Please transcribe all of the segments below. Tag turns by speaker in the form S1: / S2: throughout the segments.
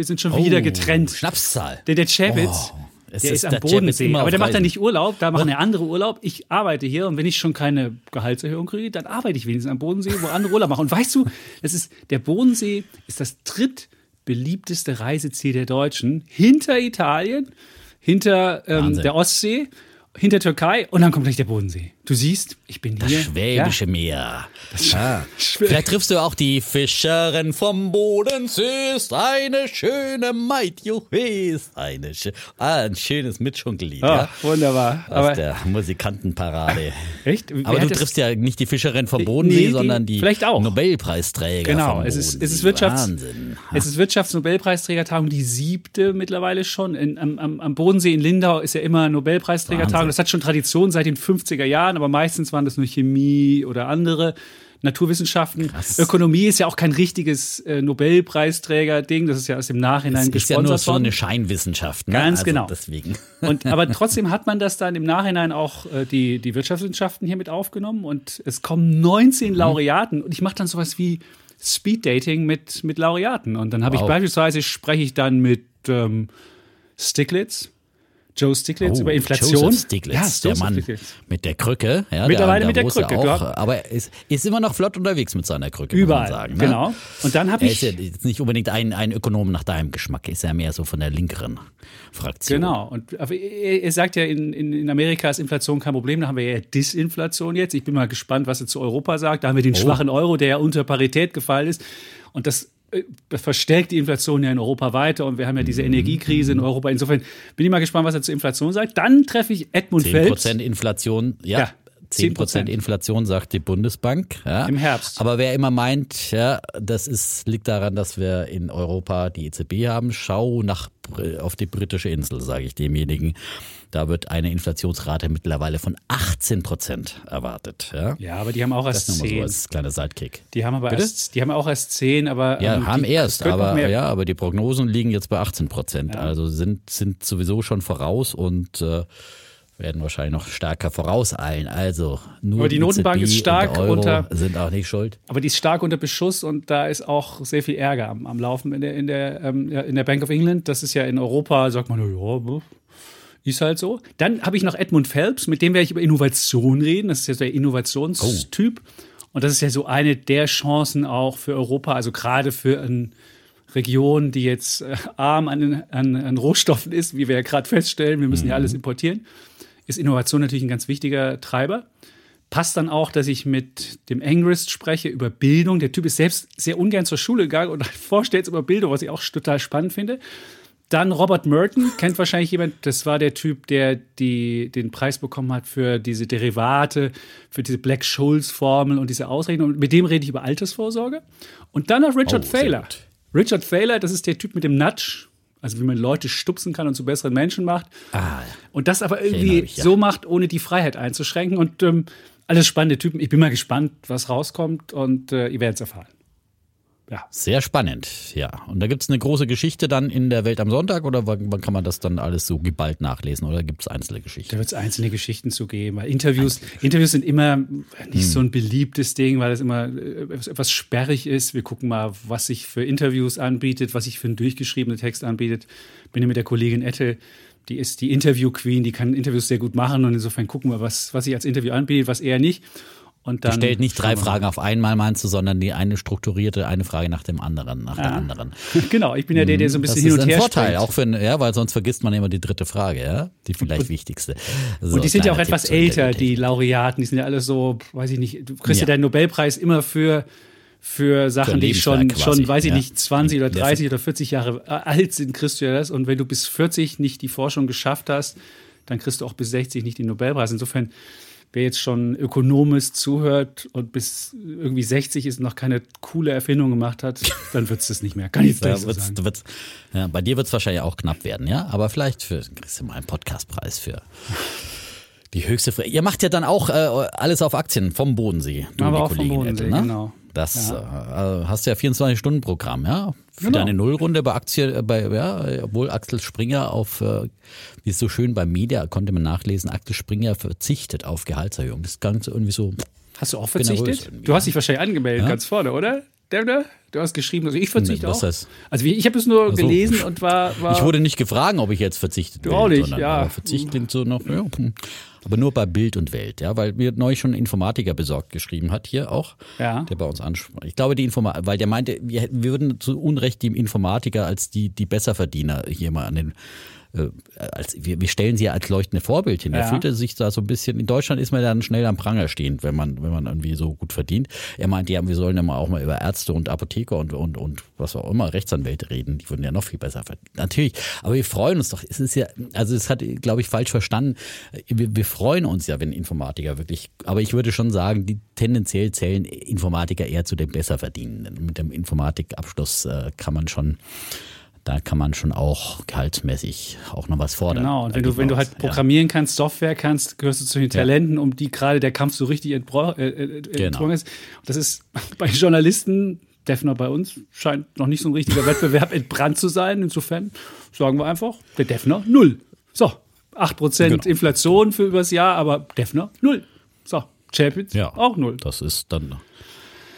S1: wir sind schon wieder
S2: Oh,
S1: getrennt.
S2: Schnapszahl.
S1: Denn der Chapitz,
S2: Oh, es
S1: der ist, am
S2: der Chapitz
S1: Bodensee. Aber der macht ja nicht Urlaub, da machen ja andere Urlaub. Ich arbeite hier und wenn ich schon keine Gehaltserhöhung kriege, dann arbeite ich wenigstens am Bodensee, wo andere Urlaub machen. Und weißt du, das ist, der Bodensee ist das drittbeliebteste Reiseziel der Deutschen. Hinter Italien, hinter ähm, der Ostsee, hinter Türkei und dann kommt gleich der Bodensee. Du siehst, ich bin
S2: Das
S1: hier.
S2: Schwäbische Meer. Ah. Vielleicht triffst du auch die Fischerin vom Bodensee, ist eine schöne Maid, juhu, ist eine schö ah, ein schönes Mitschunkellied.
S1: Ja,
S2: ja?
S1: oh, wunderbar.
S2: Aus
S1: Aber
S2: der Musikantenparade.
S1: echt? Wer
S2: Aber du
S1: das-
S2: triffst ja nicht die Fischerin vom Bodensee,
S1: Nee,
S2: sondern die
S1: vielleicht auch.
S2: Nobelpreisträger
S1: Genau,
S2: vom
S1: es ist, es ist Wirtschafts
S2: Wahnsinn.
S1: es ist Wirtschaftsnobelpreisträgertagung, die siebte mittlerweile schon. In, am, am, Bodensee in Lindau ist ja immer Nobelpreisträgertagung. Das hat schon Tradition seit den 50er Jahren, aber meistens waren das nur Chemie oder andere Naturwissenschaften.
S2: Krass.
S1: Ökonomie ist ja auch kein richtiges äh, Nobelpreisträger-Ding, das ist ja aus dem Nachhinein
S2: Es ist ja
S1: gesponsert
S2: nur so
S1: worden.
S2: eine Scheinwissenschaft. Ne?
S1: Ganz
S2: also
S1: genau.
S2: Deswegen.
S1: Und, aber trotzdem hat man das dann im Nachhinein auch äh, die, die Wirtschaftswissenschaften hier mit aufgenommen und es kommen
S2: Mhm.
S1: 19 Laureaten und ich mache dann sowas wie Speed-Dating mit, mit Laureaten. Und dann habe ich
S2: Wow.
S1: beispielsweise, spreche ich dann mit ähm, Stiglitz, Joe Stiglitz über Inflation.
S2: Oh, Joseph Stiglitz,
S1: ja,
S2: der
S1: Joseph
S2: Mann
S1: Stiglitz.
S2: mit der Krücke. Ja,
S1: Mittlerweile
S2: der,
S1: mit der Krücke,
S2: Auch, aber er ist, ist immer noch flott unterwegs mit seiner Krücke,
S1: Überall,
S2: man sagen. Ne?
S1: genau. Und dann habe
S2: Er ist
S1: ich...
S2: ja jetzt nicht unbedingt ein, ein Ökonom nach deinem Geschmack, ist ja mehr so von der linkeren Fraktion.
S1: Genau. Und er, sagt ja, in, in, in Amerika ist Inflation kein Problem. Da haben wir ja Disinflation jetzt. Ich bin mal gespannt, was er zu Europa sagt. Da haben wir den schwachen Euro, der ja unter Parität gefallen ist. Und das verstärkt die Inflation ja in Europa weiter. Und wir haben ja diese Energiekrise in Europa. Insofern bin ich mal gespannt, was er zur Inflation sagt. Dann treffe ich Edmund
S2: 10%
S1: Phelps.
S2: Inflation, ja.
S1: Ja,
S2: 10%
S1: 10%.
S2: Inflation, sagt die Bundesbank. Ja.
S1: Im Herbst.
S2: Aber wer immer meint, ja, das ist, liegt daran, dass wir in Europa die EZB haben, schau nach, auf die britische Insel, sage ich demjenigen. Da wird eine Inflationsrate mittlerweile von 18 Prozent erwartet. Ja.
S1: Ja, aber die haben auch
S2: Das
S1: erst
S2: nur mal so
S1: zehn.
S2: als kleiner Sidekick.
S1: Die haben aber
S2: Bitte?
S1: erst, die haben auch erst zehn, aber
S2: Ja,
S1: ähm,
S2: haben
S1: die,
S2: erst, aber ja, aber die Prognosen liegen jetzt bei 18 Prozent. Also sind, sind sowieso schon voraus und äh, werden wahrscheinlich noch stärker vorauseilen. Also nur
S1: Aber die Notenbank
S2: EZB
S1: ist stark unter-
S2: sind auch nicht schuld.
S1: Aber die ist stark unter Beschuss und da ist auch sehr viel Ärger am, am Laufen in der, in, der, ähm, ja, in der Bank of England. Das ist ja in Europa, sagt man, ja, ist halt so. Dann habe ich noch Edmund Phelps, mit dem werde ich über Innovation reden. Das ist ja so der Innovationstyp. Und das ist ja so eine der Chancen auch für Europa, also gerade für eine Region, die jetzt äh, arm an, an, an Rohstoffen ist, wie wir ja gerade feststellen, wir müssen ja alles importieren, ist Innovation natürlich ein ganz wichtiger Treiber passt dann auch, dass ich mit dem Angrist spreche über Bildung. Der Typ ist selbst sehr ungern zur Schule gegangen und forscht jetzt über Bildung, was ich auch total spannend finde. Dann Robert Merton, kennt wahrscheinlich jemand, das war der Typ, der die, den Preis bekommen hat für diese Derivate, für diese Black-Scholes-Formel und diese Ausrechnung. Und mit dem rede ich über Altersvorsorge. Und dann noch Richard
S2: Oh,
S1: Thaler. Richard Thaler, das ist der Typ mit dem Nudge, also wie man Leute stupsen kann und zu besseren Menschen macht.
S2: Ah,
S1: Und das aber irgendwie
S2: mich, ja.
S1: so macht, ohne die Freiheit einzuschränken. Und ähm, alles spannende Typen. Ich bin mal gespannt, was rauskommt und äh, ihr werdet es erfahren. Ja.
S2: sehr spannend, ja. Und da gibt es eine große Geschichte dann in der Welt am Sonntag oder wann, wann kann man das dann alles so geballt nachlesen oder gibt es einzelne Geschichten?
S1: Da wird es einzelne Geschichten zu geben. Weil Interviews, Interviews sind immer nicht so ein beliebtes Ding, weil es immer äh, etwas sperrig ist. Wir gucken mal, was sich für Interviews anbietet, was sich für einen durchgeschriebenen Text anbietet. Bin ja mit der Kollegin Ette, die ist die Interview-Queen, die kann Interviews sehr gut machen und insofern gucken wir, was, was sich als Interview anbietet, was eher nicht. Und dann
S2: Stellt nicht drei Fragen auf einmal, meinst du, sondern die eine strukturierte, eine Frage nach dem anderen, nach der anderen.
S1: Genau, ich bin ja der, der so ein
S2: Das
S1: bisschen hin
S2: ist
S1: und
S2: ein
S1: her
S2: Vorteil,
S1: springt.
S2: auch für, ja, weil sonst vergisst man immer die dritte Frage, ja, die vielleicht wichtigste. So,
S1: Und die sind ja auch etwas älter, die Laureaten. Die sind ja alle so, weiß ich nicht, du kriegst ja,
S2: Ja.
S1: deinen Nobelpreis immer für, für Sachen,
S2: ein
S1: die schon,
S2: quasi,
S1: schon, weiß ich
S2: ja.
S1: nicht, 20 oder
S2: Der-
S1: 30 oder 40 Jahre alt sind, kriegst du ja das. Und wenn du bis 40 nicht die Forschung geschafft hast, dann kriegst du auch bis 60 nicht den Nobelpreis. Insofern wer jetzt schon Ökonomist zuhört und bis irgendwie 60 ist und noch keine coole Erfindung gemacht hat, dann wird es das nicht mehr. Kann ich
S2: Da
S1: so
S2: wird's,
S1: sagen.
S2: wird's, ja, bei dir wird es wahrscheinlich auch knapp werden, ja? Aber vielleicht für, kriegst du mal einen Podcastpreis für die höchste Fre Ihr macht ja dann auch äh, alles auf Aktien vom Bodensee. Du
S1: Aber auch vom
S2: Kollegin
S1: Bodensee,
S2: Ette, ne?
S1: genau.
S2: Das äh, hast du ja 24-Stunden-Programm, ja? Für
S1: Genau.
S2: deine Nullrunde bei Aktien, äh, bei, ja, obwohl Axel Springer auf, äh, wie es so schön bei Media, konnte man nachlesen, Axel Springer verzichtet auf Gehaltserhöhung. Das ist ganz irgendwie so,
S1: Hast du auch verzichtet? Du hast dich wahrscheinlich angemeldet, ganz vorne, oder? Devner? Du hast geschrieben, also ich verzichte
S2: Was
S1: auch. Also wie- ich habe es nur
S2: so.
S1: gelesen und war, war
S2: Ich wurde nicht gefragt, ob ich jetzt verzichtet
S1: Du
S2: will,
S1: auch nicht,
S2: sondern
S1: ja.
S2: Verzicht klingt so noch, ja, hm. aber nur bei Bild und Welt, ja, weil mir neulich schon ein Informatiker besorgt geschrieben hat hier auch,
S1: Ja.
S2: der bei uns anspricht. Ich glaube, die Informatiker, weil der meinte, wir, wir würden zu Unrecht die Informatiker als die die Besserverdiener hier mal an den äh, als, wir, wir stellen sie ja als leuchtende Vorbild hin. Er
S1: Ja.
S2: fühlte sich da so ein bisschen, in Deutschland ist man dann schnell am Pranger stehend, wenn man, wenn man irgendwie so gut verdient. Er meinte, ja, wir sollen ja mal auch mal über Ärzte und Apotheker und, und, und was auch immer, Rechtsanwälte reden. Die würden ja noch viel besser verdienen. Natürlich. Aber wir freuen uns doch. Es ist ja, also es hat, glaube ich, falsch verstanden. Wir, wir freuen uns ja, wenn Informatiker wirklich, aber ich würde schon sagen, die tendenziell zählen Informatiker eher zu den Besserverdienenden. Mit dem Informatikabschluss äh, kann man schon, da kann man schon auch gehaltsmäßig auch noch was fordern.
S1: Genau, und wenn du,
S2: geht
S1: wenn du halt
S2: was, ja.
S1: programmieren kannst, Software kannst, gehörst du zu den Talenten, um die gerade der Kampf so richtig entbro- äh, äh,
S2: Genau.
S1: entrungen ist. Das ist bei Journalisten, Defner bei uns, scheint noch nicht so ein richtiger Wettbewerb entbrannt zu sein. Insofern sagen wir einfach, der Defner null. So, 8%
S2: Genau.
S1: Inflation für übers Jahr, aber Defner null. So, Champions
S2: Ja.
S1: auch null.
S2: Das ist dann.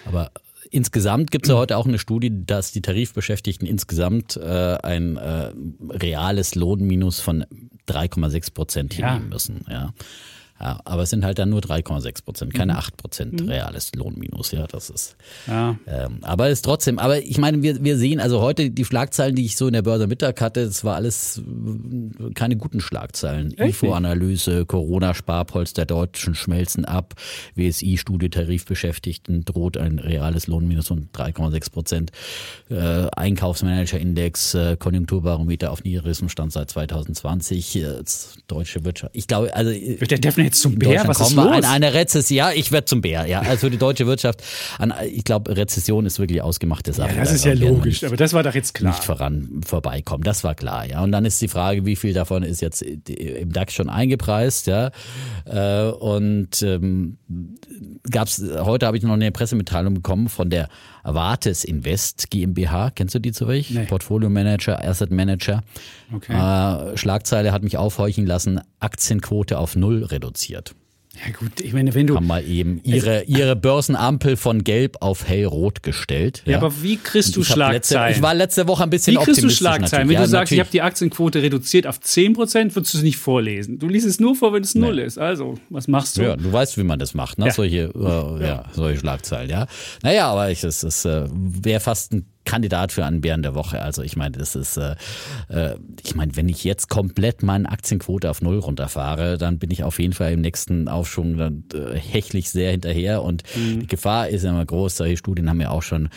S2: Aber insgesamt gibt es ja heute auch eine Studie, dass die Tarifbeschäftigten insgesamt äh, ein äh, reales Lohnminus von 3,6 Prozent
S1: Ja.
S2: hinnehmen müssen. Ja. Ja, aber es sind halt dann nur 3,6 Prozent, keine 8 Prozent reales Lohnminus. Ja, das ist.
S1: Ja.
S2: Ähm, aber es ist trotzdem, aber ich meine, wir, wir sehen also heute die Schlagzeilen, die ich so in der Börse Mittag hatte, das war alles äh, keine guten Schlagzeilen. Info-Analyse, Corona-Sparpolster der Deutschen schmelzen ab, WSI-Studie Tarifbeschäftigten droht ein reales Lohnminus von 3,6 Prozent, äh, Einkaufsmanager-Index, äh, Konjunkturbarometer auf niedrigstem Stand seit 2020, äh, deutsche Wirtschaft. Ich glaube, also
S1: Wird der Defner jetzt zum Bär? Was ist los?
S2: an eine Rezession. Ja, ich werde zum Bär. Ja, also die deutsche Wirtschaft. An, ich glaube, Rezession ist wirklich ausgemachte Sache.
S1: ja, das
S2: Da
S1: ist ja logisch, aber das war doch jetzt klar.
S2: nicht voran vorbeikommen. Das war klar, ja. Und dann ist die Frage, wie viel davon ist jetzt im DAX schon eingepreist, ja. Äh, Und ähm, gab's heute habe ich noch eine Pressemitteilung bekommen von der Avates Invest GmbH. Kennst du die zufällig?
S1: Nee.
S2: Portfolio Manager, Asset Manager.
S1: Okay.
S2: Äh, Schlagzeile hat mich aufhorchen lassen, Aktienquote auf null reduziert
S1: Ja gut, ich meine, wenn du
S2: haben mal eben ihre, ihre Börsenampel von gelb auf hellrot gestellt.
S1: Ja, aber wie kriegst du
S2: ich hab letzte,
S1: Schlagzeilen?
S2: ich war letzte Woche ein bisschen
S1: Wie kriegst du
S2: optimistisch
S1: Schlagzeilen?
S2: natürlich.
S1: Wenn du
S2: Ja,
S1: sagst, ich
S2: natürlich.
S1: habe die Aktienquote reduziert auf 10%, würdest du es nicht vorlesen. Du liest es nur vor, wenn es null ist. Also, was machst du?
S2: Ja, du weißt, wie man das macht, ne?
S1: Ja.
S2: Solche, äh, ja. solche Schlagzeilen, ja. Naja, aber ich, das, das äh, wäre fast ein Kandidat für einen Bären der Woche. Also ich meine, das ist, äh, äh, ich meine, wenn ich jetzt komplett meine Aktienquote auf null runterfahre, dann bin ich auf jeden Fall im nächsten Aufschwung dann äh, hechlich sehr hinterher und die Gefahr ist immer groß. Solche Studien haben ja auch schon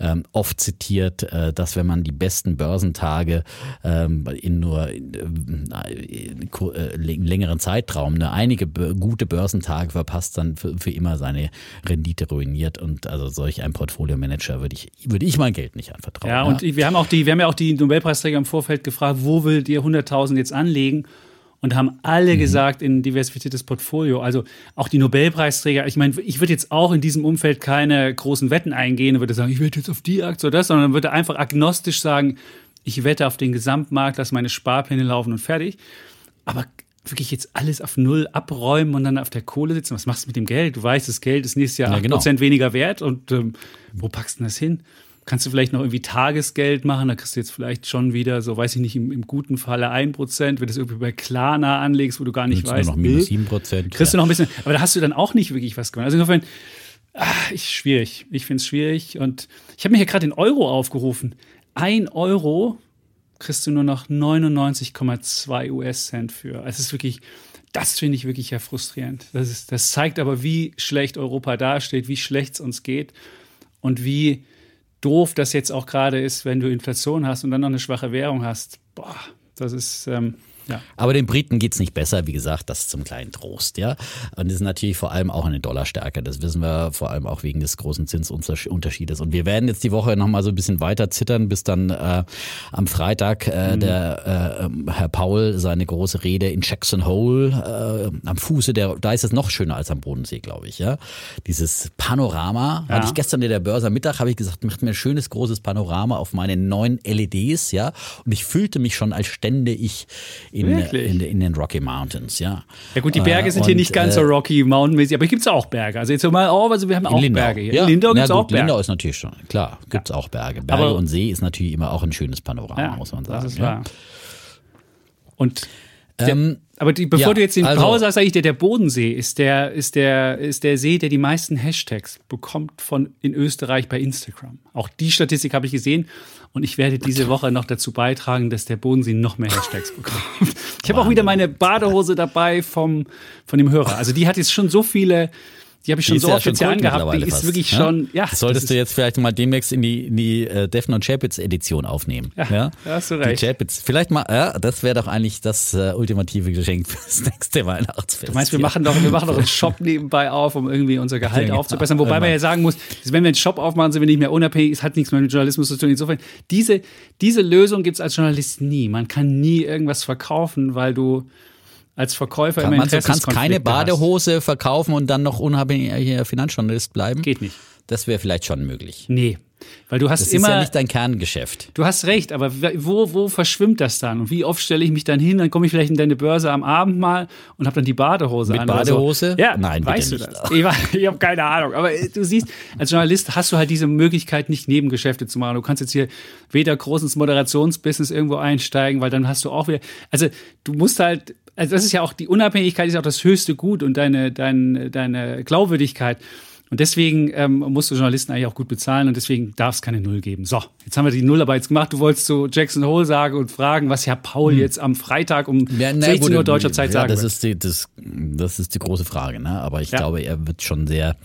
S2: ähm, oft zitiert, äh, dass wenn man die besten Börsentage ähm, in nur in, äh, in, ko- äh, längeren Zeitraum, ne, einige gute Börsentage verpasst, dann für, für immer seine Rendite ruiniert und also solch ein Portfolio-Manager würde ich, würde ich mein Geld nicht anvertrauen.
S1: Ja, und wir haben auch die, wir haben ja auch die Nobelpreisträger im Vorfeld gefragt, wo will ihr 100.000 jetzt anlegen? Und haben alle gesagt, in diversifiziertes Portfolio. Also auch die Nobelpreisträger. Ich meine, ich würde jetzt auch in diesem Umfeld keine großen Wetten eingehen und würde sagen, ich wette jetzt auf die Aktie oder das, sondern würde einfach agnostisch sagen, ich wette auf den Gesamtmarkt, lass meine Sparpläne laufen und fertig. Aber wirklich jetzt alles auf Null abräumen und dann auf der Kohle sitzen, was machst du mit dem Geld? Du weißt, das Geld ist nächstes Jahr
S2: Ja,
S1: 8%
S2: genau.
S1: weniger wert und ähm, wo packst du denn das hin? Kannst du vielleicht noch irgendwie Tagesgeld machen, da kriegst du jetzt vielleicht schon wieder, so weiß ich nicht, im, im guten Falle 1%, wenn du das irgendwie bei Klarna anlegst, wo du gar nicht weißt,
S2: noch minus
S1: äh,
S2: sieben Prozent.
S1: kriegst du noch ein bisschen, aber da hast du dann auch nicht wirklich was gemacht. Also insofern, ah, ich, schwierig. Ich finde es schwierig und ich habe mir hier gerade den Euro aufgerufen. Ein Euro kriegst du nur noch 99,2 US-Cent für. Also es ist wirklich, das finde ich wirklich ja frustrierend. Das, ist, das zeigt aber, wie schlecht Europa dasteht, wie schlecht es uns geht und wie doof das jetzt auch gerade ist, wenn du Inflation hast und dann noch eine schwache Währung hast. Boah, das ist, ähm, Ja.
S2: Aber den Briten geht's nicht besser, wie gesagt, das zum kleinen Trost, ja. Und das ist natürlich vor allem auch eine Dollarstärke. Das wissen wir vor allem auch wegen des großen Zinsunterschiedes. Und wir werden jetzt die Woche nochmal so ein bisschen weiter zittern, bis dann äh, am Freitag äh, mhm. der äh, Herr Paul seine große Rede in Jackson Hole äh, am Fuße der, da ist es noch schöner als am Bodensee, glaube ich, ja. Dieses Panorama, ja. hatte ich gestern in der Börse am Mittag, habe ich gesagt, macht mir ein schönes großes Panorama auf meine neuen LEDs, ja. Und ich fühlte mich schon, als stände ich in, in, in, den Rocky Mountains, ja.
S1: Ja gut, die Berge sind und, hier nicht ganz so äh, Rocky Mountain-mäßig, aber hier gibt es auch Berge. Also jetzt mal, oh, also wir haben auch
S2: Lindau.
S1: Berge hier.
S2: Ja.
S1: In Lindau
S2: gibt es
S1: auch Berge.
S2: Lindau ist natürlich schon, klar, gibt es ja. auch Berge. Berge aber, und See ist natürlich immer auch ein schönes Panorama, ja, muss man sagen. Das ist wahr.
S1: Und der, ähm, aber die, bevor ja, du jetzt den also, Pause sagst, sage ich dir, der Bodensee ist der, ist, der, ist der See, der die meisten Hashtags bekommt von in Österreich bei Instagram. Auch die Statistik habe ich gesehen und ich werde diese Woche noch dazu beitragen, dass der Bodensee noch mehr Hashtags bekommt. Ich habe auch wieder meine Badehose dabei vom, von dem Hörer. Also die hat jetzt schon so viele die habe ich schon so oft jetzt hier angehabt. Die ist fast, wirklich ja? schon, ja.
S2: Das solltest das du jetzt vielleicht mal demnächst in die, in die äh, Defn und Chapitz Edition aufnehmen. Ja, ja?
S1: hast du recht.
S2: Die Chapitz. Vielleicht mal, ja, das wäre doch eigentlich das äh, ultimative Geschenk fürs nächste Weihnachtsfest.
S1: Du meinst, wir machen doch, wir machen doch einen Shop nebenbei auf, um irgendwie unser Gehalt ja, aufzubessern. Wobei man ja sagen muss, wenn wir einen Shop aufmachen, sind wir nicht mehr unabhängig. Es hat nichts mehr mit Journalismus zu tun. Insofern, diese, diese Lösung gibt es als Journalist nie. Man kann nie irgendwas verkaufen, weil du, als Verkäufer
S2: Kann immer man, Du kannst keine Badehose hast. verkaufen und dann noch unabhängiger Finanzjournalist bleiben?
S1: Geht nicht.
S2: Das wäre vielleicht schon möglich.
S1: Nee. Weil du hast
S2: das
S1: immer.
S2: Das ist ja nicht dein Kerngeschäft.
S1: Du hast recht, aber wo, wo verschwimmt das dann? Und wie oft stelle ich mich dann hin? Dann komme ich vielleicht in deine Börse am Abend mal und habe dann die Badehose
S2: Mit
S1: an.
S2: Badehose?
S1: So. Ja, Nein, weißt du nicht. das? Ich, ich habe keine Ahnung. Aber du siehst, als Journalist hast du halt diese Möglichkeit, nicht Nebengeschäfte zu machen. Du kannst jetzt hier weder groß ins Moderationsbusiness irgendwo einsteigen, weil dann hast du auch wieder. Also du musst halt also das ist ja auch, die Unabhängigkeit ist auch das höchste Gut und deine, deine, deine Glaubwürdigkeit. Und deswegen ähm, musst du Journalisten eigentlich auch gut bezahlen und deswegen darf es keine Null geben. So, jetzt haben wir die Nullarbeit jetzt gemacht. Du wolltest zu Jackson Hole sagen und fragen, was Herr Paul hm. jetzt am Freitag um ja, na, 16 Uhr deutscher Zeit ja, sagen
S2: das wird. Ist die, das, das ist die große Frage. Ne? Aber ich ja. glaube, er wird schon sehr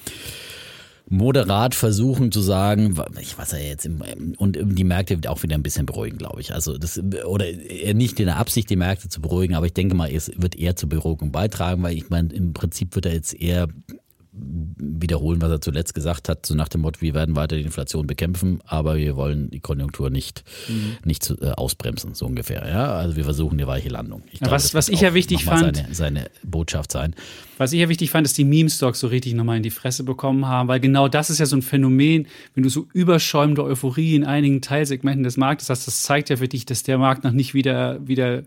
S2: moderat versuchen zu sagen, weiß ja jetzt und die Märkte auch wieder ein bisschen beruhigen, glaube ich. Also das oder nicht in der Absicht, die Märkte zu beruhigen, aber ich denke mal, es wird eher zur Beruhigung beitragen, weil ich meine, im Prinzip wird er jetzt eher wiederholen, was er zuletzt gesagt hat, so nach dem Motto, wir werden weiter die Inflation bekämpfen, aber wir wollen die Konjunktur nicht, mhm. nicht zu, äh, ausbremsen, so ungefähr. Ja? Also wir versuchen eine weiche Landung.
S1: Ich glaube, was, was ich ja wichtig fand,
S2: seine, seine, Botschaft sein.
S1: Was ich ja wichtig fand, dass die Meme-Stocks so richtig nochmal in die Fresse bekommen haben, weil genau das ist ja so ein Phänomen, wenn du so überschäumende Euphorie in einigen Teilsegmenten des Marktes hast, das zeigt ja für dich, dass der Markt noch nicht wieder, wieder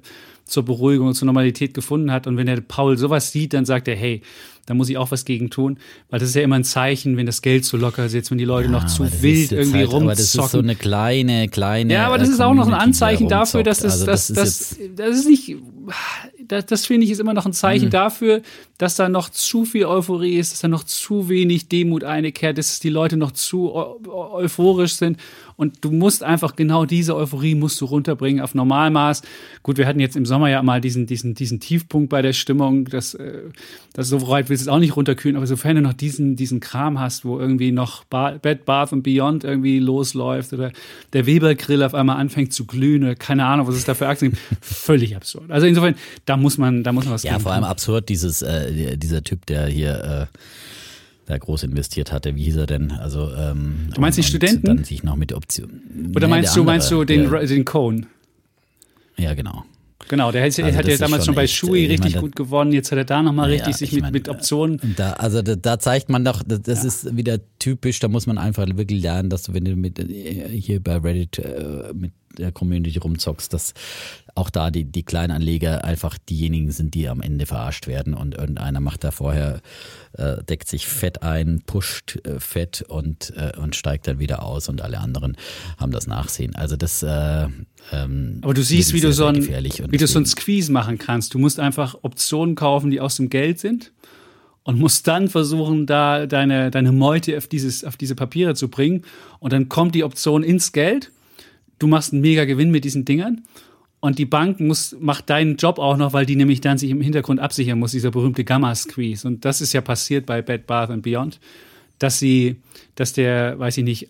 S1: zur Beruhigung und zur Normalität gefunden hat. Und wenn der Paul sowas sieht, dann sagt er, hey, da muss ich auch was gegen tun, weil das ist ja immer ein Zeichen, wenn das Geld zu locker sitzt, wenn die Leute ja, noch zu wild irgendwie halt, rumzocken. Aber das ist
S2: so eine kleine, kleine.
S1: Ja, aber das ist auch noch ein Anzeichen dafür, dass das, also das, das, das, das ist nicht, das, das finde ich ist immer noch ein Zeichen mhm. dafür, dass da noch zu viel Euphorie ist, dass da noch zu wenig Demut einkehrt, dass die Leute noch zu euphorisch sind und du musst einfach genau diese Euphorie musst du runterbringen auf Normalmaß. Gut, wir hatten jetzt im Sommer ja mal diesen, diesen, diesen Tiefpunkt bei der Stimmung, das, äh, das so weit willst du es auch nicht runterkühlen, aber sofern du noch diesen, diesen Kram hast, wo irgendwie noch Bed, Bath und Beyond irgendwie losläuft oder der Weber-Grill auf einmal anfängt zu glühen oder keine Ahnung, was es da für Aktien gibt, völlig absurd. Also insofern, da muss man, da muss man was
S2: Ja, vor allem absurd, dieses, äh, dieser Typ, der hier äh, da groß investiert hatte. Wie hieß er denn? Also, ähm,
S1: du meinst die Studenten?
S2: Dann sich noch mit Optionen.
S1: Oder meinst, du, meinst du den, der, den Cohn?
S2: Ja, genau.
S1: Genau, der hat, also hat ja damals schon, bei Shui richtig meine, gut gewonnen. Jetzt hat er da nochmal richtig ja, sich mit, meine, mit Optionen.
S2: Da, also da, da, zeigt man doch, das, das ja. ist wieder typisch, da muss man einfach wirklich lernen, dass du, wenn du mit hier bei Reddit äh, mit der Community rumzockst, dass auch da die, die Kleinanleger einfach diejenigen sind, die am Ende verarscht werden und irgendeiner macht da vorher, äh, deckt sich fett ein, pusht äh, fett und, äh, und steigt dann wieder aus und alle anderen haben das Nachsehen. Also das äh,
S1: ähm, Aber du siehst, wie du so ein, wie du so ein Squeeze machen kannst. Du musst einfach Optionen kaufen, die aus dem Geld sind und musst dann versuchen, da deine, deine Meute auf, dieses, auf diese Papiere zu bringen. Und dann kommt die Option ins Geld. Du machst einen mega Gewinn mit diesen Dingern. Und die Bank muss, macht deinen Job auch noch, weil die nämlich dann sich im Hintergrund absichern muss, dieser berühmte Gamma-Squeeze. Und das ist ja passiert bei Bed Bath and Beyond, dass sie, dass der, weiß ich nicht,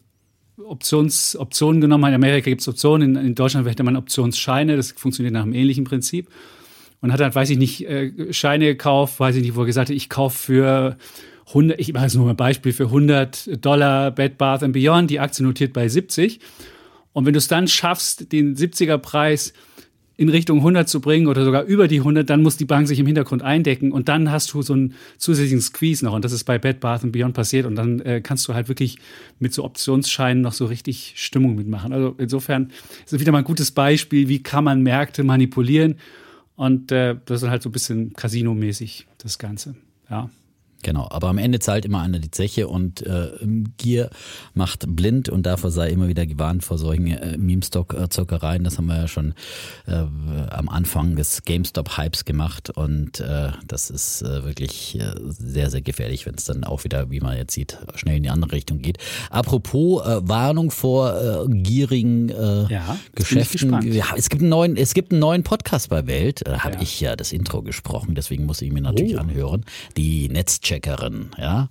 S1: Options, Optionen genommen hat. In Amerika gibt es Optionen, in, in Deutschland hätte man Optionsscheine, das funktioniert nach einem ähnlichen Prinzip. und hat dann, weiß ich nicht, äh, Scheine gekauft, weiß ich nicht, wo er gesagt hat, ich kaufe für 100, ich mache jetzt nur ein Beispiel, für 100 Dollar Bed Bath Beyond, die Aktie notiert bei 70. Und wenn du es dann schaffst, den 70er Preis in Richtung 100 zu bringen oder sogar über die 100, dann muss die Bank sich im Hintergrund eindecken und dann hast du so einen zusätzlichen Squeeze noch und das ist bei Bed Bath Beyond passiert und dann äh, kannst du halt wirklich mit so Optionsscheinen noch so richtig Stimmung mitmachen. Also insofern ist es wieder mal ein gutes Beispiel, wie kann man Märkte manipulieren und äh, das ist halt so ein bisschen Casino-mäßig das Ganze. Ja.
S2: Genau, aber am Ende zahlt immer einer die Zeche und äh, Gier macht blind und davor sei immer wieder gewarnt vor solchen äh, Meme-Stock-Zockereien. Das haben wir ja schon äh, am Anfang des GameStop-Hypes gemacht und äh, das ist äh, wirklich äh, sehr, sehr gefährlich, wenn es dann auch wieder, wie man jetzt sieht, schnell in die andere Richtung geht. Apropos äh, Warnung vor äh, gierigen äh,
S1: Ja,
S2: Geschäften. Ja, es gibt einen neuen, es gibt einen neuen Podcast bei Welt. Da habe
S1: Ja.
S2: ich ja das Intro gesprochen, deswegen muss ich mir natürlich
S1: Oh.
S2: anhören. Die Netzcheckerin, ja.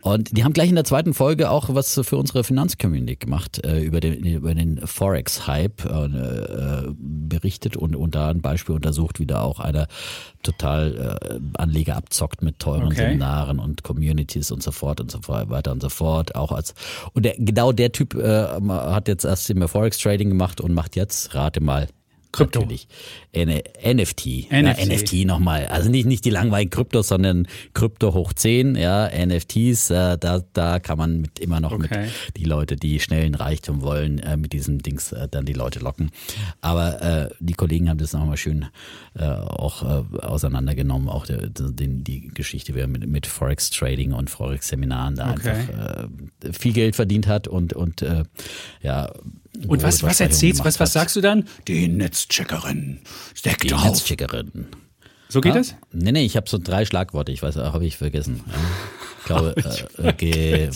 S2: Und die haben gleich in der zweiten Folge auch was für unsere Finanzcommunity gemacht, äh, über den, über den Forex-Hype äh, äh, berichtet und, und da ein Beispiel untersucht, wie da auch einer total äh, Anleger abzockt mit teuren
S1: Okay.
S2: Seminaren und Communities und so fort und so weiter und so fort. Auch als und der, genau der Typ äh, hat jetzt erst immer Forex Trading gemacht und macht jetzt, rate mal,
S1: Krypto.
S2: Natürlich. N NFT.
S1: NFT.
S2: Ja, NFT nochmal. Also nicht, nicht die langweiligen Kryptos, sondern Krypto hoch 10, ja, NFTs, äh, da, da kann man mit immer noch
S1: Okay.
S2: mit die Leute, die schnellen Reichtum wollen, äh, mit diesem Dings äh, dann die Leute locken. Aber äh, die Kollegen haben das nochmal schön äh, auch äh, auseinandergenommen, auch der, den, die Geschichte, wer mit, mit Forex Trading und Forex Seminaren da
S1: Okay.
S2: einfach äh, viel Geld verdient hat und, und äh, ja.
S1: Und was, was erzählst, was, was sagst du dann? Die Netzcheckerin. Steck
S2: Die
S1: drauf.
S2: Netzcheckerin.
S1: So geht
S2: Ja?
S1: das?
S2: Nee, nee, ich habe so drei Schlagworte, ich weiß, habe ich vergessen. Ja. Ich glaube, äh, äh, ge,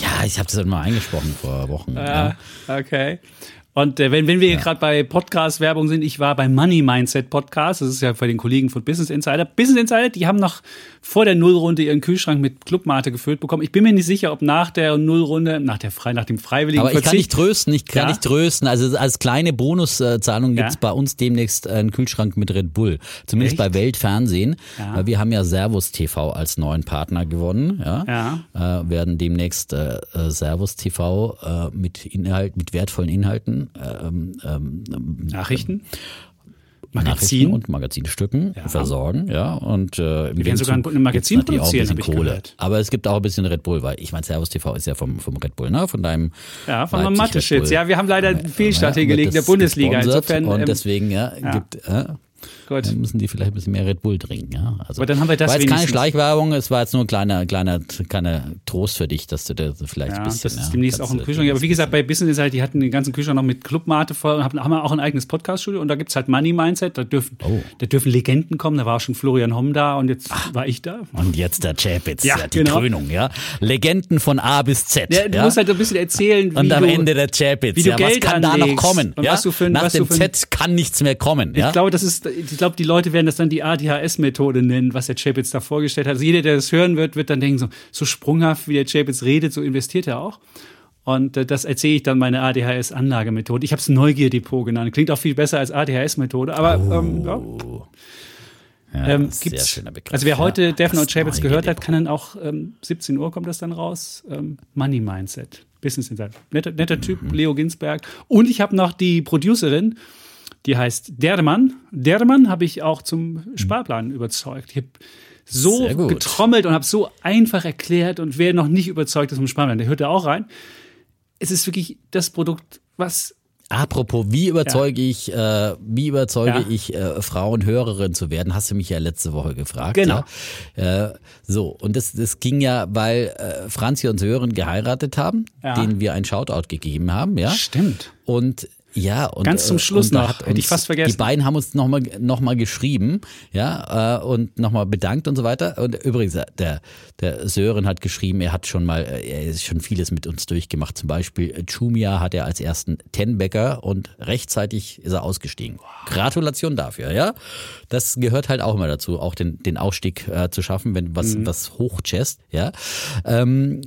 S2: ja, ich habe das mal eingesprochen vor Wochen. Ja.
S1: Ah, okay. Und äh, wenn, wenn wir hier gerade bei Podcast-Werbung sind, ich war beim Money Mindset Podcast, das ist ja bei den Kollegen von Business Insider. Business Insider, die haben noch vor der Nullrunde ihren Kühlschrank mit Clubmate gefüllt bekommen. Ich bin mir nicht sicher, ob nach der Nullrunde, nach der frei, nach dem freiwilligen
S2: Aber ich kann dich trösten, ich kann
S1: Ja?
S2: dich trösten. Also als kleine Bonuszahlung
S1: Ja?
S2: gibt's bei uns demnächst einen Kühlschrank mit Red Bull. Zumindest
S1: Echt?
S2: bei Weltfernsehen.
S1: Ja.
S2: Weil wir haben ja Servus TV als neuen Partner gewonnen. Ja.
S1: Ja.
S2: Äh, werden demnächst äh, äh, Servus TV äh, mit Inhalt, mit wertvollen Inhalten ähm, ähm,
S1: Nachrichten.
S2: Nachrichten
S1: Magazin.
S2: und Magazinstücken
S1: Ja.
S2: versorgen, ja. Und äh, im
S1: Wir werden sogar ein- Magazin produzieren,
S2: bisschen
S1: hab ich
S2: Kohle.
S1: gehört.
S2: Aber es gibt auch ein bisschen Red Bull, weil ich meine, Servus TV ist ja vom, vom Red Bull, ne? Von deinem
S1: Ja, von
S2: Leipzig. Bull.
S1: Ja, wir haben leider einen Fehlstart
S2: Ja,
S1: hingelegt in der Bundesliga. Insofern,
S2: und
S1: ähm,
S2: deswegen ja,
S1: ja.
S2: gibt äh,
S1: gut.
S2: dann müssen die vielleicht ein bisschen mehr Red Bull trinken, ja. Also
S1: Aber dann haben wir das
S2: war jetzt keine. Schleichwerbung, es war jetzt nur ein kleiner kleiner kleiner Trost für dich, dass du da vielleicht
S1: Ja,
S2: ein bisschen
S1: das ist
S2: ja,
S1: demnächst auch
S2: kannst
S1: im
S2: du-
S1: Kühlschrank. Aber wie gesagt, bei Business Insight, die hatten den ganzen Kühlschrank noch mit Clubmate voll und haben, haben auch ein eigenes Podcast-Studio. Und da gibt's halt Money Mindset. Da dürfen,
S2: Oh.
S1: da dürfen Legenden kommen. Da war auch schon Florian Homm da und jetzt war ich da.
S2: Und jetzt der Chapitz,
S1: Ja,
S2: ja, die
S1: genau.
S2: Krönung, ja. Legenden von A bis Z.
S1: Ja, du
S2: ja?
S1: musst halt ein bisschen erzählen, wie
S2: Und am
S1: du,
S2: Ende der Chapitz. ja, was kann da noch
S1: anlegst
S2: kommen? ja?
S1: was du für ein-
S2: Nach dem Z kann nichts mehr kommen. Ja?
S1: Ich glaube, das ist, ich glaube, die Leute werden das dann die ADHS-Methode nennen, was der Chapitz da vorgestellt hat. Also jeder, der das hören wird, wird dann denken, so, so sprunghaft, wie der Chapitz redet, so investiert er auch. Und äh, das erzähle ich dann meine ADHS-Anlagemethode. Ich habe es Neugierdepot genannt. Klingt auch viel besser als ADHS-Methode, aber ähm, ja.
S2: Ja,
S1: Ähm, gibt's,
S2: Begriff.
S1: also wer heute
S2: ja.
S1: Note
S2: Das
S1: Chapitz gehört hat, kann dann auch ähm, 17 Uhr kommt das dann raus. Ähm, Money Mindset, Business Insight. Netter, netter Typ,
S2: Mhm.
S1: Leo Ginsberg. Und ich habe noch die Producerin, die heißt Derdemann. Derdemann habe ich auch zum Sparplan überzeugt. Ich habe so getrommelt und habe so einfach erklärt und wer noch nicht überzeugt ist vom Sparplan, der hört da auch rein. Es ist wirklich das Produkt, was
S2: Apropos, wie überzeuge ich, äh, wie überzeuge
S1: Ja.
S2: ich äh, Frauen Hörerin zu werden? Hast du mich ja letzte Woche gefragt.
S1: Genau.
S2: Ja? Äh, so und das, das ging ja, weil äh, Franzi und Sören geheiratet haben,
S1: Ja.
S2: denen wir ein Shoutout gegeben haben, ja.
S1: stimmt.
S2: Und ja, und
S1: Ganz zum
S2: äh,
S1: Schluss noch, hätte ich fast vergessen.
S2: Die beiden haben uns nochmal noch mal geschrieben, ja, äh, und nochmal bedankt und so weiter. Und übrigens, äh, der, der Sören hat geschrieben, er hat schon mal, er ist schon vieles mit uns durchgemacht. Zum Beispiel Chumia hat er als ersten Ten-Bäcker und rechtzeitig ist er ausgestiegen. Gratulation dafür, ja. Das gehört halt auch immer dazu, auch den, den Ausstieg äh, zu schaffen, wenn was,
S1: Mhm.
S2: was hochchest, ja. Ähm,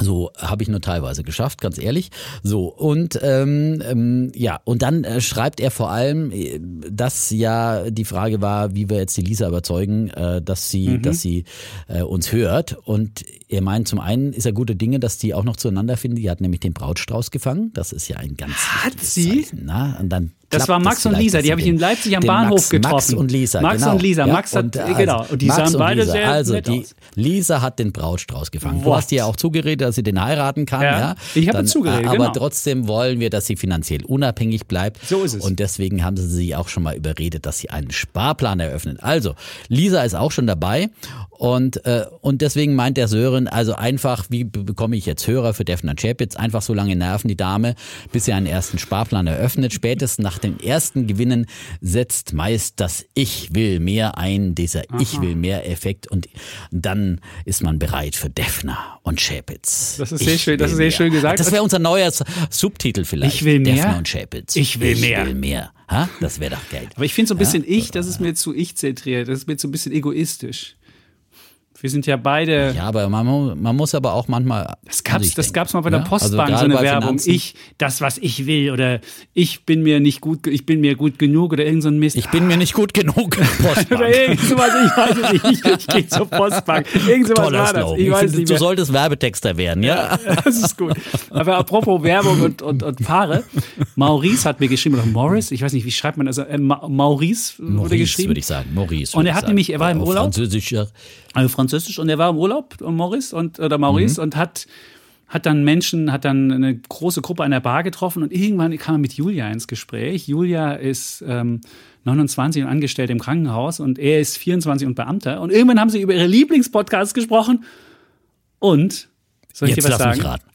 S2: So habe ich nur teilweise geschafft, ganz ehrlich. So und ähm, ähm, ja und dann äh, schreibt er vor allem, äh, dass ja die Frage war, wie wir jetzt die Lisa überzeugen, äh, dass sie, mhm. dass sie äh, uns hört. Und er meint, zum einen ist er gute Dinge, dass die auch noch zueinander finden. Die hat nämlich den Brautstrauß gefangen. Das ist ja ein ganz
S1: hat sie?
S2: Zeichen, na? Und dann
S1: das war Max und Lisa, die habe ich in Leipzig am Bahnhof
S2: Max,
S1: getroffen.
S2: Max und Lisa,
S1: Max
S2: genau.
S1: und Lisa,
S2: ja,
S1: Max hat,
S2: und, also,
S1: genau, und die
S2: Max
S1: sahen beide
S2: Lisa.
S1: sehr
S2: Also
S1: nett
S2: die
S1: aus.
S2: Lisa hat den Brautstrauß gefangen. Du
S1: What?
S2: hast ihr ja auch zugeredet, dass sie den heiraten kann,
S1: Ja,
S2: ja.
S1: ich habe zugeredet,
S2: Aber
S1: genau.
S2: trotzdem wollen wir, dass sie finanziell unabhängig bleibt.
S1: So ist es.
S2: Und deswegen haben sie sie auch schon mal überredet, dass sie einen Sparplan eröffnet. Also, Lisa ist auch schon dabei und, äh, und deswegen meint der Sören, also einfach, wie be- bekomme ich jetzt Hörer für Defner Chapitz? Einfach so lange nerven die Dame, bis sie einen ersten Sparplan eröffnet. Spätestens nach den ersten Gewinnen setzt meist das Ich will mehr ein, dieser Ich will mehr Effekt und dann ist man bereit für Defner und Chapitz.
S1: Das ist
S2: Ich
S1: sehr schön, das ist sehr
S2: mehr.
S1: schön gesagt.
S2: Das wäre unser neuer Subtitel vielleicht.
S1: Ich will mehr?
S2: Defner und Chapitz.
S1: Ich will mehr.
S2: Ich will mehr. Ha? Das wäre doch geil.
S1: Aber ich finde so ein bisschen
S2: Ja?
S1: ich, das ist mir zu ich zentriert, das ist mir so ein bisschen egoistisch. Wir sind ja beide.
S2: Ja, aber man, man muss aber auch manchmal.
S1: Das gab's,
S2: sich
S1: das gab's mal bei der
S2: ja?
S1: Postbank,
S2: Also
S1: so eine Werbung.
S2: Finanzen.
S1: Ich, das, was ich will, oder ich bin mir nicht gut, ich bin mir gut genug, oder irgend so ein Mist.
S2: Ich bin mir nicht gut genug. Postbank.
S1: oder irgend sowas, ich weiß es nicht. Ich, ich gehe zur Postbank. Irgend sowas
S2: Toller
S1: war das. Ich
S2: Ich
S1: weiß
S2: finde,
S1: nicht
S2: du solltest Werbetexter werden, ja?
S1: Das ist gut. Aber apropos Werbung und, und, und Paare. Maurice hat mir geschrieben, oder Morris, ich weiß nicht, wie schreibt man das? Äh, Ma Maurice wurde
S2: Maurice,
S1: geschrieben.
S2: würde ich sagen. Maurice.
S1: Und er hat nämlich- er war im Urlaub.
S2: Französisch, ja.
S1: also Französisch und er war im Urlaub, Morris und oder Maurice und hat hat dann Menschen, hat dann eine große Gruppe an der Bar getroffen und irgendwann kam er mit Julia ins Gespräch. Julia ist ähm, 29 und angestellt im Krankenhaus und er ist 24 und Beamter. Und irgendwann haben sie über ihre Lieblingspodcasts gesprochen und soll ich
S2: Jetzt
S1: dir was sagen?
S2: raten.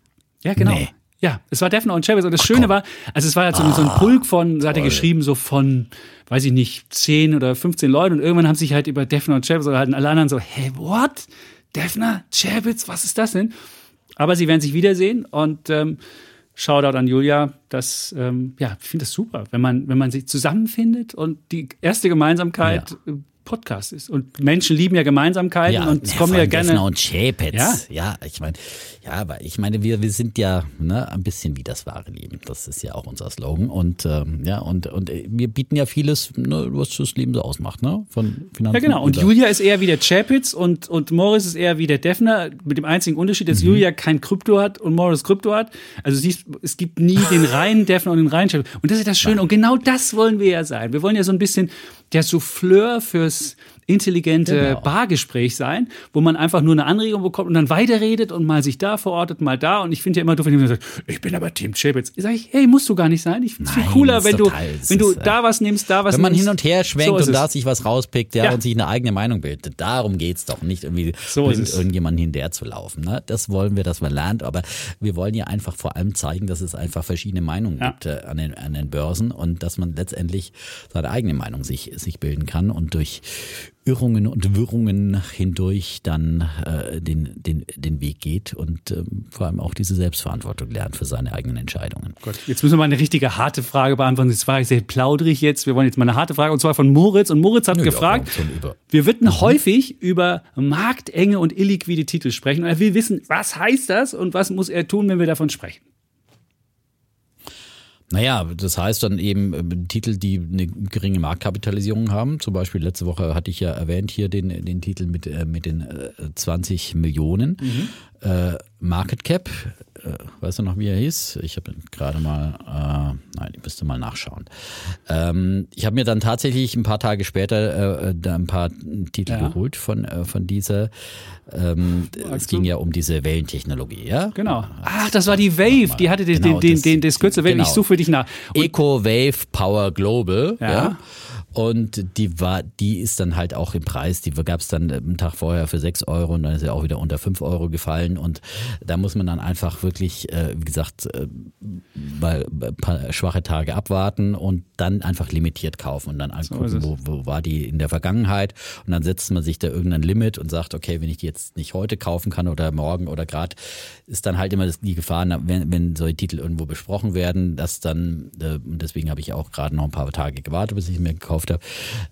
S1: Ja, genau.
S2: Nee.
S1: Ja, es war Defner und Chavez. Und das Schöne war, also es war halt so, so ein Pulk von, so hat er geschrieben, so von, weiß ich nicht, 10 oder 15 Leuten. Und irgendwann haben sich halt über Defner und Chavez oder halt alle anderen so, hey, what? Defner, Chavez, was ist das denn? Aber sie werden sich wiedersehen und ähm, Shoutout an Julia. Das, ähm, ja, ich finde das super, wenn man, wenn man sich zusammenfindet und die erste Gemeinsamkeit äh, Podcast ist. Und Menschen lieben ja Gemeinsamkeiten und es
S2: ja,
S1: kommen ja gerne.
S2: Defner und Chapitz.
S1: Ja?
S2: Ja, ich meine, ja, aber ich meine, wir, wir sind ja ne, ein bisschen wie das wahre Leben. Das ist ja auch unser Slogan. Und ähm, ja, und, und äh, wir bieten ja vieles, ne, was das Leben so ausmacht, ne? Von Finanzen.
S1: Ja, genau. Und Julia ist eher wie der Chapitz und, und Morris ist eher wie der Defner, mit dem einzigen Unterschied,
S2: Mhm.
S1: dass Julia kein Krypto hat und Morris Krypto hat. Also siehst, es gibt nie den reinen Defner und den reinen Chapitz. Und das ist das Schöne. Und genau das wollen wir ja sein. Wir wollen ja so ein bisschen der Souffleur fürs intelligente
S2: Genau.
S1: Bargespräch sein, wo man einfach nur eine Anregung bekommt und dann weiterredet und mal sich da verortet, mal da. Und ich finde ja immer doof, wenn jemand sagt, ich bin aber Team Chapitz. Sag ich, hey, musst du gar nicht sein. Ich finde es viel cooler, wenn du,
S2: es
S1: wenn du da was nimmst, da was
S2: Wenn man
S1: nimmst.
S2: hin und her schwenkt
S1: So
S2: und da
S1: es.
S2: sich was rauspickt, ja,
S1: Ja.
S2: und sich eine eigene Meinung bildet. Darum geht's doch nicht irgendwie
S1: So es.
S2: irgendjemanden hinterher zu laufen. Ne? Das wollen wir, dass man lernt, aber wir wollen ja einfach vor allem zeigen, dass es einfach verschiedene Meinungen
S1: Ja.
S2: gibt äh, an, den, an den Börsen und dass man letztendlich seine eigene Meinung sich, sich bilden kann und durch Irrungen und Wirrungen hindurch dann äh, den, den, den Weg geht und ähm, vor allem auch diese Selbstverantwortung lernt für seine eigenen Entscheidungen.
S1: Gott, jetzt müssen wir mal eine richtige harte Frage beantworten. Das war sehr plaudrig jetzt. Wir wollen jetzt mal eine harte Frage und zwar von Moritz. Und Moritz hat
S2: Ja,
S1: gefragt, wir würden häufig über marktenge und illiquide Titel sprechen. Und er will wissen, was heißt das und was muss er tun, wenn wir davon sprechen?
S2: Naja, das heißt dann eben äh, Titel, die eine geringe Marktkapitalisierung haben. Zum Beispiel letzte Woche hatte ich ja erwähnt hier den, den Titel mit, äh, mit den äh, 20 Millionen. Äh, Market Cap, äh, weißt du noch, wie er hieß? Ich habe gerade mal, äh, nein, ich müsste mal nachschauen. Ähm, ich habe mir dann tatsächlich ein paar Tage später äh, da ein paar Titel
S1: Ja.
S2: geholt von, äh, von dieser. Ähm, es ging ja um diese Wellentechnologie, ja?
S1: Genau. Ach, das war die Wave. Die hatte den,
S2: Genau,
S1: den, den,
S2: das-
S1: den, das Kürzel Wave.
S2: genau.
S1: Ich suche für dich nach. Und
S2: Eco Wave Power Global.
S1: Ja.
S2: Ja. Und die war, die ist dann halt auch im Preis, die gab es dann einen Tag vorher für 6 Euro und dann ist sie auch wieder unter 5 Euro gefallen. Und da muss man dann einfach wirklich, äh, wie gesagt, äh, mal ein paar schwache Tage abwarten und dann einfach limitiert kaufen und dann angucken,
S1: es.
S2: wo, wo war die in der Vergangenheit. Und dann setzt man sich da irgendein Limit und sagt, okay, wenn ich die jetzt nicht heute kaufen kann oder morgen oder gerade, ist dann halt immer das- die Gefahr, wenn, wenn solche Titel irgendwo besprochen werden, dass dann, äh, und deswegen habe ich auch gerade noch ein paar Tage gewartet, bis ich mir gekauft gekauft habe,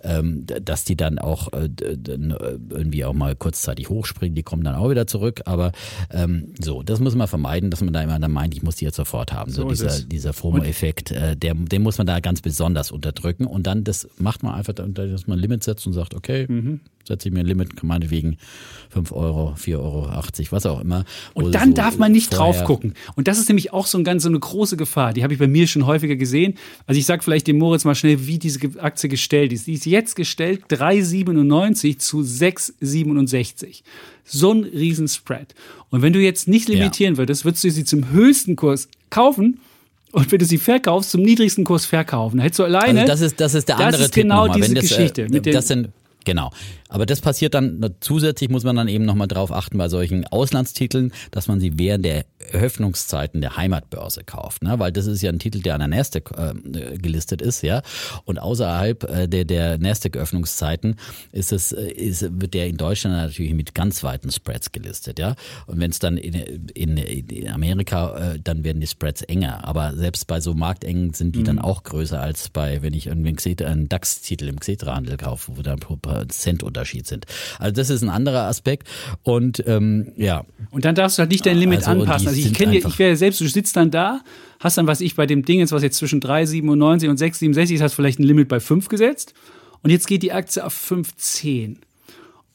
S2: ähm, dass die dann auch äh, irgendwie auch mal kurzzeitig hochspringen, die kommen dann auch wieder zurück. Aber ähm, so, das muss man vermeiden, dass man da immer dann meint, ich muss die jetzt sofort haben. So, so dieser, dieser FOMO-Effekt, äh, der, den muss man da ganz besonders unterdrücken. Und dann das macht man einfach, dass man ein Limit setzt und sagt, okay, mhm setze ich mir ein Limit, meinetwegen 5 Euro, 4,80 Euro, was auch immer.
S1: Und dann so darf man nicht drauf gucken. Und das ist nämlich auch so, ein ganz, so eine große Gefahr. Die habe ich bei mir schon häufiger gesehen. Also ich sage vielleicht dem Moritz mal schnell, wie diese Aktie gestellt ist. Die ist jetzt gestellt 3,97 zu 6,67. So ein Riesenspread. Und wenn du jetzt nicht limitieren ja. würdest, würdest du sie zum höchsten Kurs kaufen und wenn du sie verkaufst, zum niedrigsten Kurs verkaufen. Da hättest du alleine.
S2: Also das ist, das ist der andere
S1: Das ist genau diese
S2: das,
S1: Geschichte.
S2: Äh, mit das sind Genau. Aber das passiert dann, zusätzlich muss man dann eben nochmal drauf achten bei solchen Auslandstiteln, dass man sie während der Öffnungszeiten der Heimatbörse kauft. Ne? Weil das ist ja ein Titel, der an der Nasdaq äh, gelistet ist, ja. Und außerhalb äh, der, der Nasdaq-Öffnungszeiten ist es, äh, ist, wird der in Deutschland natürlich mit ganz weiten Spreads gelistet, ja. Und wenn es dann in, in, in Amerika, äh, dann werden die Spreads enger. Aber selbst bei so Marktengen sind die mhm. dann auch größer als bei, wenn ich irgendwie einen DAX-Titel im Xetra-Handel kaufe, wo dann pro Cent Unterschied sind. Also das ist ein anderer Aspekt. Und ähm, ja.
S1: Und dann darfst du halt nicht dein Limit also anpassen. Also ich kenne ich wäre selbst, du sitzt dann da, hast dann, was ich bei dem Ding jetzt, was jetzt zwischen 3,97 und 6,67 ist, hast vielleicht ein Limit bei 5 gesetzt. Und jetzt geht die Aktie auf 5,10.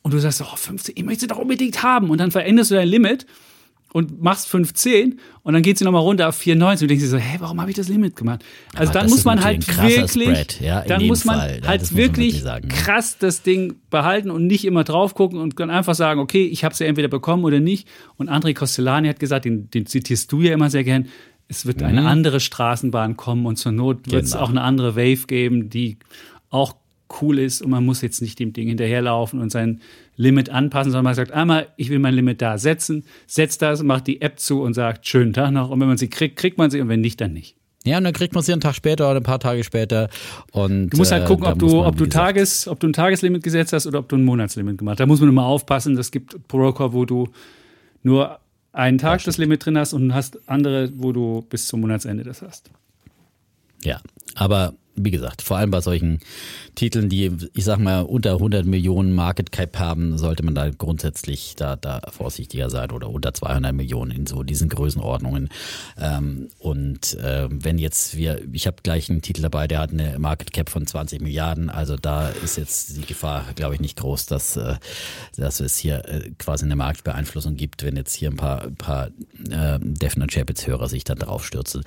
S1: Und du sagst, oh, 15, ich möchte sie doch unbedingt haben. Und dann veränderst du dein Limit und machst 15 und dann geht sie nochmal runter auf 94 und denkst dir so, hä, warum habe ich das Limit gemacht? Also Aber dann muss man halt wirklich, ja, dann muss man Fall. halt wirklich, wirklich krass das Ding behalten und nicht immer drauf gucken und dann einfach sagen, okay, ich habe sie ja entweder bekommen oder nicht. Und André Costellani hat gesagt, den, den zitierst du ja immer sehr gern, es wird mhm. eine andere Straßenbahn kommen und zur Not wird es genau. auch eine andere Wave geben, die auch cool ist und man muss jetzt nicht dem Ding hinterherlaufen und sein Limit anpassen, sondern man sagt einmal, ich will mein Limit da setzen, setzt das, macht die App zu und sagt, schönen Tag noch. Und wenn man sie kriegt, kriegt man sie und wenn nicht, dann nicht.
S2: Ja, und dann kriegt man sie einen Tag später oder ein paar Tage später. Und,
S1: du musst halt gucken, äh, ob, du, ob, du Tages, ob du ein Tageslimit gesetzt hast oder ob du ein Monatslimit gemacht hast. Da muss man immer aufpassen. Das gibt Broker, wo du nur einen Tag das, das Limit drin hast und hast andere, wo du bis zum Monatsende das hast.
S2: Ja, aber wie gesagt, vor allem bei solchen Titeln, die, ich sag mal, unter 100 Millionen Market Cap haben, sollte man da grundsätzlich da, da vorsichtiger sein oder unter 200 Millionen in so diesen Größenordnungen. Ähm, und äh, wenn jetzt wir, ich habe gleich einen Titel dabei, der hat eine Market Cap von 20 Milliarden, also da ist jetzt die Gefahr, glaube ich, nicht groß, dass, äh, dass es hier äh, quasi eine Marktbeeinflussung gibt, wenn jetzt hier ein paar, ein paar äh, Defner Chapitz Hörer sich dann drauf stürzen.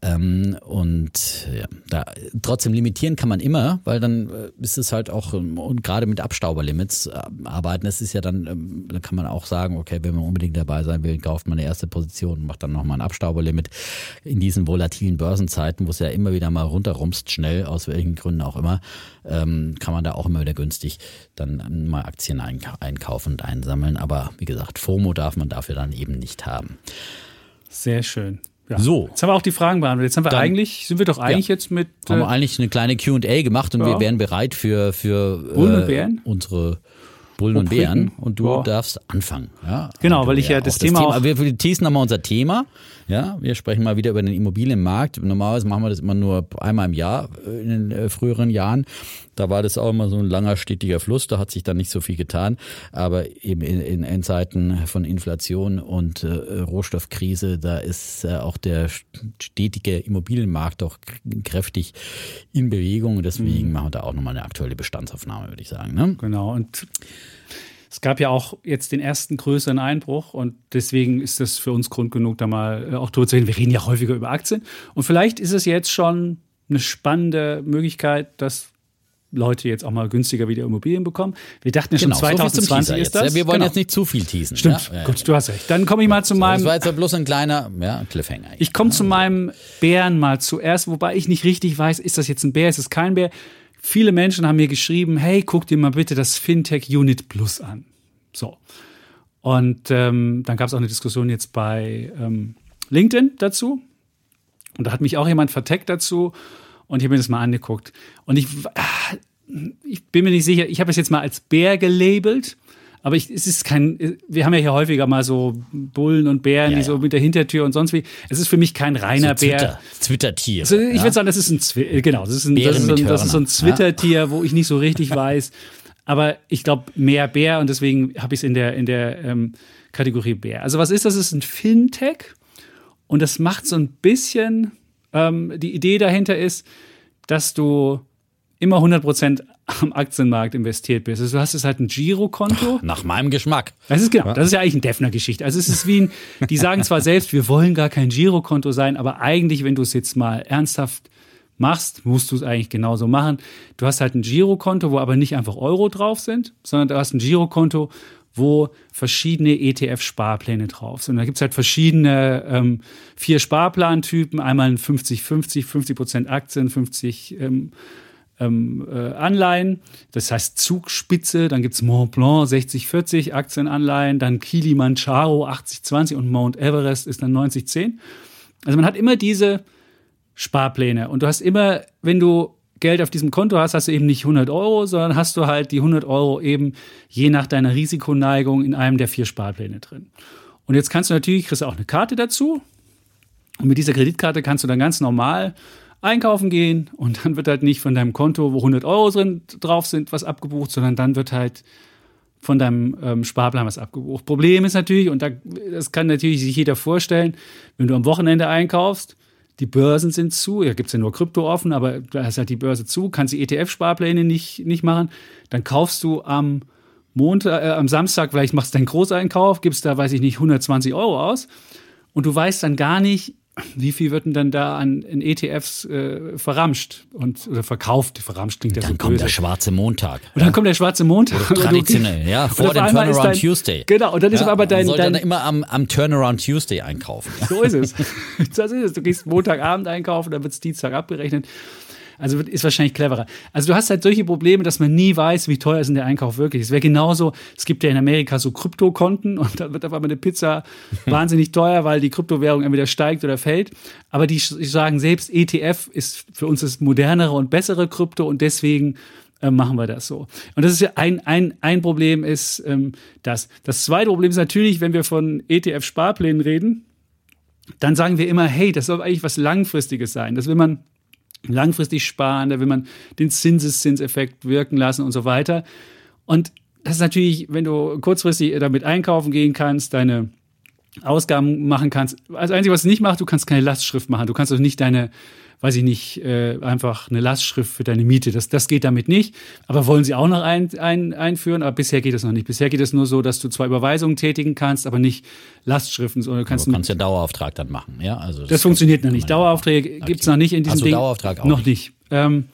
S2: Ähm, und ja, da trotzdem limitieren kann man immer, weil dann äh, ist es halt auch, ähm, und gerade mit Abstauberlimits äh, arbeiten, das ist ja dann, ähm, da kann man auch sagen, okay, wenn man unbedingt dabei sein will, kauft man eine erste Position und macht dann nochmal ein Abstauberlimit. In diesen volatilen Börsenzeiten, wo es ja immer wieder mal runterrumst, schnell, aus welchen Gründen auch immer, ähm, kann man da auch immer wieder günstig dann mal Aktien einkaufen und einsammeln. Aber wie gesagt, FOMO darf man dafür dann eben nicht haben.
S1: Sehr schön.
S2: Ja. So.
S1: Jetzt haben wir auch die Fragen beantwortet. Jetzt haben wir Dann, eigentlich, sind wir doch eigentlich ja. jetzt mit.
S2: Haben wir äh, eigentlich eine kleine QA gemacht und ja. wir wären bereit für, für
S1: Bullen und äh, Bären?
S2: unsere Bullen und Bären und du darfst anfangen. Ja,
S1: genau, weil ich ja das Thema,
S2: das Thema wir teasen nochmal unser Thema. Ja, wir sprechen mal wieder über den Immobilienmarkt. Normalerweise machen wir das immer nur einmal im Jahr äh, in den äh, früheren Jahren. Da war das auch immer so ein langer, stetiger Fluss. Da hat sich dann nicht so viel getan. Aber eben in, in, Zeiten von Inflation und äh, Rohstoffkrise, da ist äh, auch der stetige Immobilienmarkt doch kräftig in Bewegung. Deswegen mhm. machen wir da auch nochmal eine aktuelle Bestandsaufnahme, würde ich sagen. Ne?
S1: Genau. Und es gab ja auch jetzt den ersten größeren Einbruch und deswegen ist das für uns Grund genug, da mal äh, auch drüber zu reden. Wir reden ja häufiger über Aktien und vielleicht ist es jetzt schon eine spannende Möglichkeit, dass Leute jetzt auch mal günstiger wieder Immobilien bekommen. Wir dachten ja schon genau, 2020 so ist das.
S2: Ja, wir wollen genau. jetzt nicht zu viel teasen.
S1: Stimmt, ja, gut, du hast recht. Dann komme ich mal zu meinem.
S2: Das war jetzt bloß ein kleiner ja, Cliffhanger.
S1: Ich komme zu meinem Bären mal zuerst, wobei ich nicht richtig weiß, ist das jetzt ein Bär, ist es kein Bär. Viele Menschen haben mir geschrieben, hey, guck dir mal bitte das Fintech Unit Plus an. So. Und ähm, dann gab es auch eine Diskussion jetzt bei ähm, LinkedIn dazu. Und da hat mich auch jemand verteckt dazu. Und ich habe mir das mal angeguckt. Und ich, ah, ich bin mir nicht sicher, ich habe es jetzt mal als Bär gelabelt. Aber ich, es ist kein, wir haben ja hier häufiger mal so Bullen und Bären,
S2: Ja,
S1: die so mit der Hintertür und sonst wie. Es ist für mich kein reiner
S2: So
S1: Bär.
S2: Twitter, Twittertier.
S1: Also ich würde sagen, das ist ein Zwi äh, genau, das ist ein, das ist so ein, das ist so ein Zwittertier, wo ich nicht so richtig weiß. Aber ich glaube mehr Bär und deswegen habe ich es in der, in der ähm, Kategorie Bär. Also was ist das? Es ist ein Fintech und das macht so ein bisschen, ähm, die Idee dahinter ist, dass du immer 100% am Aktienmarkt investiert bist. Also du hast es halt ein Girokonto.
S2: Nach meinem Geschmack.
S1: Das ist genau, das ist ja eigentlich ein Defner-Geschichte. Also es ist wie ein, die sagen zwar selbst, wir wollen gar kein Girokonto sein, aber eigentlich, wenn du es jetzt mal ernsthaft machst, musst du es eigentlich genauso machen. Du hast halt ein Girokonto, wo aber nicht einfach Euro drauf sind, sondern du hast ein Girokonto, wo verschiedene ETF-Sparpläne drauf sind. Da gibt es halt verschiedene ähm, vier Sparplantypen, einmal ein 50-50, 50 Prozent Aktien, 50 ähm, ähm, äh, Anleihen, das heißt Zugspitze, dann gibt's Mont Blanc 60-40 Aktienanleihen, dann Kilimanjaro 80-20 und Mount Everest ist dann 90-10. Also man hat immer diese Sparpläne und du hast immer, wenn du Geld auf diesem Konto hast, hast du eben nicht 100 Euro, sondern hast du halt die 100 Euro eben je nach deiner Risikoneigung in einem der vier Sparpläne drin. Und jetzt kannst du natürlich, kriegst du auch eine Karte dazu und mit dieser Kreditkarte kannst du dann ganz normal einkaufen gehen und dann wird halt nicht von deinem Konto, wo 100 Euro drin drauf sind, was abgebucht, sondern dann wird halt von deinem ähm, Sparplan was abgebucht. Problem ist natürlich, und da, das kann natürlich sich jeder vorstellen, wenn du am Wochenende einkaufst, die Börsen sind zu, da gibt es ja nur Krypto offen, aber da ist halt die Börse zu, kannst die ETF-Sparpläne nicht, nicht machen, dann kaufst du am Montag, äh, am Samstag, vielleicht machst du deinen Großeinkauf, gibst da, weiß ich nicht, 120 Euro aus und du weißt dann gar nicht, wie viel wird denn dann da an in ETFs äh, verramscht und oder verkauft? Verramscht klingt ja
S2: Dann
S1: so
S2: kommt
S1: böse.
S2: der schwarze Montag.
S1: und dann kommt der schwarze Montag.
S2: Oder traditionell, ja, vor dem
S1: ist
S2: Turnaround
S1: dein-
S2: Tuesday.
S1: Genau, und dann ist
S2: Ja,
S1: aber
S2: man
S1: dein, dein
S2: dann immer am, am Turnaround Tuesday einkaufen.
S1: so ist es. Das ist es. Du gehst Montagabend einkaufen, dann wird es Dienstag abgerechnet. Also ist wahrscheinlich cleverer. Also du hast halt solche Probleme, dass man nie weiß, wie teuer ist denn der Einkauf wirklich. Es wäre genauso, es gibt ja in Amerika so Kryptokonten und dann wird auf einmal eine Pizza wahnsinnig teuer, weil die Kryptowährung entweder steigt oder fällt. Aber die sagen selbst, ETF ist für uns das modernere und bessere Krypto und deswegen äh, machen wir das so. Und das ist ja ein, ein, ein Problem ist ähm, das. Das zweite Problem ist natürlich, wenn wir von ETF-Sparplänen reden, dann sagen wir immer, hey, das soll eigentlich was Langfristiges sein. Das will man langfristig sparen, da will man den Zinseszinseffekt wirken lassen und so weiter. Und das ist natürlich, wenn du kurzfristig damit einkaufen gehen kannst, deine Ausgaben machen kannst. Das Einzige, was es nicht macht, du kannst keine Lastschrift machen. Du kannst also nicht deine, weiß ich nicht, äh, einfach eine Lastschrift für deine Miete. Das, das geht damit nicht. Aber wollen sie auch noch ein, ein, einführen? Aber bisher geht es noch nicht. Bisher geht es nur so, dass du zwar Überweisungen tätigen kannst, aber nicht Lastschriften, sondern du kannst
S2: Du kannst ja Dauerauftrag dann machen. Ja, also
S1: das funktioniert noch nicht. Daueraufträge gibt's noch nicht in diesem
S2: Also
S1: Ding.
S2: Dauerauftrag auch
S1: noch nicht. Ähm,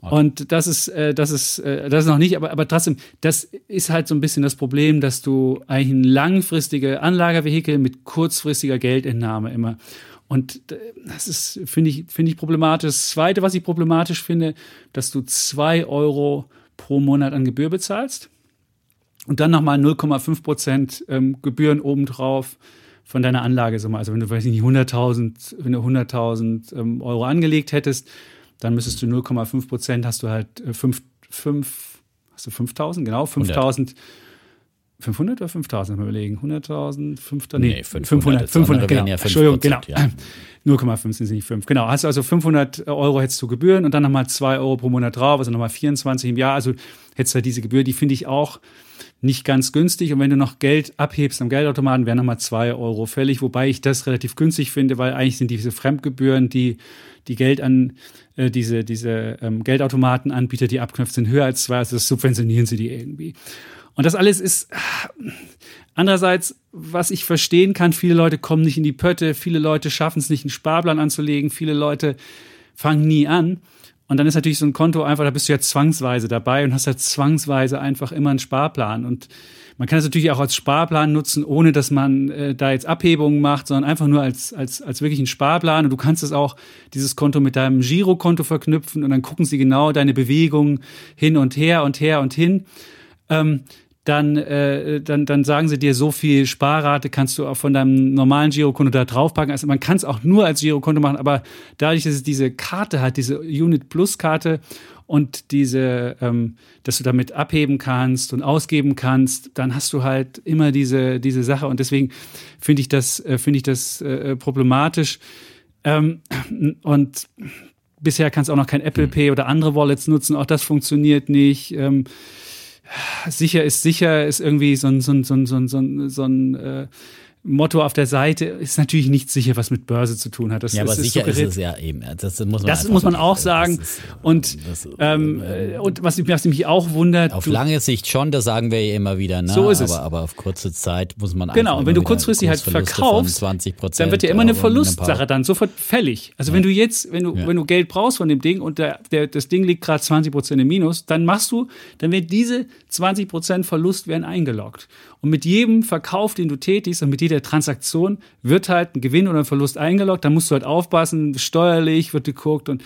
S1: Und das ist, äh, das ist, äh, das ist noch nicht, aber, aber trotzdem, das ist halt so ein bisschen das Problem, dass du eigentlich ein langfristige Anlagevehikel mit kurzfristiger Geldentnahme immer. Und äh, das ist, finde ich, finde ich problematisch. Das Zweite, was ich problematisch finde, dass du zwei Euro pro Monat an Gebühr bezahlst und dann nochmal 0,5 Prozent ähm, Gebühren obendrauf von deiner Anlagesumme. Also wenn du, weiß ich nicht, 100.000, wenn du 100.000 ähm, Euro angelegt hättest, dann müsstest du 0,5 Prozent, hast du halt äh, 5, 5, hast du 5.000, genau, 5.000. 500 oder 5000 mal überlegen? 100.000, 500, nee,
S2: Nee, 500,
S1: 500,
S2: das
S1: 500,
S2: andere
S1: genau.
S2: ja 5%,
S1: Entschuldigung, genau.
S2: ja.
S1: 0,5 sind nicht 5. Genau, hast du also 500 Euro hättest du Gebühren und dann nochmal 2 Euro pro Monat drauf, also nochmal 24 im Jahr. Also hättest du halt diese Gebühr, die finde ich auch nicht ganz günstig. Und wenn du noch Geld abhebst am Geldautomaten, wären nochmal 2 Euro fällig, wobei ich das relativ günstig finde, weil eigentlich sind diese Fremdgebühren, die die Geld an äh, diese, diese ähm, Geldautomatenanbieter, die abknüpft, sind höher als zwei, also das subventionieren sie die irgendwie. Und das alles ist andererseits, was ich verstehen kann, viele Leute kommen nicht in die Pötte, viele Leute schaffen es nicht, einen Sparplan anzulegen, viele Leute fangen nie an. Und dann ist natürlich so ein Konto einfach, da bist du ja zwangsweise dabei und hast ja zwangsweise einfach immer einen Sparplan. Und man kann es natürlich auch als Sparplan nutzen, ohne dass man äh, da jetzt Abhebungen macht, sondern einfach nur als, als, als wirklich einen Sparplan. Und du kannst es auch, dieses Konto mit deinem Girokonto verknüpfen und dann gucken sie genau deine Bewegungen hin und her und her und hin. Ähm, dann, äh, dann, dann sagen sie dir, so viel Sparrate kannst du auch von deinem normalen Girokonto da draufpacken. Also man kann es auch nur als Girokonto machen, aber dadurch, dass es diese Karte hat, diese Unit Plus Karte und diese, ähm, dass du damit abheben kannst und ausgeben kannst, dann hast du halt immer diese, diese Sache. Und deswegen finde ich das, äh, finde ich das äh, problematisch. Ähm, und bisher kannst du auch noch kein Apple Pay oder andere Wallets nutzen. Auch das funktioniert nicht. Ähm, sicher ist sicher ist irgendwie so ein, so ein, so ein, so ein, so ein, so ein äh, Motto auf der Seite ist natürlich nicht sicher, was mit Börse zu tun hat.
S2: Das, ja, aber sicher ist, ist es ja eben.
S1: Das muss man, das muss man auch sagen. Ist, und, das, ähm, äh, und was, was mich auch wundert.
S2: Auf du, lange Sicht schon, das sagen wir ja immer wieder. Ne?
S1: So ist es.
S2: Aber, aber auf kurze Zeit muss man
S1: Genau, und wenn du kurzfristig halt verkaufst, dann wird ja immer eine Verlustsache dann sofort fällig. Also ja. wenn du jetzt, wenn du, ja. wenn du Geld brauchst von dem Ding und der, der, das Ding liegt gerade 20 Prozent im Minus, dann machst du, dann wird diese 20 Prozent Verlust werden eingeloggt. Und mit jedem Verkauf, den du tätigst und mit jeder Transaktion wird halt ein Gewinn oder ein Verlust eingeloggt. Da musst du halt aufpassen, steuerlich wird geguckt und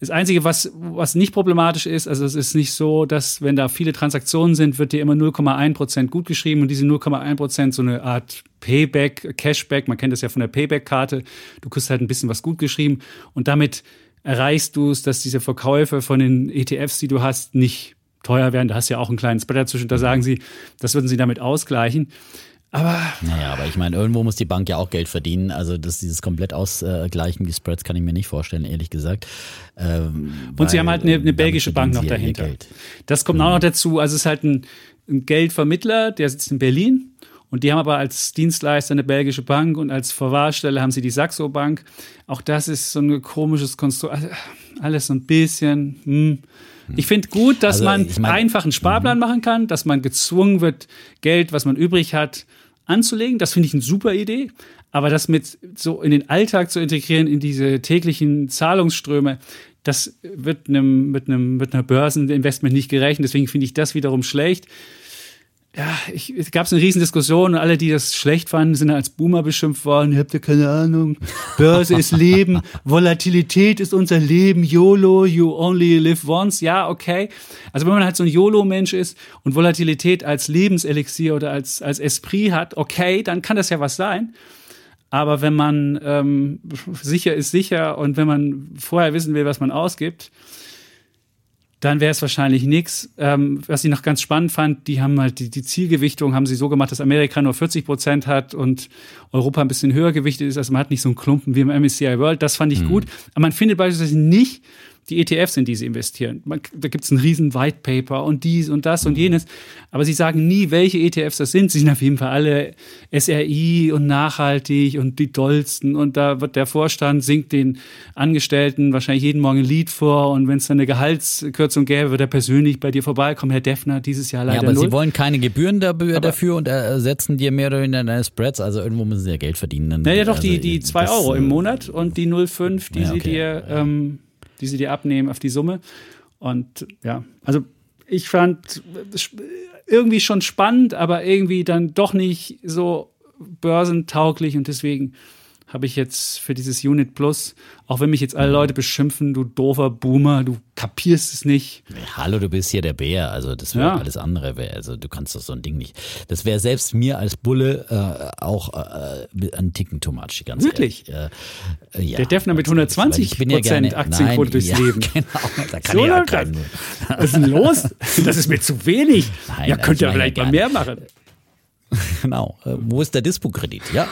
S1: das Einzige, was, was nicht problematisch ist, also es ist nicht so, dass wenn da viele Transaktionen sind, wird dir immer 0,1% gut geschrieben und diese 0,1% so eine Art Payback, Cashback, man kennt das ja von der Payback-Karte, du kriegst halt ein bisschen was gut geschrieben und damit erreichst du es, dass diese Verkäufe von den ETFs, die du hast, nicht teuer werden. Da hast du ja auch einen kleinen Spread dazwischen. Da sagen sie, das würden sie damit ausgleichen. Aber.
S2: Naja, aber ich meine, irgendwo muss die Bank ja auch Geld verdienen. Also, dass dieses komplett ausgleichen, die Spreads, kann ich mir nicht vorstellen, ehrlich gesagt.
S1: Ähm, Und sie haben halt eine, eine belgische Bank noch dahinter. Das kommt mhm. auch noch dazu. Also, es ist halt ein, ein Geldvermittler, der sitzt in Berlin. Und die haben aber als Dienstleister eine belgische Bank und als Verwahrstelle haben sie die Saxo Bank. Auch das ist so ein komisches Konstrukt. Also, alles so ein bisschen. Hm. Ich finde gut, dass also, man ich mein, einfach einen Sparplan mhm. machen kann, dass man gezwungen wird, Geld, was man übrig hat, anzulegen. Das finde ich eine super Idee. Aber das mit so in den Alltag zu integrieren, in diese täglichen Zahlungsströme, das wird einem, mit einem, mit einer Börseninvestment nicht gerechnet. Deswegen finde ich das wiederum schlecht ja, ich, es gab eine riesen Diskussion und alle, die das schlecht fanden, sind als Boomer beschimpft worden. Ihr habt ja keine Ahnung. Börse ist Leben. Volatilität ist unser Leben. YOLO, you only live once. Ja, okay. Also wenn man halt so ein YOLO-Mensch ist und Volatilität als Lebenselixier oder als, als Esprit hat, okay, dann kann das ja was sein. Aber wenn man ähm, sicher ist sicher und wenn man vorher wissen will, was man ausgibt, dann wäre es wahrscheinlich nichts. Ähm, was ich noch ganz spannend fand, die haben halt die, die, Zielgewichtung haben sie so gemacht, dass Amerika nur 40 Prozent hat und Europa ein bisschen höher gewichtet ist. Also man hat nicht so einen Klumpen wie im MSCI World. Das fand ich mhm. gut. Aber man findet beispielsweise nicht die ETFs, in die sie investieren. Man, da gibt es einen riesen White Paper und dies und das und jenes. Aber sie sagen nie, welche ETFs das sind. Sie sind auf jeden Fall alle SRI und nachhaltig und die dollsten. Und da wird der Vorstand, singt den Angestellten wahrscheinlich jeden Morgen ein Lied vor. Und wenn es dann eine Gehaltskürzung gäbe, wird er persönlich bei dir vorbeikommen. Herr Defner, dieses Jahr leider
S2: Ja, aber
S1: null.
S2: sie wollen keine Gebühren dafür, dafür und ersetzen dir mehr oder weniger deine Spreads. Also irgendwo müssen sie ja Geld verdienen.
S1: Naja, doch, also die, die 2 Euro im Monat und die 0,5, die ja, okay. sie dir ähm, die sie dir abnehmen auf die Summe. Und ja, also ich fand irgendwie schon spannend, aber irgendwie dann doch nicht so börsentauglich und deswegen habe ich jetzt für dieses Unit Plus, auch wenn mich jetzt alle Leute beschimpfen, du doofer Boomer, du kapierst es nicht.
S2: Hallo, du bist hier der Bär, also das wäre ja. alles andere, wär, also du kannst doch so ein Ding nicht. Das wäre selbst mir als Bulle äh, auch äh, ein Ticken too much, ganz
S1: Wirklich? Ehrlich. Äh, ja, der Defner mit 120 Prozent ja Aktienquote durchs
S2: ja,
S1: Leben.
S2: Genau, da kann so ich ja keinen.
S1: Was ist denn los? Das ist mir zu wenig. Nein, ja, könnt ihr vielleicht mal mehr machen.
S2: Genau. Äh, wo ist der Dispo-Kredit? Ja.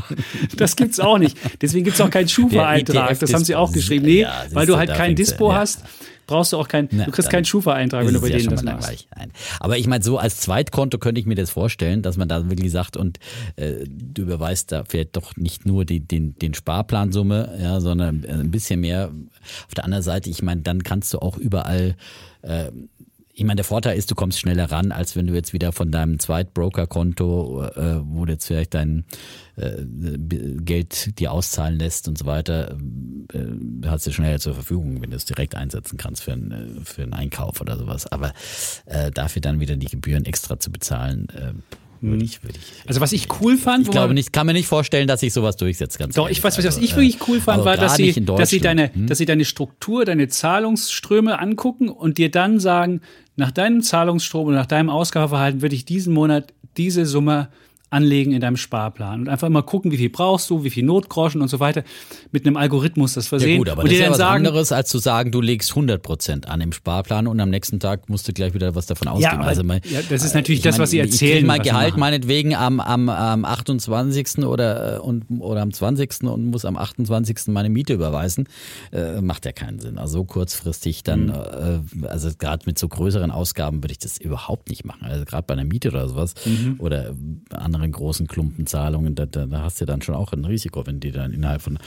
S1: das gibt es auch nicht. Deswegen gibt es auch keinen Schufa-Eintrag. Das haben sie auch geschrieben. Nee, ja, weil du halt kein Dispo ja. hast, brauchst du auch keinen, du kriegst keinen Schufa-Eintrag, wenn du bei ja denen das machst.
S2: Nein. Aber ich meine, so als Zweitkonto könnte ich mir das vorstellen, dass man da wirklich sagt, und äh, du überweist da vielleicht doch nicht nur die, den, den Sparplansumme, ja, sondern ein bisschen mehr. Auf der anderen Seite, ich meine, dann kannst du auch überall äh, ich meine, der Vorteil ist, du kommst schneller ran, als wenn du jetzt wieder von deinem Zweitbroker-Konto, äh, wo du jetzt vielleicht dein äh, Geld dir auszahlen lässt und so weiter, äh, hast du schneller zur Verfügung, wenn du es direkt einsetzen kannst für, ein, für einen Einkauf oder sowas. Aber äh, dafür dann wieder die Gebühren extra zu bezahlen, äh, würde ich, würde ich.
S1: Also was ich cool fand,
S2: ich glaube nicht, kann mir nicht vorstellen, dass sich sowas durchsetzt. Ganz
S1: Doch, ich weiß, was also, ich wirklich cool fand, war, dass sie, dass sie deine, hm? dass sie deine Struktur, deine Zahlungsströme angucken und dir dann sagen, nach deinem Zahlungsstrom und nach deinem Ausgabeverhalten würde ich diesen Monat diese Summe anlegen in deinem Sparplan und einfach mal gucken, wie viel brauchst du, wie viel Notgroschen und so weiter, mit einem Algorithmus das versehen.
S2: Ja gut, aber
S1: und
S2: das ist ja was
S1: sagen,
S2: anderes, als zu sagen, du legst 100 Prozent an im Sparplan und am nächsten Tag musst du gleich wieder was davon ausgeben.
S1: aber-
S2: also mein,
S1: ja, das ist natürlich
S2: ich
S1: das, was sie
S2: Ich
S1: erzählen,
S2: krieg mein Gehalt meinetwegen am, am, am 28. Oder, äh, und, oder am 20. und muss am 28. meine Miete überweisen. Äh, macht ja keinen Sinn. Also so kurzfristig dann,
S1: Mhm.
S2: äh, also gerade mit so größeren Ausgaben würde ich das überhaupt nicht machen. Also gerade bei einer Miete oder sowas
S1: Mhm.
S2: oder anderen großen Klumpenzahlungen, da, da, da hast du dann schon auch ein Risiko, wenn die dann innerhalb von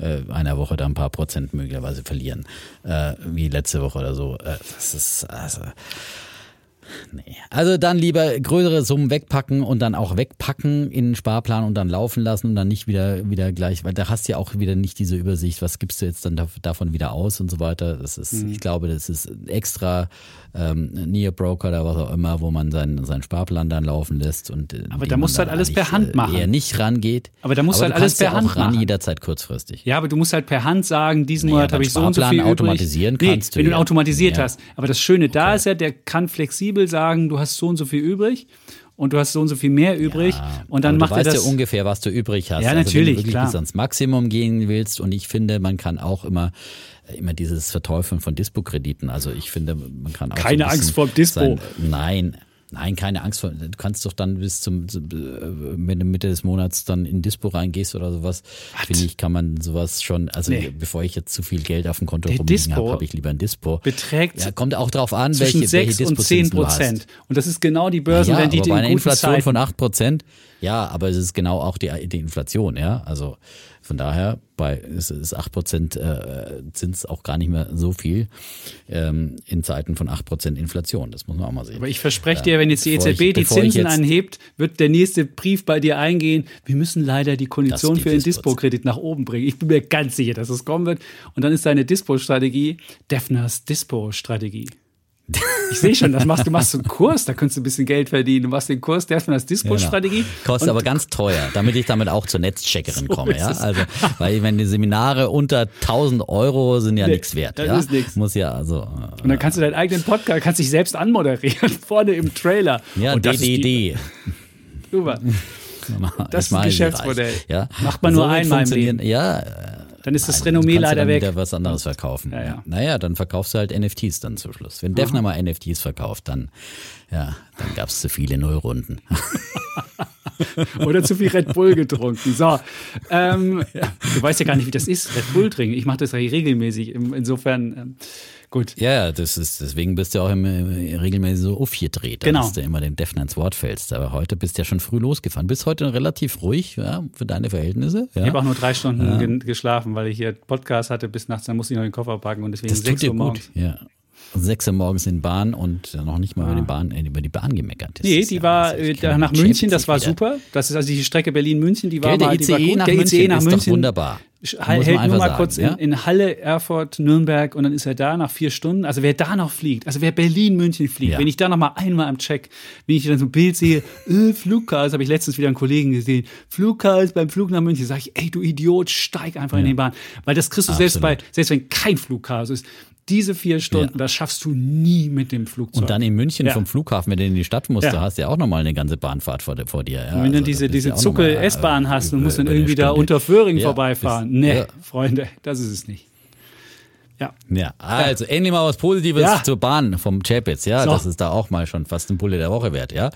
S2: äh, einer Woche da ein paar Prozent möglicherweise verlieren, äh, wie letzte Woche oder so. Äh, das ist also Nee. Also dann lieber größere Summen wegpacken und dann auch wegpacken in den Sparplan und dann laufen lassen und dann nicht wieder, wieder gleich, weil da hast du ja auch wieder nicht diese Übersicht, was gibst du jetzt dann dav- davon wieder aus und so weiter. Das ist,
S1: Mhm.
S2: ich glaube, das ist extra ähm, Near Broker oder was auch immer, wo man seinen, seinen Sparplan dann laufen lässt und äh,
S1: Aber da musst du halt alles per Hand
S2: äh,
S1: machen.
S2: Eher nicht rangeht.
S1: Aber da musst du
S2: Aber
S1: halt alles
S2: kannst ja
S1: per Hand
S2: auch ran,
S1: machen.
S2: jederzeit kurzfristig.
S1: Ja, aber du musst halt per Hand sagen, diesen
S2: Naja,
S1: Monat habe ich so und so
S2: Sparplan
S1: viel
S2: automatisieren
S1: übrig.
S2: kannst du
S1: wenn du ihn
S2: ja.
S1: automatisiert
S2: Ja.
S1: hast. Aber das Schöne da ist ja, der kann flexibel sagen, du hast so und so viel übrig und du hast so und so viel mehr übrig und dann macht
S2: du
S1: er
S2: weißt
S1: das.
S2: ja ungefähr, was du übrig hast.
S1: Ja,
S2: also
S1: natürlich,
S2: wenn du wirklich
S1: klar.
S2: bis ans Maximum gehen willst und ich finde, man kann auch immer immer dieses Verteufeln von Dispo-Krediten. Also ich finde, man kann auch
S1: Keine
S2: so
S1: Angst vorm Dispo.
S2: Sein, nein, nein, keine Angst vor. Du kannst doch dann bis zum äh, Mitte Mitte des Monats dann in Dispo reingehst oder sowas. Finde ich, kann man sowas schon. Also
S1: Nee.
S2: bevor ich jetzt zu viel Geld auf dem Konto
S1: Der
S2: rumliegen habe, habe ich lieber ein Dispo.
S1: beträgt
S2: ja, kommt auch drauf an,
S1: zwischen
S2: welche, welche
S1: 6 und 10
S2: Dispozinsen du hast.
S1: Prozent. Und das ist genau die
S2: Ja,
S1: Börsenrendite
S2: aber bei einer Inflation
S1: Zeiten.
S2: von 8 Prozent, ja, aber es ist genau auch die, die Inflation, ja. Also von daher, bei es ist 8 Prozent äh, Zins auch gar nicht mehr so viel ähm, in Zeiten von 8 Prozent Inflation. Das muss man auch mal sehen.
S1: Aber ich verspreche dir, wenn jetzt die EZB
S2: ich-
S1: die Zinsen anhebt, wird der nächste Brief bei dir eingehen. Wir müssen leider die Kondition für den Dispo-Kredit nach oben bringen. Ich bin mir ganz sicher, dass es kommen wird. Und dann ist deine Dispo-Strategie Defners Dispo-Strategie. Ich sehe schon, das machst, du machst so einen Kurs, da könntest du ein bisschen Geld verdienen. Du machst den Kurs Defners Dispo-Strategie.
S2: Genau. Kostet aber ganz teuer, damit ich damit auch zur Netzcheckerin komme.
S1: ist
S2: Ja? Also, weil wenn die Seminare unter 1000 Euro sind ja
S1: Nee,
S2: nichts wert.
S1: das
S2: ja?
S1: ist nix.
S2: Muss ja also.
S1: Und dann kannst du deinen eigenen Podcast, kannst dich selbst anmoderieren, vorne im Trailer.
S2: Ja,
S1: Und das
S2: DDD.
S1: Super. Das ist ein Geschäftsmodell.
S2: Ja.
S1: Macht man nur
S2: wird
S1: einmal im Leben.
S2: Ja,
S1: Dann ist das
S2: Nein,
S1: Renommee leider
S2: dann
S1: weg.
S2: wieder was anderes verkaufen.
S1: Ja, ja.
S2: Naja, dann verkaufst du halt NFTs dann zum Schluss. Wenn Defner mal NFTs verkauft, dann, ja, dann gab es zu viele Nullrunden.
S1: Oder zu viel Red Bull getrunken. So, ähm, du weißt ja gar nicht, wie das ist, Red Bull trinken. Ich mache das ja regelmäßig. Insofern, ähm, gut.
S2: Ja, ja, das ist, deswegen bist du auch immer regelmäßig so aufgedreht,
S1: Genau.
S2: dass du immer dem Defner ins Wort fällst. Aber heute bist du ja schon früh losgefahren. Bist heute relativ ruhig, ja, für deine Verhältnisse. Ja.
S1: Ich habe auch nur drei Stunden ge geschlafen, weil ich hier Podcast hatte bis nachts. Dann musste ich noch den Koffer packen und deswegen
S2: das tut
S1: sechs
S2: dir
S1: Uhr
S2: gut.
S1: morgens.
S2: Ja. Sechs Uhr morgens in Bahn und noch nicht mal über, die Bahn, äh, über die Bahn gemeckert. Das
S1: Nee, die
S2: ja-
S1: war
S2: ist
S1: äh, da nach München, das war
S2: wieder.
S1: super. Das ist also die Strecke Berlin-München, die war
S2: Gell, der
S1: mal die war gut.
S2: nach
S1: der
S2: München
S1: ICE nach
S2: ist doch
S1: München
S2: wunderbar. man
S1: hält nur mal
S2: sagen,
S1: kurz
S2: ja?
S1: in, in Halle, Erfurt, Nürnberg und dann ist er da nach vier Stunden. Also wer da noch fliegt, also wer Berlin-München fliegt,
S2: Ja.
S1: wenn ich da noch mal einmal am Check, wenn ich dann so ein Bild sehe, äh, Flugchaos, habe ich letztens wieder einen Kollegen gesehen, Flugchaos beim Flug nach München, sage ich, ey du Idiot, steig einfach in die Bahn. Weil das kriegst du selbst bei,
S2: Absolut.
S1: selbst wenn kein Flugchaos ist, diese vier Stunden,
S2: Ja.
S1: das schaffst du nie mit dem Flugzeug.
S2: Und dann in München
S1: Ja.
S2: vom Flughafen, wenn du in die Stadt musst,
S1: Ja.
S2: da hast du ja auch nochmal eine ganze Bahnfahrt vor, dir- vor dir. Ja,
S1: Und wenn du
S2: also
S1: diese,
S2: ist
S1: diese
S2: ja noch mal, äh,
S1: Zuckel-S-Bahn hast und musst dann irgendwie da unter Föhring
S2: Ja,
S1: vorbeifahren.
S2: bis-
S1: Nee,
S2: ja.
S1: Freunde, das ist es nicht. Ja.
S2: Ja, also endlich mal was Positives
S1: Ja.
S2: zur Bahn vom Chapitz, ja,
S1: So.
S2: das ist da auch mal schon fast ein Bulle der Woche wert, ja.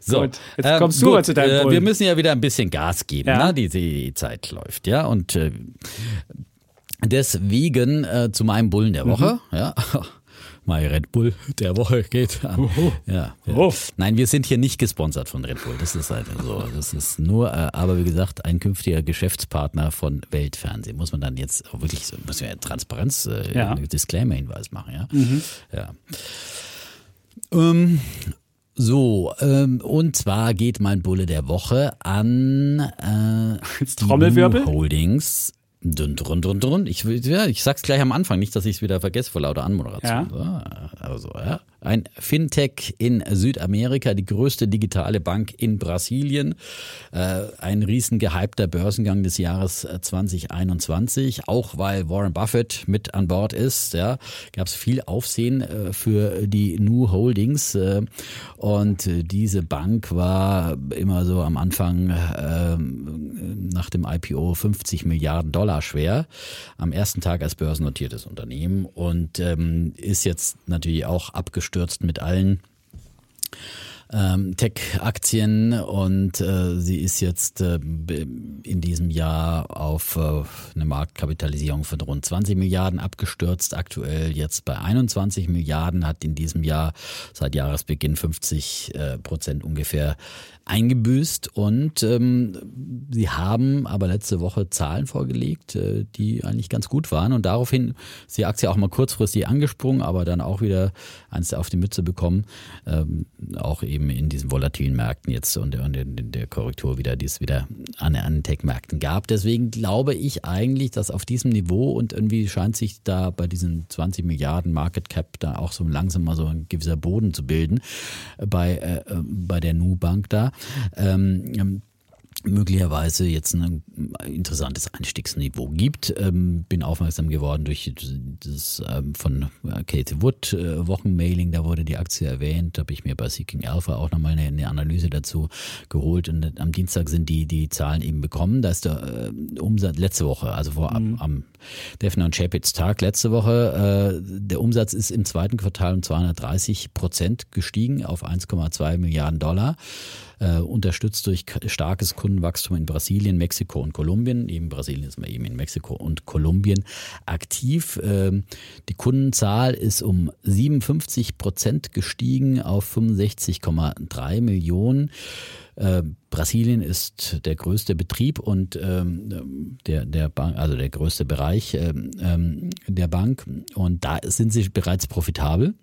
S2: so,
S1: gut. Jetzt kommst du mal zu deinem
S2: äh,
S1: Bullen.
S2: Wir müssen ja wieder ein bisschen Gas geben,
S1: Ja.
S2: ne? die, die Zeit läuft, ja, und äh, deswegen äh, zu meinem Bullen der Woche,
S1: Mhm.
S2: ja. Mein Red Bull der Woche geht an. Ja, ja. Nein, wir sind hier nicht gesponsert von Red Bull. Das ist halt so. Das ist nur, äh, aber wie gesagt, ein künftiger Geschäftspartner von Weltfernsehen. Muss man dann jetzt auch wirklich, so- müssen wir ja Transparenz, äh,
S1: Ja.
S2: Disclaimer-Hinweis machen, ja. Ja. Ähm, so, ähm, und zwar geht mein Bulle der Woche an äh,
S1: Trommelwirbel.
S2: Holdings. Dun, dun, dun, dun. Ich, ja, ich sag's gleich am Anfang, nicht, dass ich es wieder vergesse vor lauter Anmoderation.
S1: Ja.
S2: So, also, ja. Ein Fintech in Südamerika, die größte digitale Bank in Brasilien. Äh, ein riesen gehypter Börsengang des Jahres 2021, äh, auch weil Warren Buffett mit an Bord ist. Ja, gab es viel Aufsehen äh, für die New Holdings und diese Bank war immer so am Anfang nach dem IPO 50 Milliarden Dollar schwer. Am ersten Tag als börsennotiertes Unternehmen und ähm, ist jetzt natürlich auch abgestürzt mit allen ähm, Tech-Aktien und äh, sie ist jetzt äh, in diesem Jahr auf äh, eine Marktkapitalisierung von rund 20 Milliarden abgestürzt. Aktuell jetzt bei 21 Milliarden, hat in diesem Jahr seit Jahresbeginn 50 äh, Prozent ungefähr eingebüßt und ähm, sie haben aber letzte Woche Zahlen vorgelegt, äh, die eigentlich ganz gut waren und daraufhin ist die Aktie auch mal kurzfristig angesprungen, aber dann auch wieder eins auf die Mütze bekommen, ähm, auch eben in diesen volatilen Märkten jetzt und, und in der Korrektur wieder, die es wieder an, den Tech-Märkten gab. Deswegen glaube ich eigentlich, dass auf diesem Niveau und irgendwie scheint sich da bei diesen 20 Milliarden Market Cap da auch so langsam mal so ein gewisser Boden zu bilden bei, äh, bei der Nu-Bank da ähm, möglicherweise jetzt ein interessantes Einstiegsniveau gibt. Ähm, bin aufmerksam geworden durch das ähm, von Kate Wood äh, Wochenmailing, da wurde die Aktie erwähnt, habe ich mir bei Seeking Alpha auch nochmal eine, eine Analyse dazu geholt und am Dienstag sind die, die Zahlen eben bekommen. Da ist der äh, Umsatz letzte Woche, also vor mhm. am, am Defner und Chapitz Tag letzte Woche, äh, der Umsatz ist im zweiten Quartal um 230 Prozent gestiegen auf 1,2 Milliarden Dollar äh, unterstützt durch starkes Kundenwachstum in Brasilien, Mexiko und Kolumbien. Eben Brasilien ist man eben in Mexiko und Kolumbien aktiv. Ähm, die Kundenzahl ist um 57 Prozent gestiegen auf 65,3 Millionen. Äh, Brasilien ist der größte Betrieb und ähm, der, der Bank, also der größte Bereich ähm, ähm der Bank. Und da sind sie bereits profitabel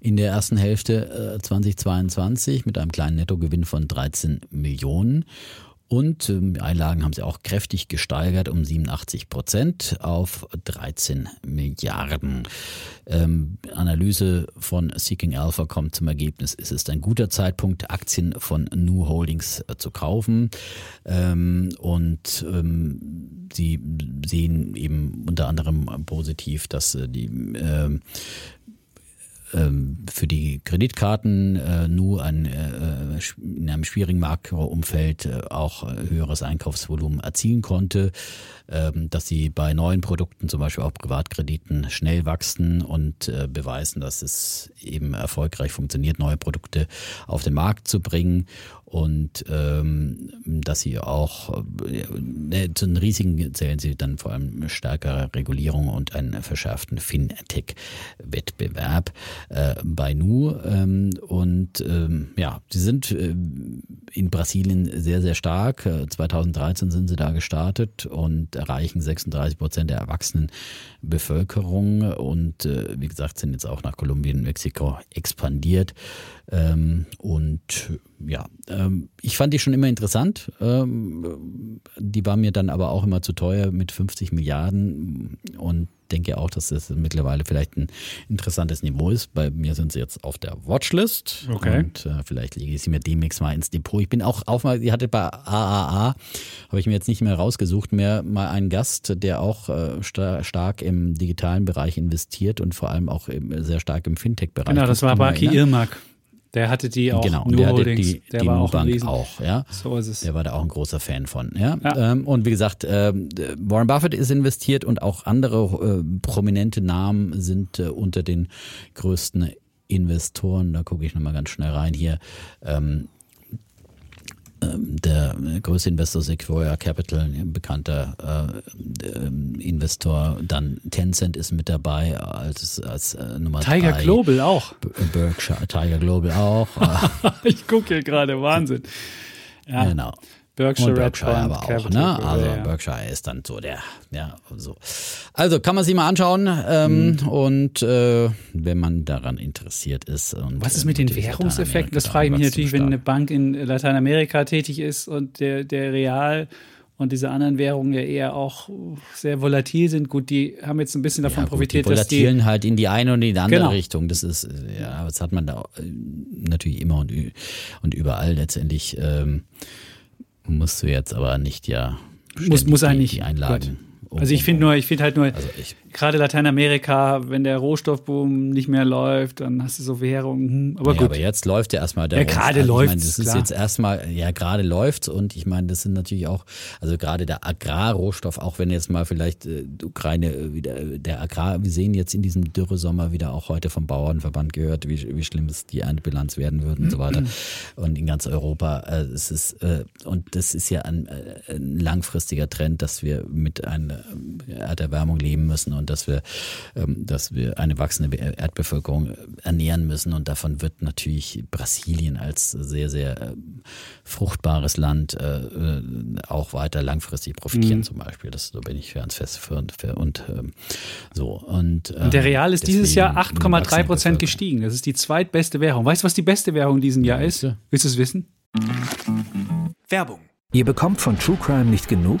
S2: in der ersten Hälfte 2022 äh, mit einem kleinen Nettogewinn von 13 Millionen. Und ähm, Einlagen haben sie auch kräftig gesteigert um 87 Prozent auf 13 Milliarden. Ähm, Analyse von Seeking Alpha kommt zum Ergebnis, es ist ein guter Zeitpunkt, Aktien von New Holdings äh, zu kaufen. Ähm, und ähm, sie sehen eben unter anderem positiv, dass äh, die äh, ähm, für die Kreditkarten äh, nur ein, äh, in einem schwierigen Makroumfeld äh, auch höheres Einkaufsvolumen erzielen konnte, ähm, dass sie bei neuen Produkten, zum Beispiel auch Privatkrediten, schnell wachsen und beweisen, dass es eben erfolgreich funktioniert, neue Produkte auf den Markt zu bringen und ähm, dass sie auch äh, zu den Risiken zählen sie dann vor allem stärkere Regulierung und einen verschärften Fintech-Wettbewerb äh, bei Nu. Ähm, und ähm, ja, sie sind äh, in Brasilien sehr, sehr stark. 2013 sind sie da gestartet und erreichen 36 Prozent der erwachsenen Bevölkerung und äh, wie gesagt sind jetzt auch nach Kolumbien, Mexiko expandiert. Ähm, und ja, ähm, ich fand die schon immer interessant. Ähm, die war mir dann aber auch immer zu teuer mit 50 Milliarden und denke auch, dass das mittlerweile vielleicht ein interessantes Niveau ist. Bei mir sind sie jetzt auf der Watchlist.
S1: Okay.
S2: Und äh, vielleicht lege ich sie mir demnächst mal ins Depot. Ich bin auch aufmerksam, ich hatte bei AAA, habe ich mir jetzt nicht mehr rausgesucht, mehr mal einen Gast, der auch äh, star stark im digitalen Bereich investiert und vor allem auch im, sehr stark im Fintech-Bereich.
S1: Genau, das war Baki Irmak. Der hatte die auch.
S2: Genau, und der hatte die,
S1: der
S2: die
S1: war
S2: auch, Bank auch, ja.
S1: So ist es.
S2: Der war da auch ein großer Fan von, ja.
S1: ja.
S2: Ähm, und wie gesagt, äh, Warren Buffett ist investiert und auch andere äh, prominente Namen sind äh, unter den größten Investoren. Da gucke ich nochmal ganz schnell rein hier. Ähm, der größte Investor Sequoia Capital, ein bekannter äh, ähm, Investor. Dann Tencent ist mit dabei als, als äh, Nummer
S1: Tiger
S2: drei.
S1: Global auch.
S2: Berkshire, Tiger Global auch.
S1: ich gucke hier gerade, Wahnsinn.
S2: Ja. Genau.
S1: Berkshire,
S2: und Berkshire aber auch, ne? Also
S1: ja.
S2: Berkshire ist dann so der, ja, so. Also kann man sich mal anschauen ähm, mhm. und äh, wenn man daran interessiert ist. Und,
S1: Was ist mit den Währungseffekten? Das frage ich mich natürlich, wenn eine Bank in Lateinamerika tätig ist und der, der Real und diese anderen Währungen ja eher auch sehr volatil sind. Gut, die haben jetzt ein bisschen davon
S2: ja, gut,
S1: profitiert,
S2: die
S1: dass die
S2: volatilen halt in die eine und in die andere
S1: Genau.
S2: Richtung. Das ist, äh, ja, das hat man da äh, natürlich immer und, und überall letztendlich. Ähm, musst du jetzt aber nicht ja.
S1: muss, muss
S2: die,
S1: eigentlich.
S2: Die Einlagen. Um-
S1: Also ich
S2: um-
S1: finde nur, ich finde halt nur,
S2: Also
S1: gerade Lateinamerika, wenn der Rohstoffboom nicht mehr läuft, dann hast du so Währungen. hm, Aber
S2: ja,
S1: gut.
S2: aber jetzt läuft ja erstmal der
S1: Ja, gerade
S2: also Ich meine, das ist
S1: klar.
S2: jetzt erstmal, ja, gerade läuft und ich meine, das sind natürlich auch, also gerade der Agrarrohstoff, auch wenn jetzt mal vielleicht äh, Ukraine äh, wieder, äh, der Agrar, wir sehen jetzt in diesem Dürresommer wieder auch heute vom Bauernverband gehört, wie, wie schlimm es die Erntebilanz werden würde und so weiter. Und in ganz Europa, äh, es ist, äh, und das ist ja ein, äh, ein langfristiger Trend, dass wir mit einer äh, Erderwärmung leben müssen und dass wir, ähm, dass wir eine wachsende Be- Erdbevölkerung äh, ernähren müssen. Und davon wird natürlich Brasilien als sehr, sehr äh, fruchtbares Land äh, äh, auch weiter langfristig profitieren,
S1: Mhm.
S2: zum Beispiel. Das da bin ich ganz fest für und, für, und ähm, so. Und, ähm,
S1: Und der Real ist dieses Jahr
S2: deswegen
S1: 8,3
S2: wachsende
S1: Prozent gestiegen. Das ist die zweitbeste Währung. Weißt du, was die beste Währung in diesem Jahr ist? Willst du es wissen?
S3: Werbung.
S4: Ihr bekommt von True Crime nicht genug?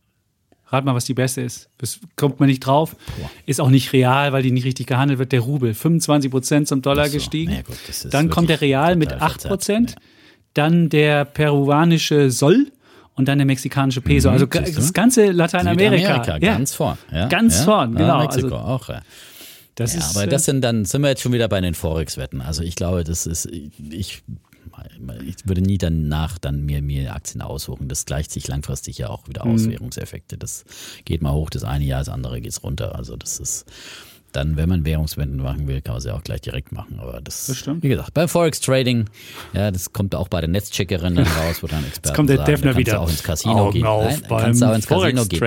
S1: Rat mal, was die beste ist. Das kommt man nicht drauf. Ist auch nicht real, weil die nicht richtig gehandelt wird. Der Rubel, 25 Prozent zum Dollar
S2: so,
S1: gestiegen.
S2: na gut,
S1: Dann kommt der Real mit
S2: total
S1: 8
S2: verzerrt.
S1: Prozent. Dann der peruanische Sol und dann der mexikanische Peso.
S2: Mhm,
S1: also das ganze Lateinamerika.
S2: Südamerika,
S1: ja.
S2: ganz vorn. Ja,
S1: Ganz
S2: ja.
S1: vorn,
S2: Ja,
S1: genau.
S2: Mexiko
S1: Also,
S2: auch, ja.
S1: das
S2: ja,
S1: ist,
S2: aber
S1: äh,
S2: das sind dann, sind wir jetzt schon wieder bei den Forex-Wetten. Also ich glaube, das ist, ich, ich würde nie danach dann mir, mir Aktien aussuchen. Das gleicht sich langfristig ja auch wieder
S1: Mhm.
S2: aus, Währungseffekte. Das geht mal hoch das eine Jahr, das andere geht runter. Also das ist dann, wenn man Währungswetten machen will, kann man sie auch gleich direkt machen. Aber das,
S1: Das stimmt.
S2: wie gesagt, beim Forex Trading, ja, das kommt auch bei der Netzcheckerin dann raus, wo dann Experten
S1: jetzt kommt der
S2: sagen,
S1: Defner
S2: kannst
S1: wieder.
S2: du auch ins Casino
S1: Augen
S2: gehen.
S1: auf
S2: Nein,
S1: beim
S2: kannst du auch ins Casino gehen.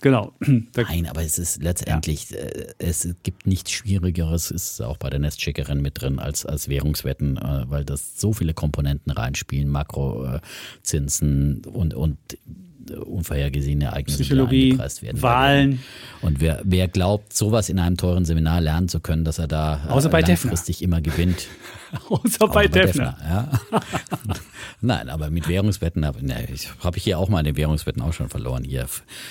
S1: Genau.
S2: Nein, aber es ist letztendlich, äh, es gibt nichts Schwierigeres, ist auch bei der Nestcheckerin mit drin, als, als Währungswetten, äh, weil das so viele Komponenten reinspielen, Makrozinsen und, und unvorhergesehene Ereignisse,
S1: Psychologie,
S2: eingepreist werden.
S1: Wahlen.
S2: Und wer, wer glaubt, sowas in einem teuren Seminar lernen zu können, dass er da äh,
S1: Außer bei Defner.
S2: langfristig immer gewinnt.
S1: außer bei
S2: Auch
S1: Defner.
S2: ja. Nein, aber mit Währungswetten habe ne, ich, hab ich hier auch meine Währungswetten auch schon verloren. Hier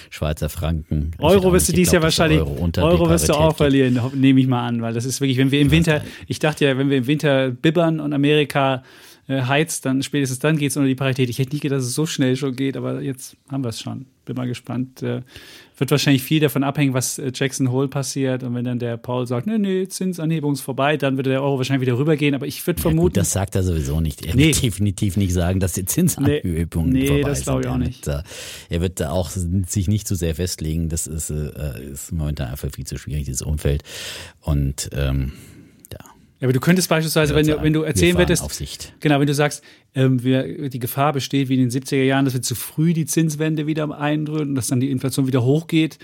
S2: Schweizer Franken.
S1: Euro
S2: auch
S1: wirst du dieses Jahr wahrscheinlich,
S2: Euro,
S1: Euro wirst du auch verlieren, nehme ich mal an, weil das ist wirklich, wenn wir im Winter, ich dachte ja, wenn wir im Winter bibbern und Amerika äh, heizt, dann spätestens dann geht es unter die Parität. Ich hätte nie gedacht, dass es so schnell schon geht, aber jetzt haben wir es schon. Bin mal gespannt. Äh, wird wahrscheinlich viel davon abhängen, was äh, Jackson Hole passiert. Und wenn dann der Paul sagt, nee, nee, Zinsanhebung ist vorbei, dann würde der Euro wahrscheinlich wieder rübergehen. Aber ich würde
S2: Ja,
S1: vermuten,
S2: gut, das sagt er sowieso nicht. Er
S1: Nee.
S2: wird definitiv nicht sagen, dass die Zinsanhebungen
S1: Nee, nee,
S2: vorbei
S1: das glaube ich
S2: sind.
S1: auch
S2: Er
S1: nicht.
S2: Wird, da- er wird da auch sich nicht zu sehr festlegen. Das ist, äh, ist momentan einfach viel zu schwierig, dieses Umfeld. Und ähm, ja.
S1: aber du könntest beispielsweise, wenn du, wenn du erzählen würdest. Genau, wenn du sagst, ähm, wir, die Gefahr besteht wie in den 70er Jahren, dass wir zu früh die Zinswende wieder eindrücken und dass dann die Inflation wieder hochgeht.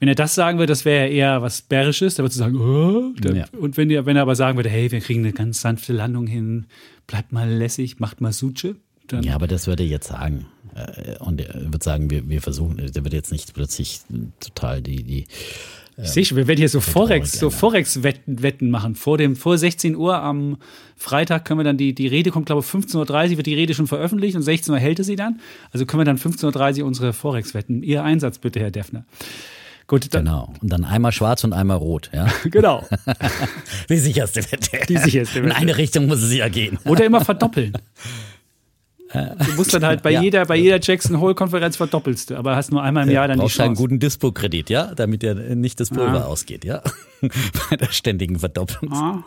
S1: Wenn er das sagen würde, das wäre ja eher was Bärisches, da würdest du sagen, oh, da,
S2: Ja.
S1: und wenn, er- wenn er aber sagen würde, hey, wir kriegen eine ganz sanfte Landung hin, bleibt mal lässig, macht mal Suche, dann
S2: Ja, aber das würde er jetzt sagen. Äh, Und er wird sagen, wir, wir versuchen, der wird jetzt nicht plötzlich total die, die
S1: Ich sehe schon, wir werden hier so Forex, so. Forex-Wetten Wetten machen. Vor dem, vor 16 Uhr am Freitag können wir dann die, die Rede kommt, glaube ich, 15.30 Uhr wird die Rede schon veröffentlicht und 16 Uhr hält sie dann. Also können wir dann 15.30 Uhr unsere Forex-Wetten. Ihr Einsatz bitte, Herr Defner. Gut, dann,
S2: Genau. Und dann einmal schwarz und einmal rot, ja.
S1: genau.
S2: Die sicherste Wette.
S1: Die sicherste
S2: In
S1: Wette.
S2: eine Richtung muss es ja gehen.
S1: Oder immer verdoppeln. Du musst dann halt bei
S2: Ja.
S1: jeder, bei jeder Jackson Hole Konferenz verdoppelst du, aber hast nur einmal im Jahr dann die
S2: Brauchst einen
S1: Chance.
S2: guten Dispo-Kredit, ja, damit ja nicht das Pulver
S1: Ah.
S2: ausgeht, ja. Bei der ständigen Verdopplung.
S1: Ah.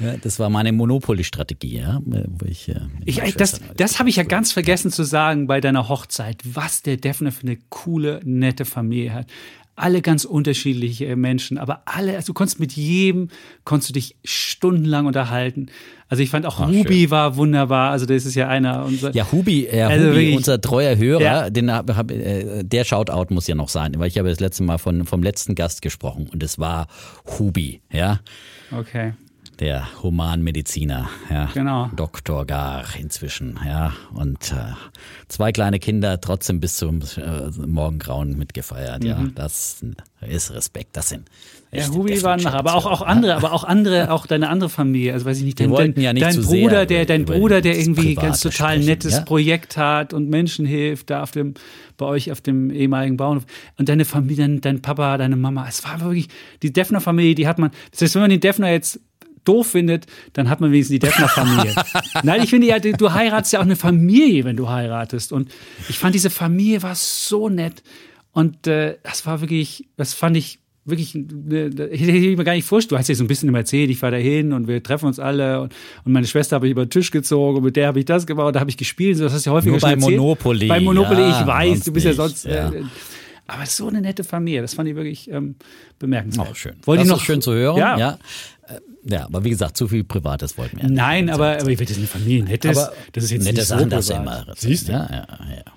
S2: Ja, das war meine Monopoly-Strategie, ja. Wo ich, äh,
S1: Ich, ey, das das habe ich ja ganz vergessen zu sagen bei deiner Hochzeit, was der Defner für eine coole, nette Familie hat. Alle ganz unterschiedliche Menschen, aber alle, also du konntest mit jedem, konntest du dich stundenlang unterhalten. Also ich fand auch
S2: Ach,
S1: Ruby
S2: schön.
S1: war wunderbar, also das ist ja einer unserer.
S2: Ja, Hubi, äh,
S1: Also
S2: Hubi
S1: wirklich-
S2: unser treuer Hörer,
S1: Ja.
S2: den hab, hab, äh, der Shoutout muss ja noch sein, weil ich habe das letzte Mal von, vom letzten Gast gesprochen und es war Hubi, ja,
S1: Okay.
S2: Der Humanmediziner, ja,
S1: Genau.
S2: Dr. Gar inzwischen, ja, und äh, zwei kleine Kinder trotzdem bis zum äh, Morgengrauen mitgefeiert, ja, das ist Respekt, das sind
S1: Mhm. Ja, Hubi war nach, aber auch, auch andere, aber auch andere, auch deine andere Familie, also weiß ich nicht, dein, dein,
S2: ja nicht
S1: dein Bruder,
S2: sehr
S1: der, dein Bruder, der irgendwie ganz total
S2: sprechen,
S1: nettes
S2: ja?
S1: Projekt hat und Menschen hilft, da auf dem, bei euch auf dem ehemaligen Bauernhof. Und deine Familie, dein, dein Papa, deine Mama, es war wirklich, die Defner-Familie, die hat man, das heißt, wenn man den Defner jetzt doof findet, dann hat man wenigstens die Defner-Familie. Nein, ich finde ja, du heiratest ja auch eine Familie, wenn du heiratest. Und ich fand, diese Familie war so nett. Und äh, das war wirklich, das fand ich wirklich, da- hätte ich mir gar nicht vorstellen. Du hast ja so ein bisschen immer erzählt, ich fahre da hin und wir treffen uns alle. Und, und meine Schwester habe ich über den Tisch gezogen und mit der habe ich das gebaut, da habe ich gespielt. Das hast du ja häufiger
S2: Nur bei. Monopoly,
S1: Bei Monopoly,
S2: ja,
S1: ich weiß, du bist ja
S2: nicht,
S1: sonst.
S2: ja.
S1: Äh, aber so eine nette Familie, das fand ich wirklich ähm, bemerkenswert.
S2: Auch schön.
S1: Wollt
S2: das
S1: ihr noch
S2: ist schön zu hören,
S1: Ja.
S2: ja. Ja, aber wie gesagt, zu viel Privates wollten wir ja.
S1: Nein, aber, aber ich werde das eine Familie nettes.
S2: aber
S1: das ist jetzt nicht so
S2: du
S1: privat.
S2: immer.
S1: Siehst du?
S2: Ja, ja, ja.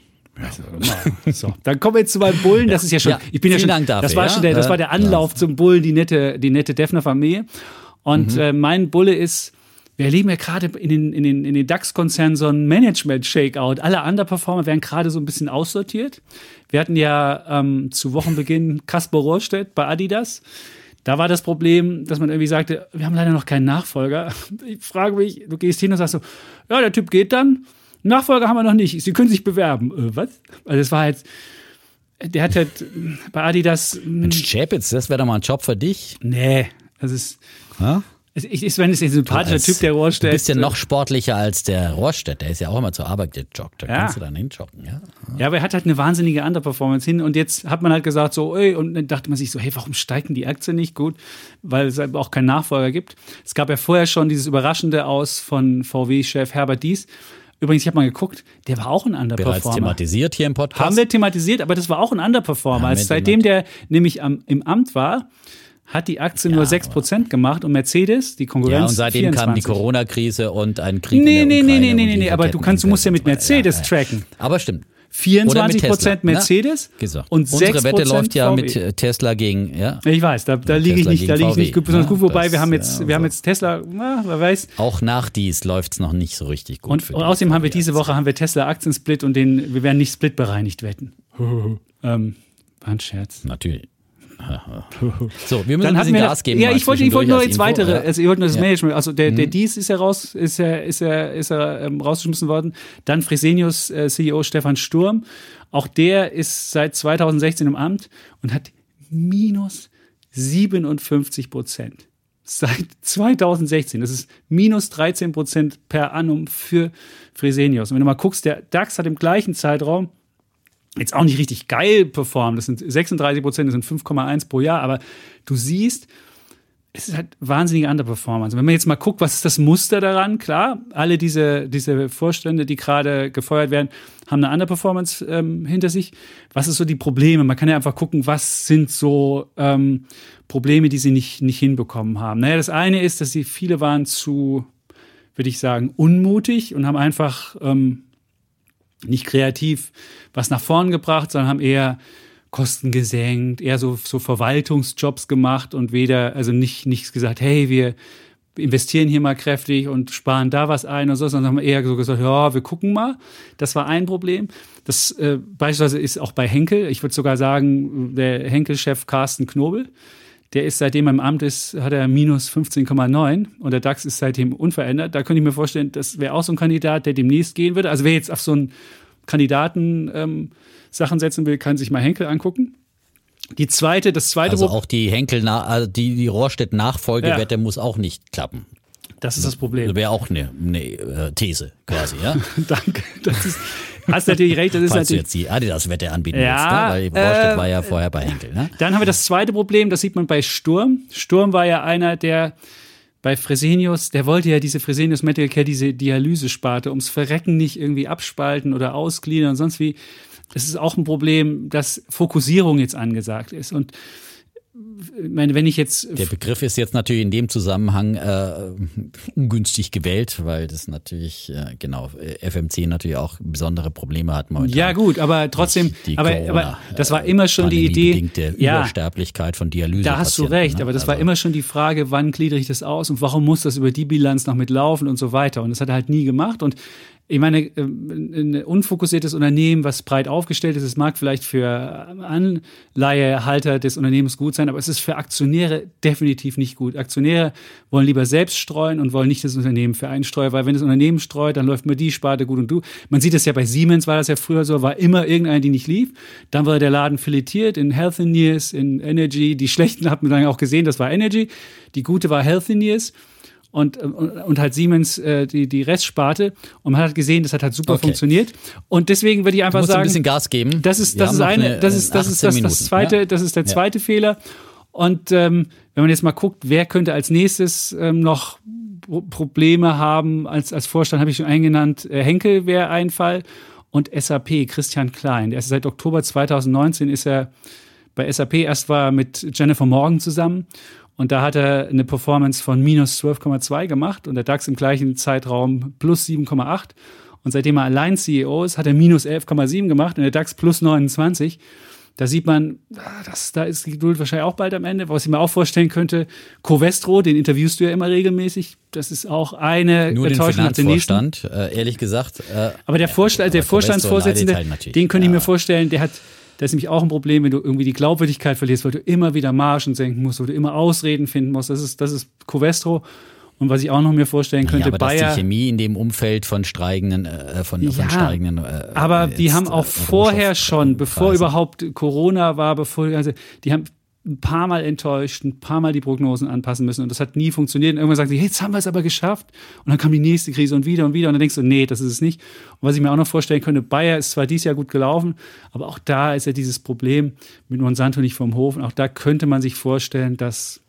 S1: So, dann kommen wir jetzt zu meinem Bullen. Das ist ja schon.
S2: Ja,
S1: ich bin ja schon.
S2: Dank dafür,
S1: das war
S2: ja.
S1: schon der, das war der Anlauf zum Bullen, die nette, die nette Defner Familie. Und
S2: Mhm.
S1: äh, mein Bulle ist. Wir erleben ja gerade in den, in den, in den DAX-Konzernen so ein Management-Shakeout. Alle Underperformer werden gerade so ein bisschen aussortiert. Wir hatten ja ähm, zu Wochenbeginn Kaspar Rohrstedt bei Adidas. Da war das Problem, dass man irgendwie sagte, wir haben leider noch keinen Nachfolger. Ich frage mich, du gehst hin und sagst so, ja, der Typ geht dann. Nachfolger haben wir noch nicht. Sie können sich bewerben. Äh, was? Also das war jetzt, der hat halt bei Adidas,
S2: Mensch, Chapitz, das wäre doch mal ein Job für dich.
S1: nee, das ist,
S2: Ja?
S1: es ist, ist wenn es ein sympathischer Typ, der Rohrstedt.
S2: Du bist ja noch sportlicher als der Rohrstedt. Der ist ja auch immer zur Arbeit gejoggt. Da
S1: Ja.
S2: kannst du dann hinjoggen. Ja?
S1: Ja, aber er hat halt eine wahnsinnige Underperformance hin und jetzt hat man halt gesagt so, ey, und dann dachte man sich so, hey, warum steigt denn die Aktie nicht gut? Weil es auch keinen Nachfolger gibt. Es gab ja vorher schon dieses überraschende Aus von VW-Chef Herbert Dies. Übrigens, ich habe mal geguckt, der war auch ein
S2: Bereits
S1: Underperformer.
S2: thematisiert hier im Podcast.
S1: Haben wir thematisiert, aber das war auch ein Underperformer. Also
S2: wir
S1: seitdem der nämlich am, im Amt war, hat die Aktie nur 6% gemacht und Mercedes, die Konkurrenz,
S2: ja, und seitdem kam die
S1: 24.
S2: Corona-Krise und ein Krieg
S1: Nee,
S2: in der
S1: nee, nee,
S2: Ukraine
S1: nee, nee, nee, aber du kannst, du musst ja mit. Mercedes
S2: Ja, ja.
S1: tracken.
S2: Aber stimmt.
S1: 24
S2: Tesla,
S1: Prozent
S2: ne?
S1: Mercedes
S2: Gesagt.
S1: und
S2: Unsere
S1: 6
S2: Wette läuft ja
S1: VW.
S2: mit Tesla gegen, ja.
S1: Ich weiß, da, da liege ich nicht, da liege ich nicht gut, besonders
S2: ja,
S1: gut, wobei wir haben jetzt,
S2: ja,
S1: wir haben jetzt Tesla, na, wer weiß.
S2: Auch nach dies läuft's noch nicht so richtig gut.
S1: Und, und außerdem haben wir diese. Woche haben wir Tesla Aktiensplit und den, wir werden nicht splitbereinigt wetten. ähm, war ein Scherz.
S2: Natürlich. So, wir müssen
S1: Dann
S2: ein bisschen
S1: wir,
S2: Gas geben.
S1: ja, ich wollte, ich wollte nur jetzt weitere,
S2: ja.
S1: also ich wollte nur das
S2: Ja. Mhm.
S1: Management, also der, der Dies ist ja raus, ist er, ist er, ist er ähm, rausgeschmissen worden. Dann Fresenius äh, CEO Stefan Sturm, auch der ist seit 2016 im Amt und hat minus 57 Prozent. Seit 2016. Das ist minus 13 Prozent per annum für Fresenius. Und wenn du mal guckst, der DAX hat im gleichen Zeitraum jetzt auch nicht richtig geil performt. Das sind 36 Prozent, das sind 5,1 pro Jahr. Aber du siehst, es ist halt wahnsinnige Underperformance. Wenn man jetzt mal guckt, was ist das Muster daran? Klar, alle diese, diese Vorstände, die gerade gefeuert werden, haben eine Underperformance ähm, hinter sich. Was ist so die Probleme? Man kann ja einfach gucken, was sind so ähm, Probleme, die sie nicht, nicht hinbekommen haben. Naja, das eine ist, dass sie viele waren zu, würde ich sagen, unmutig und haben einfach ähm, nicht kreativ was nach vorn gebracht, sondern haben eher Kosten gesenkt, eher so, so Verwaltungsjobs gemacht und weder, also nicht, nichts gesagt, hey, wir investieren hier mal kräftig und sparen da was ein und so, sondern haben eher so gesagt, ja, wir gucken mal. Das war ein Problem. Das äh, beispielsweise ist auch bei Henkel, ich würde sogar sagen, der Henkel-Chef Carsten Knobel, der ist seitdem er im Amt ist, hat er minus 15,9 und der DAX ist seitdem unverändert. Da könnte ich mir vorstellen, das wäre auch so ein Kandidat, der demnächst gehen würde. Also wer jetzt auf so einen Kandidaten ähm, Sachen setzen will, kann sich mal Henkel angucken. Die zweite, das zweite,
S2: Also auch die Henkel, also die, die Rohrstedt-Nachfolgewette muss auch nicht klappen.
S1: das ist das Problem.
S2: Das wäre auch eine, eine äh, These quasi, ja?
S1: Danke. Das ist, hast natürlich recht, das ist
S2: Falls du
S1: natürlich.
S2: jetzt die Adidas-Wette anbieten
S1: Ja,
S2: willst, ne? weil
S1: äh,
S2: war ja vorher bei Henkel, ne?
S1: Dann haben wir das zweite Problem, das sieht man bei Sturm. Sturm war ja einer, der bei Fresenius, der wollte ja diese Fresenius Medical Care, diese Dialysesparte, ums Verrecken nicht irgendwie abspalten oder ausgliedern und sonst wie. es ist auch ein Problem, dass Fokussierung jetzt angesagt ist. Und meine, wenn ich jetzt.
S2: Der Begriff ist jetzt natürlich in dem Zusammenhang äh, ungünstig gewählt, weil das natürlich, äh, genau, FMC natürlich auch besondere Probleme hat momentan.
S1: Ja, gut, aber trotzdem, aber, aber das war immer schon die Idee. Ja,
S2: Übersterblichkeit von Dialyse.
S1: da hast du recht, aber das war immer schon die Frage, wann gliedere ich das aus und warum muss das über die Bilanz noch mitlaufen und so weiter. Und das hat er halt nie gemacht. Und ich meine, ähm, ein unfokussiertes Unternehmen, was breit aufgestellt ist, es mag vielleicht für Anleihehalter des Unternehmens gut sein, aber es ist für Aktionäre definitiv nicht gut. Aktionäre wollen lieber selbst streuen und wollen nicht das Unternehmen für einen streuen, weil wenn das Unternehmen streut, dann läuft mir die Sparte gut und du. Man sieht es ja bei Siemens, war das ja früher so, war immer irgendeine, die nicht lief. Dann war der Laden filetiert in Health Years, in Energy. Die schlechten hat man dann auch gesehen, das war Energy. Die gute war Health Years und, und, und halt Siemens äh, die, die Restsparte. Und man hat gesehen, das hat halt super
S2: Okay.
S1: funktioniert. Und deswegen würde ich einfach
S2: Du musst ein
S1: sagen,
S2: bisschen Gas geben.
S1: das ist, das ist eine,
S2: eine,
S1: das ist, das
S2: 18
S1: ist das, das zweite,
S2: ja?
S1: das ist der
S2: Ja.
S1: zweite Fehler. Und ähm, wenn man jetzt mal guckt, wer könnte als nächstes ähm, noch Pro- Probleme haben, als, als Vorstand habe ich schon eingenannt, äh, Henkel wäre ein Fall und SAP, Christian Klein. Der ist seit Oktober 2019 ist er bei SAP. Erst war er mit Jennifer Morgan zusammen und da hat er eine Performance von minus 12,2 gemacht und der DAX im gleichen Zeitraum plus 7,8. Und seitdem er allein CEO ist, hat er minus 11,7 gemacht und der DAX plus 29. Da sieht man, ah, das, da ist die Geduld wahrscheinlich auch bald am Ende. Was ich mir auch vorstellen könnte, Covestro, den interviewst du ja immer regelmäßig. Das ist auch eine
S2: Nur den
S1: der.
S2: Finanzvorstand, äh, ehrlich gesagt. Äh,
S1: Aber der, Vorstand, der
S2: aber Covestro
S1: Vorstandsvorsitzende, den könnte ich
S2: Ja.
S1: mir vorstellen, der hat, das ist nämlich auch ein Problem, wenn du irgendwie die Glaubwürdigkeit verlierst, weil du immer wieder Margen senken musst, wo du immer Ausreden finden musst. Das ist, das ist Covestro. Und was ich auch noch mir vorstellen könnte,
S2: ja, aber dass
S1: Bayer.
S2: die Chemie in dem Umfeld von steigenden, äh, von,
S1: Ja,
S2: von steigenden. Äh,
S1: aber die
S2: jetzt,
S1: haben auch
S2: äh,
S1: vorher schon, bevor überhaupt Corona war, bevor, also die haben ein paar Mal enttäuscht, ein paar Mal die Prognosen anpassen müssen und das hat nie funktioniert. Und irgendwann sagen sie, hey, jetzt haben wir es aber geschafft. Und dann kam die nächste Krise und wieder und wieder und dann denkst du, nee, das ist es nicht. Und was ich mir auch noch vorstellen könnte, Bayer ist zwar dieses Jahr gut gelaufen, aber auch da ist ja dieses Problem mit Monsanto nicht vom Hof und auch da könnte man sich vorstellen, dass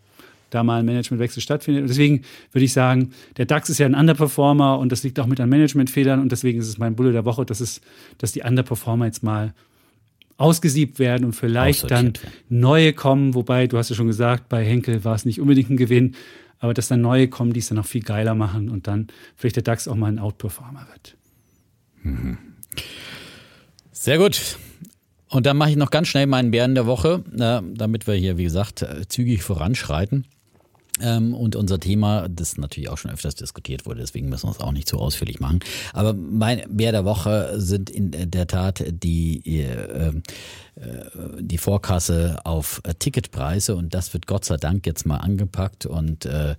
S1: da mal ein Managementwechsel stattfindet. Und deswegen würde ich sagen, der DAX ist ja ein Underperformer und das liegt auch mit an Managementfehlern und deswegen ist es mein Bulle der Woche, dass, es, dass die Underperformer jetzt mal ausgesiebt werden und vielleicht dann neue kommen, wobei, du hast ja schon gesagt, bei Henkel war es nicht unbedingt ein Gewinn, aber dass dann neue kommen, die es dann noch viel geiler machen und dann vielleicht der DAX auch mal ein Outperformer wird.
S2: Sehr gut. Und dann mache ich noch ganz schnell meinen Bären der Woche, äh, damit wir hier, wie gesagt, äh, zügig voranschreiten. Ähm, und unser Thema, das natürlich auch schon öfters diskutiert wurde, deswegen müssen wir es auch nicht zu ausführlich machen. Aber mein Bär der Woche sind in der Tat die, äh, äh, die Vorkasse auf äh, Ticketpreise und das wird Gott sei Dank jetzt mal angepackt und äh,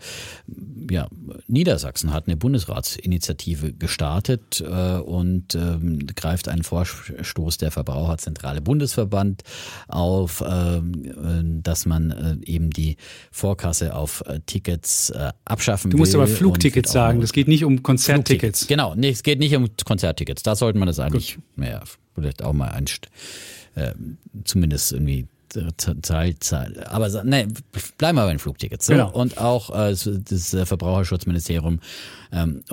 S2: ja, Niedersachsen hat eine Bundesratsinitiative gestartet äh, und ähm, greift einen Vorstoß der Verbraucherzentrale Bundesverband auf, ähm, äh, dass man äh, eben die Vorkasse auf äh, Tickets äh, abschaffen
S1: Du musst aber Flugtickets sagen, das geht nicht um Konzerttickets.
S2: Genau, nee, es geht nicht um Konzerttickets. Da sollte man das eigentlich, naja, vielleicht auch mal einst, äh, zumindest irgendwie Zahl, Zahl. Aber nee, bleiben wir bei den Flugtickets. So.
S1: Genau.
S2: Und auch äh, das äh, Verbraucherschutzministerium, ähm,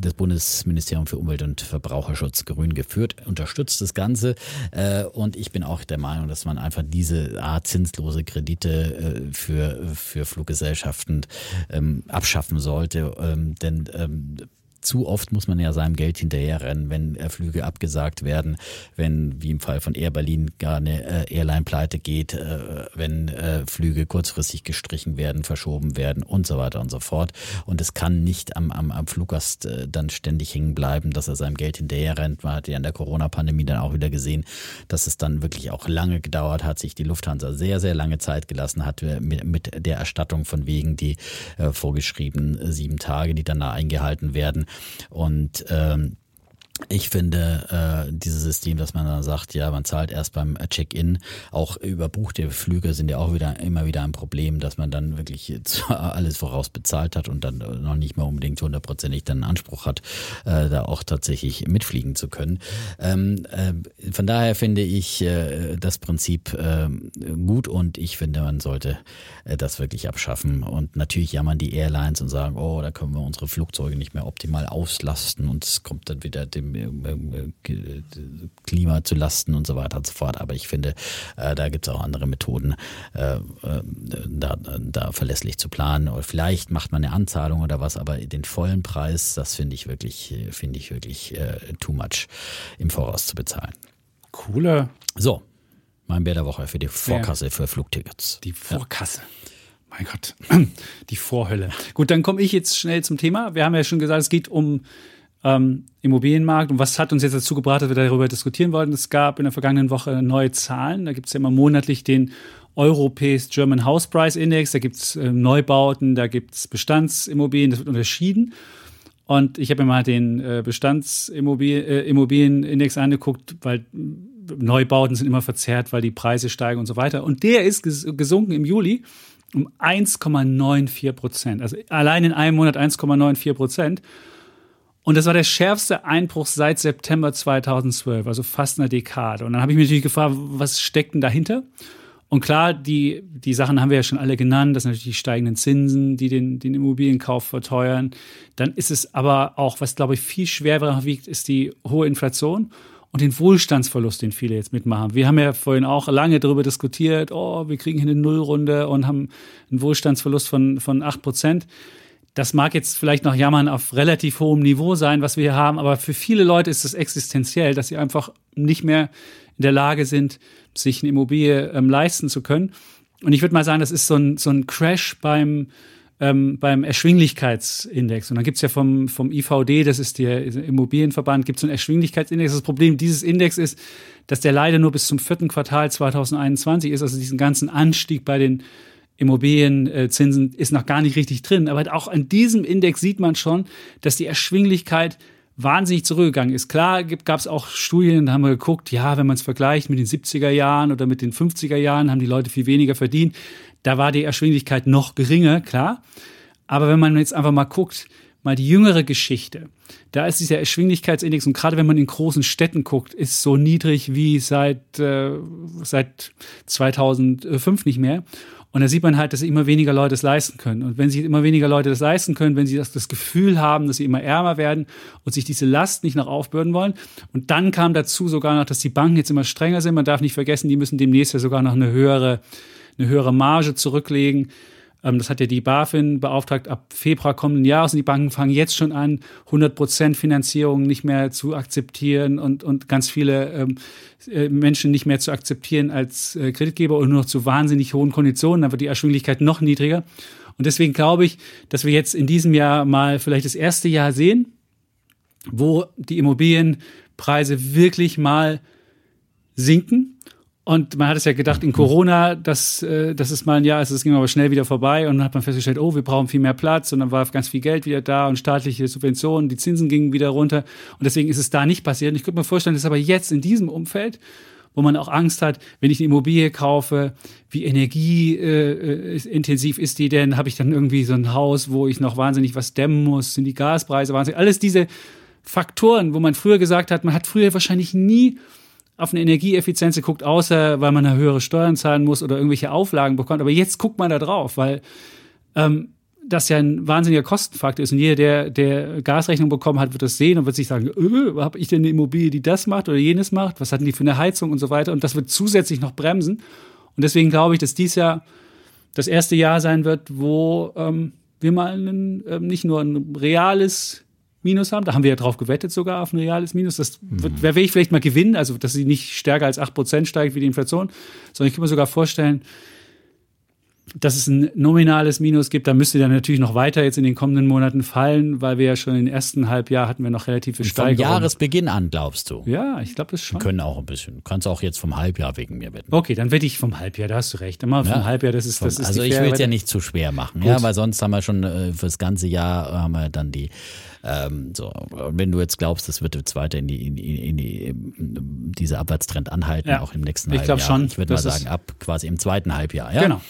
S2: das Bundesministerium für Umwelt und Verbraucherschutz grün geführt, unterstützt das Ganze. Äh, und ich bin auch der Meinung, dass man einfach diese Art zinslose Kredite äh, für, für Fluggesellschaften ähm, abschaffen sollte. Ähm, denn ähm, zu oft muss man ja seinem Geld hinterherrennen, wenn äh, Flüge abgesagt werden, wenn, wie im Fall von Air Berlin, gar eine äh, Airline pleite geht, äh, wenn äh, Flüge kurzfristig gestrichen werden, verschoben werden und so weiter und so fort. Und es kann nicht am, am, am Fluggast äh, dann ständig hängen bleiben, dass er seinem Geld hinterherrennt. Man hat ja in der Corona-Pandemie dann auch wieder gesehen, dass es dann wirklich auch lange gedauert hat, sich die Lufthansa sehr, sehr lange Zeit gelassen hat äh, mit, mit der Erstattung von wegen die vorgeschriebenen sieben Tage, die dann da eingehalten werden. Und ähm, ich finde äh, dieses System, dass man dann sagt, ja, man zahlt erst beim Check-in, auch überbuchte Flüge sind ja auch wieder immer wieder ein Problem, dass man dann wirklich alles voraus bezahlt hat und dann noch nicht mehr unbedingt hundertprozentig dann Anspruch hat, äh, da auch tatsächlich mitfliegen zu können. Ähm, äh, von daher finde ich äh, das Prinzip äh, gut und ich finde, man sollte äh, das wirklich abschaffen. Und natürlich jammern die Airlines und sagen, oh, da können wir unsere Flugzeuge nicht mehr optimal auslasten und es kommt dann wieder dem Klima zu lasten und so weiter und so fort. Aber ich finde, äh, da gibt es auch andere Methoden, äh, äh, da, da verlässlich zu planen. Oder vielleicht macht man eine Anzahlung oder was, aber den vollen Preis, das finde ich wirklich, finde ich wirklich too much im Voraus zu bezahlen.
S1: Coole.
S2: So, mein Bär der Woche für die Vorkasse ja. für Flugtickets.
S1: Die Vorkasse. Ja. Mein Gott, die Vorhölle. Gut, dann komme ich jetzt schnell zum Thema. Wir haben ja schon gesagt, es geht um ähm, Immobilienmarkt. Und was hat uns jetzt dazu gebracht, dass wir darüber diskutieren wollten? Es gab in der vergangenen Woche neue Zahlen. Da gibt es ja immer monatlich den Europäisch German House Price Index. Da gibt es äh, Neubauten, da gibt es Bestandsimmobilien. Das wird unterschieden. Und ich habe mir mal den äh, Bestandsimmobilienindex äh, angeguckt, weil Neubauten sind immer verzerrt, weil die Preise steigen und so weiter. Und der ist gesunken im Juli um 1,94 Prozent. Also allein in einem Monat 1,94 Prozent. Und das war der schärfste Einbruch seit September 2012, also fast eine Dekade. Und dann habe ich mich natürlich gefragt, was steckt denn dahinter? Und klar, die, die Sachen haben wir ja schon alle genannt. Das sind natürlich die steigenden Zinsen, die den, den Immobilienkauf verteuern. Dann ist es aber auch, was glaube ich viel schwerer wiegt, ist die hohe Inflation und den Wohlstandsverlust, den viele jetzt mitmachen. Wir haben ja vorhin auch lange darüber diskutiert, oh, wir kriegen hier eine Nullrunde und haben einen Wohlstandsverlust von, von 8 Prozent. Das mag jetzt vielleicht noch jammern auf relativ hohem Niveau sein, was wir hier haben, aber für viele Leute ist es existenziell, dass sie einfach nicht mehr in der Lage sind, sich eine Immobilie ähm, leisten zu können. Und ich würde mal sagen, das ist so ein, so ein Crash beim, ähm, beim Erschwinglichkeitsindex. Und dann gibt's ja vom, vom IVD, das ist der Immobilienverband, gibt es einen Erschwinglichkeitsindex. Das Problem dieses Index ist, dass der leider nur bis zum vierten Quartal 2021 ist, also diesen ganzen Anstieg bei den Immobilienzinsen ist noch gar nicht richtig drin. Aber auch an diesem Index sieht man schon, dass die Erschwinglichkeit wahnsinnig zurückgegangen ist. Klar gab es auch Studien, da haben wir geguckt, ja, wenn man es vergleicht mit den 70er Jahren oder mit den 50er Jahren, haben die Leute viel weniger verdient. Da war die Erschwinglichkeit noch geringer, klar. Aber wenn man jetzt einfach mal guckt, mal die jüngere Geschichte, da ist dieser Erschwinglichkeitsindex und gerade wenn man in großen Städten guckt, ist so niedrig wie seit, äh, seit 2005 nicht mehr. Und da sieht man halt, dass immer weniger Leute es leisten können. Und wenn sich immer weniger Leute das leisten können, wenn sie das, das Gefühl haben, dass sie immer ärmer werden und sich diese Last nicht noch aufbürden wollen. Und dann kam dazu sogar noch, dass die Banken jetzt immer strenger sind. Man darf nicht vergessen, die müssen demnächst ja sogar noch eine höhere eine höhere Marge zurücklegen. Ähm, das hat ja die BaFin beauftragt ab Februar kommenden Jahres und die Banken fangen jetzt schon an, 100 Prozent Finanzierung nicht mehr zu akzeptieren und, und ganz viele ähm, äh, Menschen nicht mehr zu akzeptieren als äh, Kreditgeber und nur noch zu wahnsinnig hohen Konditionen. Dann wird die Erschwinglichkeit noch niedriger. Und deswegen glaube ich, dass wir jetzt in diesem Jahr mal vielleicht das erste Jahr sehen, wo die Immobilienpreise wirklich mal sinken und man hat es ja gedacht, in Corona, dass, äh, dass es mal ein Jahr ist, es ging aber schnell wieder vorbei und dann hat man festgestellt, oh, wir brauchen viel mehr Platz und dann war ganz viel Geld wieder da und staatliche Subventionen, die Zinsen gingen wieder runter und deswegen ist es da nicht passiert. Und ich könnte mir vorstellen, dass aber jetzt in diesem Umfeld, wo man auch Angst hat, wenn ich eine Immobilie kaufe, wie energieintensiv äh, ist die denn? Habe ich dann irgendwie so ein Haus, wo ich noch wahnsinnig was dämmen muss? Sind die Gaspreise wahnsinnig? Alles diese Faktoren, wo man früher gesagt hat, man hat früher wahrscheinlich nie auf eine Energieeffizienz geguckt, außer weil man eine höhere Steuern zahlen muss oder irgendwelche Auflagen bekommt. Aber jetzt guckt man da drauf, weil ähm, das ja ein wahnsinniger Kostenfaktor ist. Und jeder, der, der Gasrechnung bekommen hat, wird das sehen und wird sich sagen, öh, habe ich denn eine Immobilie, die das macht oder jenes macht? Was hatten die für eine Heizung und so weiter? Und das wird zusätzlich noch bremsen. Und deswegen glaube ich, dass dies Jahr das erste Jahr sein wird, wo ähm, wir mal ein, ähm, nicht nur ein reales Minus haben. Da haben wir ja drauf gewettet sogar auf ein reales Minus. Das wird, werde ich vielleicht mal gewinnen, also dass sie nicht stärker als 8% steigt wie die Inflation, sondern ich kann mir sogar vorstellen, dass es ein nominales Minus gibt, da müsste dann natürlich noch weiter jetzt in den kommenden Monaten fallen, weil wir ja schon im ersten Halbjahr hatten wir noch relative Steigerungen.
S2: Vom Jahresbeginn an, glaubst du?
S1: Ja, ich glaube das schon.
S2: Wir können auch ein bisschen. Du kannst auch jetzt vom Halbjahr wegen mir wetten.
S1: Okay, dann wette ich vom Halbjahr, da hast du recht. Immer vom ja, Halbjahr, das ist, das ist
S2: Also ich will es ja nicht zu schwer machen, Gut. ja, weil sonst haben wir schon äh, fürs ganze Jahr haben wir dann die ähm, so, wenn du jetzt glaubst, das wird jetzt weiter in die, in in die in diese Abwärtstrend anhalten, ja. auch im nächsten
S1: ich
S2: Halbjahr.
S1: Schon,
S2: ich würde mal sagen, ab quasi im zweiten Halbjahr, ja.
S1: Genau.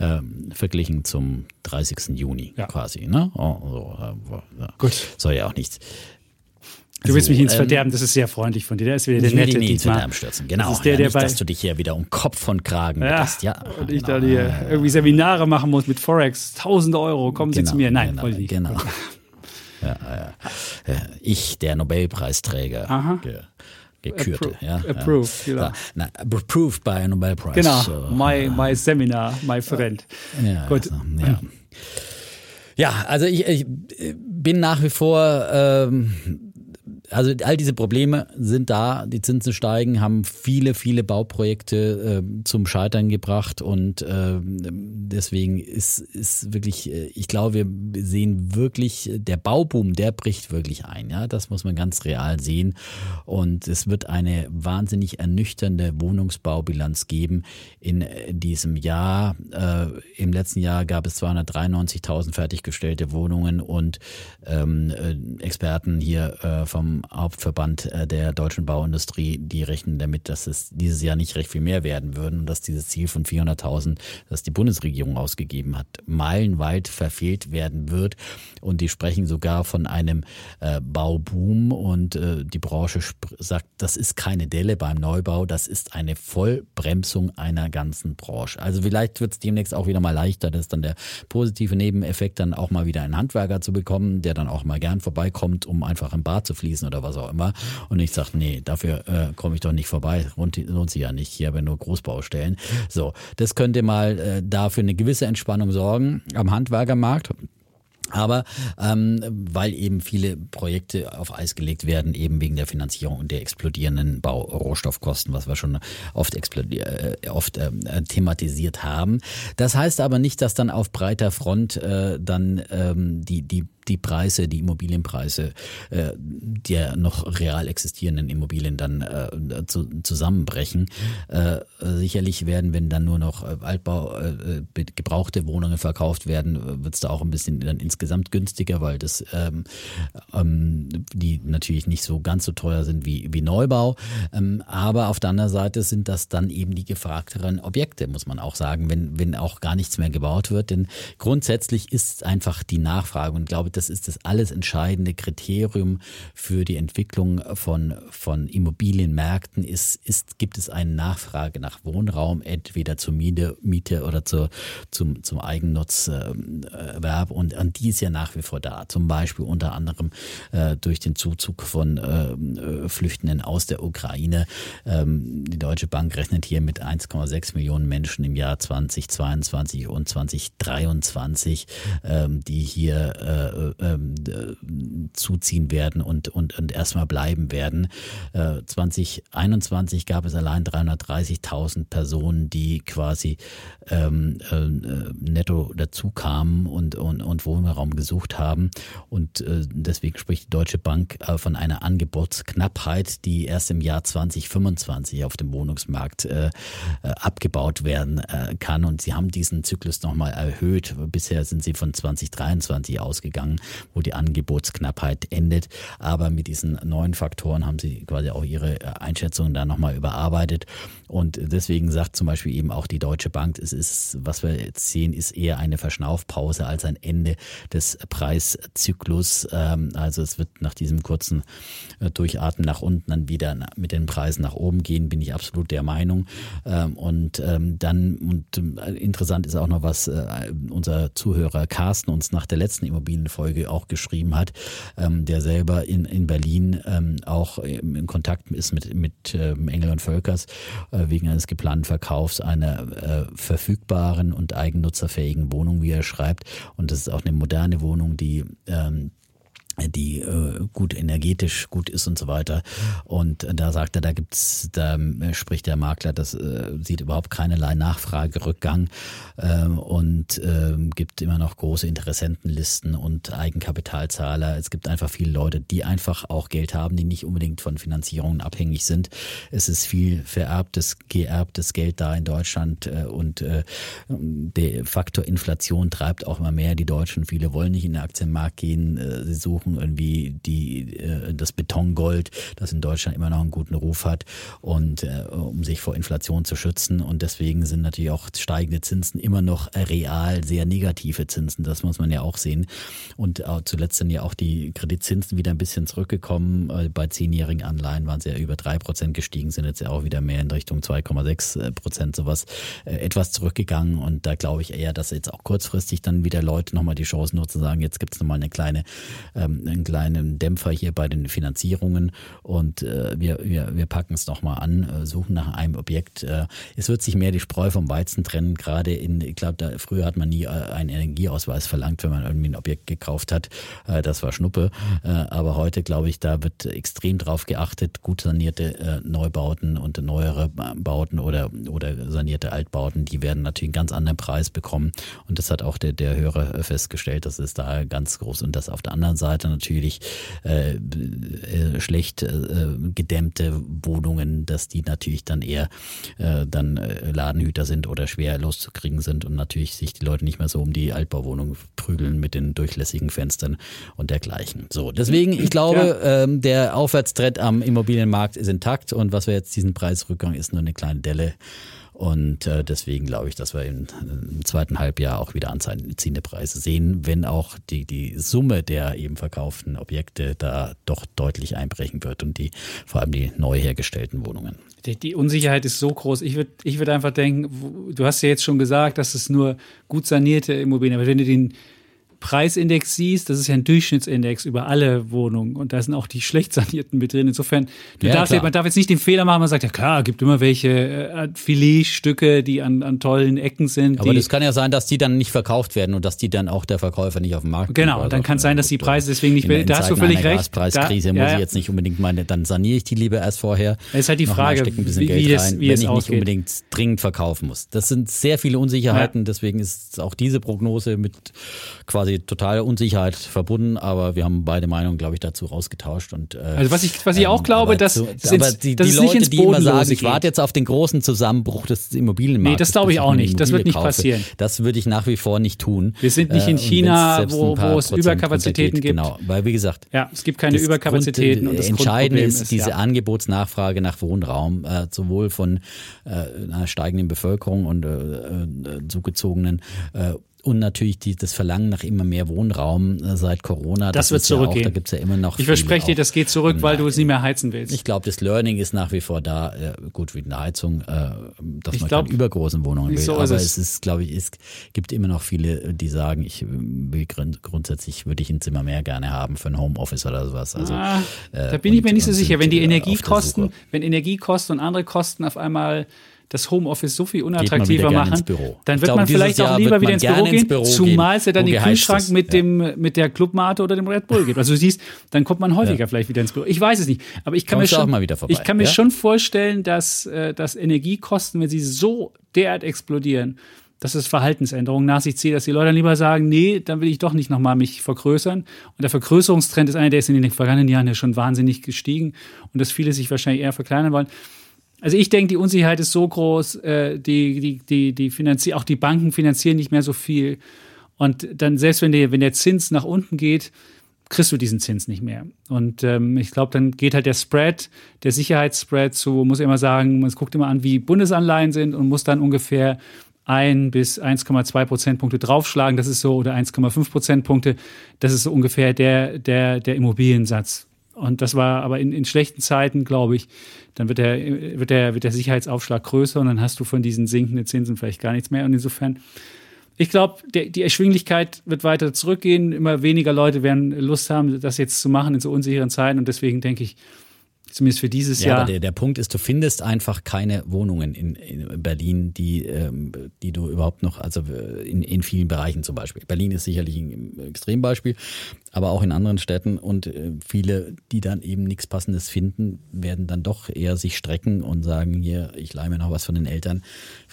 S2: Ähm, verglichen zum 30. Juni ja. quasi. Ne? Oh, so, äh,
S1: Gut.
S2: Soll ja auch nichts.
S1: Du willst so, mich ins ähm, Verderben, das ist sehr freundlich von dir. Der ist wieder der
S2: ich
S1: nette
S2: will ins Verderben stürzen, genau.
S1: Das ist der,
S2: ja,
S1: der
S2: nicht,
S1: bei,
S2: dass du dich hier wieder um Kopf und Kragen
S1: ja,
S2: bist. Ja,
S1: und ich genau. da hier irgendwie Seminare machen muss mit Forex. Tausende Euro, kommen
S2: genau,
S1: Sie zu mir. Nein,
S2: genau. Genau. Ja, ja. ich, der Nobelpreisträger,
S1: Aha.
S2: ge, gekürte.
S1: Appro-
S2: ja,
S1: approved,
S2: ja.
S1: genau.
S2: Na, approved by a Nobelprize.
S1: Genau,
S2: So,
S1: my, my seminar, my friend.
S2: ja,
S1: Gut.
S2: Also, ja. ja, also ich, ich bin nach wie vor ähm, also all diese Probleme sind da, die Zinsen steigen, haben viele, viele Bauprojekte äh, zum Scheitern gebracht und äh, deswegen ist, ist wirklich, äh, ich glaube, wir sehen wirklich, der Bauboom, der bricht wirklich ein. Ja, das muss man ganz real sehen und es wird eine wahnsinnig ernüchternde Wohnungsbaubilanz geben in äh, diesem Jahr. Äh, Im letzten Jahr gab es 293.000 fertiggestellte Wohnungen und ähm, äh, Experten hier äh, Hauptverband äh, der deutschen Bauindustrie, die rechnen damit, dass es dieses Jahr nicht recht viel mehr werden würden und dass dieses Ziel von 400.000, das die Bundesregierung ausgegeben hat, meilenweit verfehlt werden wird. Und die sprechen sogar von einem äh, Bauboom und äh, die Branche sagt, das ist keine Delle beim Neubau, das ist eine Vollbremsung einer ganzen Branche. Also vielleicht wird es demnächst auch wieder mal leichter, das ist dann der positive Nebeneffekt, dann auch mal wieder einen Handwerker zu bekommen, der dann auch mal gern vorbeikommt, um einfach im Bad zu fließen oder was auch immer. Und ich sage, nee, dafür äh, komme ich doch nicht vorbei. Lohnt, lohnt sich ja nicht. Hier haben wir nur Großbaustellen. So, das könnte mal äh, dafür eine gewisse Entspannung sorgen am Handwerkermarkt. Aber ähm, weil eben viele Projekte auf Eis gelegt werden, eben wegen der Finanzierung und der explodierenden Baurohstoffkosten, was wir schon oft, äh, oft äh, thematisiert haben. Das heißt aber nicht, dass dann auf breiter Front äh, dann ähm, die, die die Preise, die Immobilienpreise äh, der noch real existierenden Immobilien dann äh, zu, zusammenbrechen. Äh, sicherlich werden, wenn dann nur noch Altbau, äh, gebrauchte Wohnungen verkauft werden, wird es da auch ein bisschen dann insgesamt günstiger, weil das ähm, ähm, die natürlich nicht so ganz so teuer sind wie, wie Neubau. Ähm, aber auf der anderen Seite sind das dann eben die gefragteren Objekte, muss man auch sagen, wenn, wenn auch gar nichts mehr gebaut wird. Denn grundsätzlich ist einfach die Nachfrage und ich glaube, das ist das alles entscheidende Kriterium für die Entwicklung von, von Immobilienmärkten. Ist, ist, gibt es eine Nachfrage nach Wohnraum, entweder zur Miete, Miete oder zur, zum, zum Eigennutzerwerb und, und die ist ja nach wie vor da. Zum Beispiel unter anderem äh, durch den Zuzug von äh, Flüchtenden aus der Ukraine. Ähm, die Deutsche Bank rechnet hier mit 1,6 Millionen Menschen im Jahr 2022 und 2023, ähm, die hier äh, ähm, zuziehen werden und, und, und erstmal bleiben werden. Äh, 2021 gab es allein 330.000 Personen, die quasi ähm, äh, netto dazu kamen und, und, und Wohnraum gesucht haben. Und äh, deswegen spricht die Deutsche Bank äh, von einer Angebotsknappheit, die erst im Jahr 2025 auf dem Wohnungsmarkt äh, abgebaut werden äh, kann. Und sie haben diesen Zyklus nochmal erhöht. Bisher sind sie von 2023 ausgegangen, wo die Angebotsknappheit endet. Aber mit diesen neuen Faktoren haben sie quasi auch ihre Einschätzungen da nochmal überarbeitet. Und deswegen sagt zum Beispiel eben auch die Deutsche Bank, es ist, was wir jetzt sehen, ist eher eine Verschnaufpause als ein Ende des Preiszyklus. Ähm, also es wird nach diesem kurzen äh, Durchatmen nach unten dann wieder mit den Preisen nach oben gehen, bin ich absolut der Meinung. Ähm, und ähm, dann, und interessant ist auch noch, was äh, unser Zuhörer Carsten uns nach der letzten Immobilienfolge auch geschrieben hat, der selber in, in Berlin auch in Kontakt ist mit, mit Engel und Völkers äh, wegen eines geplanten Verkaufs einer verfügbaren und eigennutzerfähigen Wohnung, wie er schreibt. Und das ist auch eine moderne Wohnung, die ähm, die äh, gut energetisch gut ist und so weiter. Und da sagt er, da gibt's, da spricht der Makler, das äh, sieht überhaupt keinerlei Nachfragerückgang äh, und äh, gibt immer noch große Interessentenlisten und Eigenkapitalzahler. Es gibt einfach viele Leute, die einfach auch Geld haben, die nicht unbedingt von Finanzierungen abhängig sind. Es ist viel vererbtes, geerbtes Geld da in Deutschland äh, und äh, der Faktor Inflation treibt auch immer mehr die Deutschen. Viele wollen nicht in den Aktienmarkt gehen, äh, sie suchen suchen irgendwie die, äh, das Betongold, das in Deutschland immer noch einen guten Ruf hat und äh, um sich vor Inflation zu schützen. Und deswegen sind natürlich auch steigende Zinsen immer noch real sehr negative Zinsen. Das muss man ja auch sehen. Und äh, zuletzt sind ja auch die Kreditzinsen wieder ein bisschen zurückgekommen. Äh, bei zehnjährigen Anleihen waren sie ja über drei Prozent gestiegen, sind jetzt ja auch wieder mehr in Richtung 2,6 Prozent sowas äh, etwas zurückgegangen. Und da glaube ich eher, dass jetzt auch kurzfristig dann wieder Leute nochmal die Chance nutzen, sagen, jetzt gibt es nochmal eine kleine ähm, einen kleinen Dämpfer hier bei den Finanzierungen und äh, wir, wir, wir packen es nochmal an, äh, suchen nach einem Objekt. Äh, es wird sich mehr die Spreu vom Weizen trennen, gerade in, ich glaube, früher hat man nie äh, einen Energieausweis verlangt, wenn man irgendwie ein Objekt gekauft hat. Das war Schnuppe. Aber heute, glaube ich, da wird extrem drauf geachtet, gut sanierte Neubauten und neuere Bauten oder, oder sanierte Altbauten, die werden natürlich einen ganz anderen Preis bekommen. Und das hat auch der, der Hörer festgestellt, dass es da ganz groß und das auf der anderen Seite natürlich äh, äh, schlecht äh, gedämmte Wohnungen, dass die natürlich dann eher äh, dann äh, Ladenhüter sind oder schwer loszukriegen sind und natürlich sich die Leute nicht mehr so um die Altbauwohnung prügeln mit den durchlässigen Fenstern und dergleichen. So, deswegen, ich glaube, ja. ähm, der Aufwärtstrend am Immobilienmarkt ist intakt und was wir jetzt diesen Preisrückgang ist nur eine kleine Delle. Und äh, deswegen glaube ich, dass wir im, im, zweiten Halbjahr auch wieder anziehende Preise sehen, wenn auch die, die Summe der eben verkauften Objekte da doch deutlich einbrechen wird und die vor allem die neu hergestellten Wohnungen.
S1: Die, die Unsicherheit ist so groß. Ich würde ich würd einfach denken, du hast ja jetzt schon gesagt, dass es nur gut sanierte Immobilien, aber wenn du den Preisindex siehst, das ist ja ein Durchschnittsindex über alle Wohnungen und da sind auch die schlecht sanierten mit drin. Insofern, du ja, darfst, man darf jetzt nicht den Fehler machen, man sagt, ja klar, gibt immer welche äh, Filetstücke, die an, an tollen Ecken sind.
S2: Aber das kann ja sein, dass die dann nicht verkauft werden und dass die dann auch der Verkäufer nicht auf dem Markt
S1: Genau, dann kann es sein, dass die Preise deswegen nicht,
S2: in,
S1: da hast du völlig recht.
S2: Gaspreiskrise
S1: da,
S2: ja, muss ich jetzt nicht unbedingt meine, dann saniere ich die lieber erst vorher.
S1: Es ist halt die Frage,
S2: wie, wie, das, wie wenn es ich ausgeht. nicht unbedingt dringend verkaufen muss. Das sind sehr viele Unsicherheiten, ja. deswegen ist auch diese Prognose mit quasi totaler Unsicherheit Sicherheit verbunden, aber wir haben beide Meinungen, glaube ich, dazu rausgetauscht. Und, äh,
S1: also was ich, was ich auch ähm, glaube, dass, zu,
S2: das aber die, dass die Leute, die immer sagen, ich warte jetzt auf den großen Zusammenbruch des Immobilienmarktes.
S1: Nee, das glaube ich auch nicht. Das wird nicht passieren.
S2: Das würde ich nach wie vor nicht tun.
S1: Wir sind nicht in äh, China, wo, wo es Überkapazitäten gibt.
S2: Genau, weil wie gesagt,
S1: ja, es gibt keine Überkapazitäten.
S2: Grund, und das Entscheidende ist, ist diese ja. Angebotsnachfrage nach Wohnraum, äh, sowohl von äh, einer steigenden Bevölkerung und äh, äh zugezogenen äh, und natürlich die, das Verlangen nach immer mehr Wohnraum äh, seit Corona.
S1: Das, das wird zurückgehen. Ja
S2: auch, da gibt's ja immer noch.
S1: Ich verspreche dir, das geht zurück, weil du es nicht mehr heizen willst.
S2: Ich glaube, das Learning ist nach wie vor da. Äh, gut, wie eine Heizung, äh, dass ich man glaub, keine übergroßen Wohnungen will. So aber es. ist, glaube ich, es gibt immer noch viele, die sagen, ich will grundsätzlich würde ich ein Zimmer mehr gerne haben für ein Homeoffice oder sowas. Also,
S1: ah, da bin ich mir nicht so sicher. Wenn die Energiekosten, wenn Energiekosten und andere Kosten auf einmal das Homeoffice so viel unattraktiver machen, dann wird glaube, man vielleicht auch lieber wieder ins Büro gehen, ins Büro zumal es ja dann den Kühlschrank mit, ja. dem, mit der Clubmate oder dem Red Bull gibt. Also du siehst, dann kommt man häufiger ja. vielleicht wieder ins Büro. Ich weiß es nicht, aber ich kann Kommst mir schon, ich kann mir ja? schon vorstellen, dass, äh, dass Energiekosten, wenn sie so derart explodieren, dass es Verhaltensänderungen nach sich zieht, dass die Leute dann lieber sagen, nee, dann will ich doch nicht nochmal mich vergrößern. Und der Vergrößerungstrend ist einer, der ist in den vergangenen Jahren ja schon wahnsinnig gestiegen und dass viele sich wahrscheinlich eher verkleinern wollen. Also ich denke, die Unsicherheit ist so groß, äh, die, die, die, die finanzieren, auch die Banken finanzieren nicht mehr so viel. Und dann, selbst wenn der, wenn der Zins nach unten geht, kriegst du diesen Zins nicht mehr. Und ähm, ich glaube, dann geht halt der Spread, der Sicherheitsspread zu, muss ich immer sagen, man guckt immer an, wie Bundesanleihen sind und muss dann ungefähr ein bis 1,2 Prozentpunkte draufschlagen. Das ist so, oder 1,5 Prozentpunkte. Das ist so ungefähr der, der, der Immobiliensatz. Und das war aber in, in schlechten Zeiten, glaube ich, dann wird der, wird, der, wird der Sicherheitsaufschlag größer und dann hast du von diesen sinkenden Zinsen vielleicht gar nichts mehr. Und insofern, ich glaube, die Erschwinglichkeit wird weiter zurückgehen. Immer weniger Leute werden Lust haben, das jetzt zu machen in so unsicheren Zeiten. Und deswegen denke ich, zumindest für dieses ja, Jahr. Aber
S2: der, der Punkt ist, du findest einfach keine Wohnungen in, in Berlin, die, ähm, die du überhaupt noch, also in, in vielen Bereichen zum Beispiel. Berlin ist sicherlich ein Extrembeispiel, aber auch in anderen Städten und äh, viele, die dann eben nichts Passendes finden, werden dann doch eher sich strecken und sagen, hier, ich leihe mir noch was von den Eltern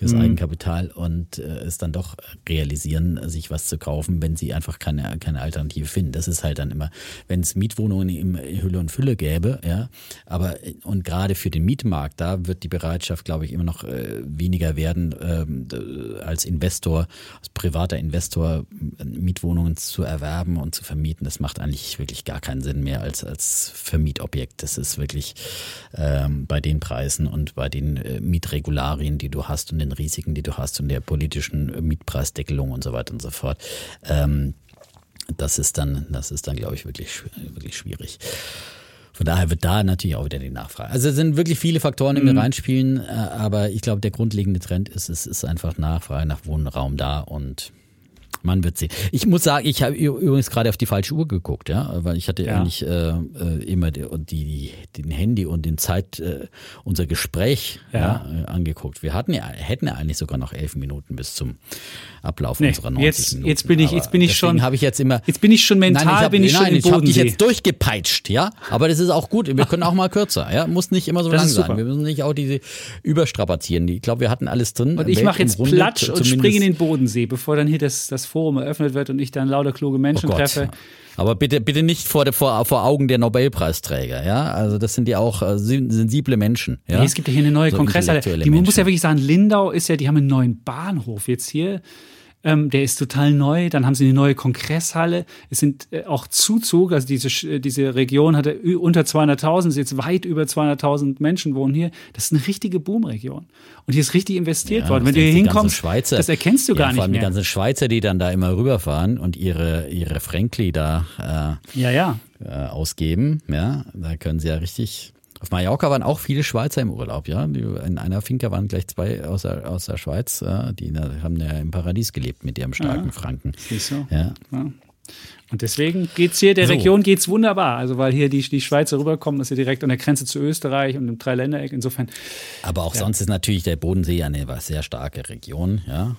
S2: fürs mhm. Eigenkapital und äh, es dann doch realisieren, sich was zu kaufen, wenn sie einfach keine, keine Alternative finden. Das ist halt dann immer, wenn es Mietwohnungen im Hülle und Fülle gäbe, ja, aber und gerade für den Mietmarkt, da wird die Bereitschaft, glaube ich, immer noch äh, weniger werden, ähm, als Investor, als privater Investor Mietwohnungen zu erwerben und zu vermieten das macht eigentlich wirklich gar keinen Sinn mehr als, als Vermietobjekt. Das ist wirklich ähm, bei den Preisen und bei den äh, Mietregularien, die du hast und den Risiken, die du hast und der politischen Mietpreisdeckelung und so weiter und so fort. Ähm, das ist dann, das ist dann, glaube ich, wirklich, wirklich schwierig. Von daher wird da natürlich auch wieder die Nachfrage. Also es sind wirklich viele Faktoren, die mhm. mir reinspielen, äh, aber ich glaube, der grundlegende Trend ist, es ist einfach Nachfrage nach Wohnraum da und Man wird sehen. Ich muss sagen, ich habe übrigens gerade auf die falsche Uhr geguckt, ja, weil ich hatte
S1: Ja.
S2: eigentlich äh, äh, immer die, die, den Handy und den Zeit, äh, unser Gespräch ja.
S1: Ja.
S2: äh, angeguckt. Wir hatten ja, hätten ja eigentlich sogar noch elf Minuten bis zum Ablauf
S1: Nee,
S2: unserer 90
S1: jetzt-
S2: Minuten.
S1: jetzt bin ich- jetzt bin ich schon-
S2: habe ich jetzt immer.
S1: Jetzt bin ich schon mental,
S2: nein, ich hab,
S1: bin ich schon
S2: nein, ich habe dich jetzt durchgepeitscht, ja. Aber das ist auch gut. Wir können auch mal kürzer, ja. Muss nicht immer so
S1: Das
S2: lang sein. Wir müssen nicht auch diese überstrapazieren. Ich glaube, wir hatten alles drin.
S1: Und ich mache jetzt Platsch und springe in den Bodensee, bevor dann hier das, das Forum eröffnet wird und ich dann lauter kluge Menschen
S2: Oh
S1: treffe.
S2: Aber bitte, bitte nicht vor, der- vor, vor Augen der Nobelpreisträger, ja. Also das sind ja auch äh, sen- sensible Menschen. Ja?
S1: Nee, es gibt ja hier eine neue
S2: So
S1: Kongresshalle. Die, man muss ja wirklich sagen, Lindau ist ja, die haben einen neuen Bahnhof jetzt hier. Ähm, der ist total neu. Dann haben sie eine neue Kongresshalle. Es sind äh, auch Zuzug, also diese, äh, diese Region hatte ü- unter 200.000, ist jetzt weit über 200.000 Menschen wohnen hier. Das ist eine richtige Boomregion. Und hier ist richtig investiert
S2: Ja,
S1: worden. Wenn du hier
S2: die
S1: hinkommst,
S2: Schweizer.
S1: das erkennst du
S2: ja,
S1: gar
S2: Vor
S1: nicht
S2: allem die
S1: mehr.
S2: ganzen Schweizer, die dann da immer rüberfahren und ihre, ihre Fränkli da
S1: Ja, ja.
S2: äh, äh, ausgeben, ja. Da können sie ja richtig. Auf Mallorca waren auch viele Schweizer im Urlaub, ja. In einer Finca waren gleich zwei aus der, aus der Schweiz, ja. die haben ja im Paradies gelebt mit ihrem starken Franken.
S1: Siehst du?
S2: Ja.
S1: Und deswegen geht's hier, der
S2: So.
S1: Region geht's wunderbar. Also weil hier die, die Schweizer rüberkommen, das ist ja direkt an der Grenze zu Österreich und im Dreiländereck. Insofern,
S2: Aber auch sonst ist natürlich der Bodensee eine sehr starke Region, ja.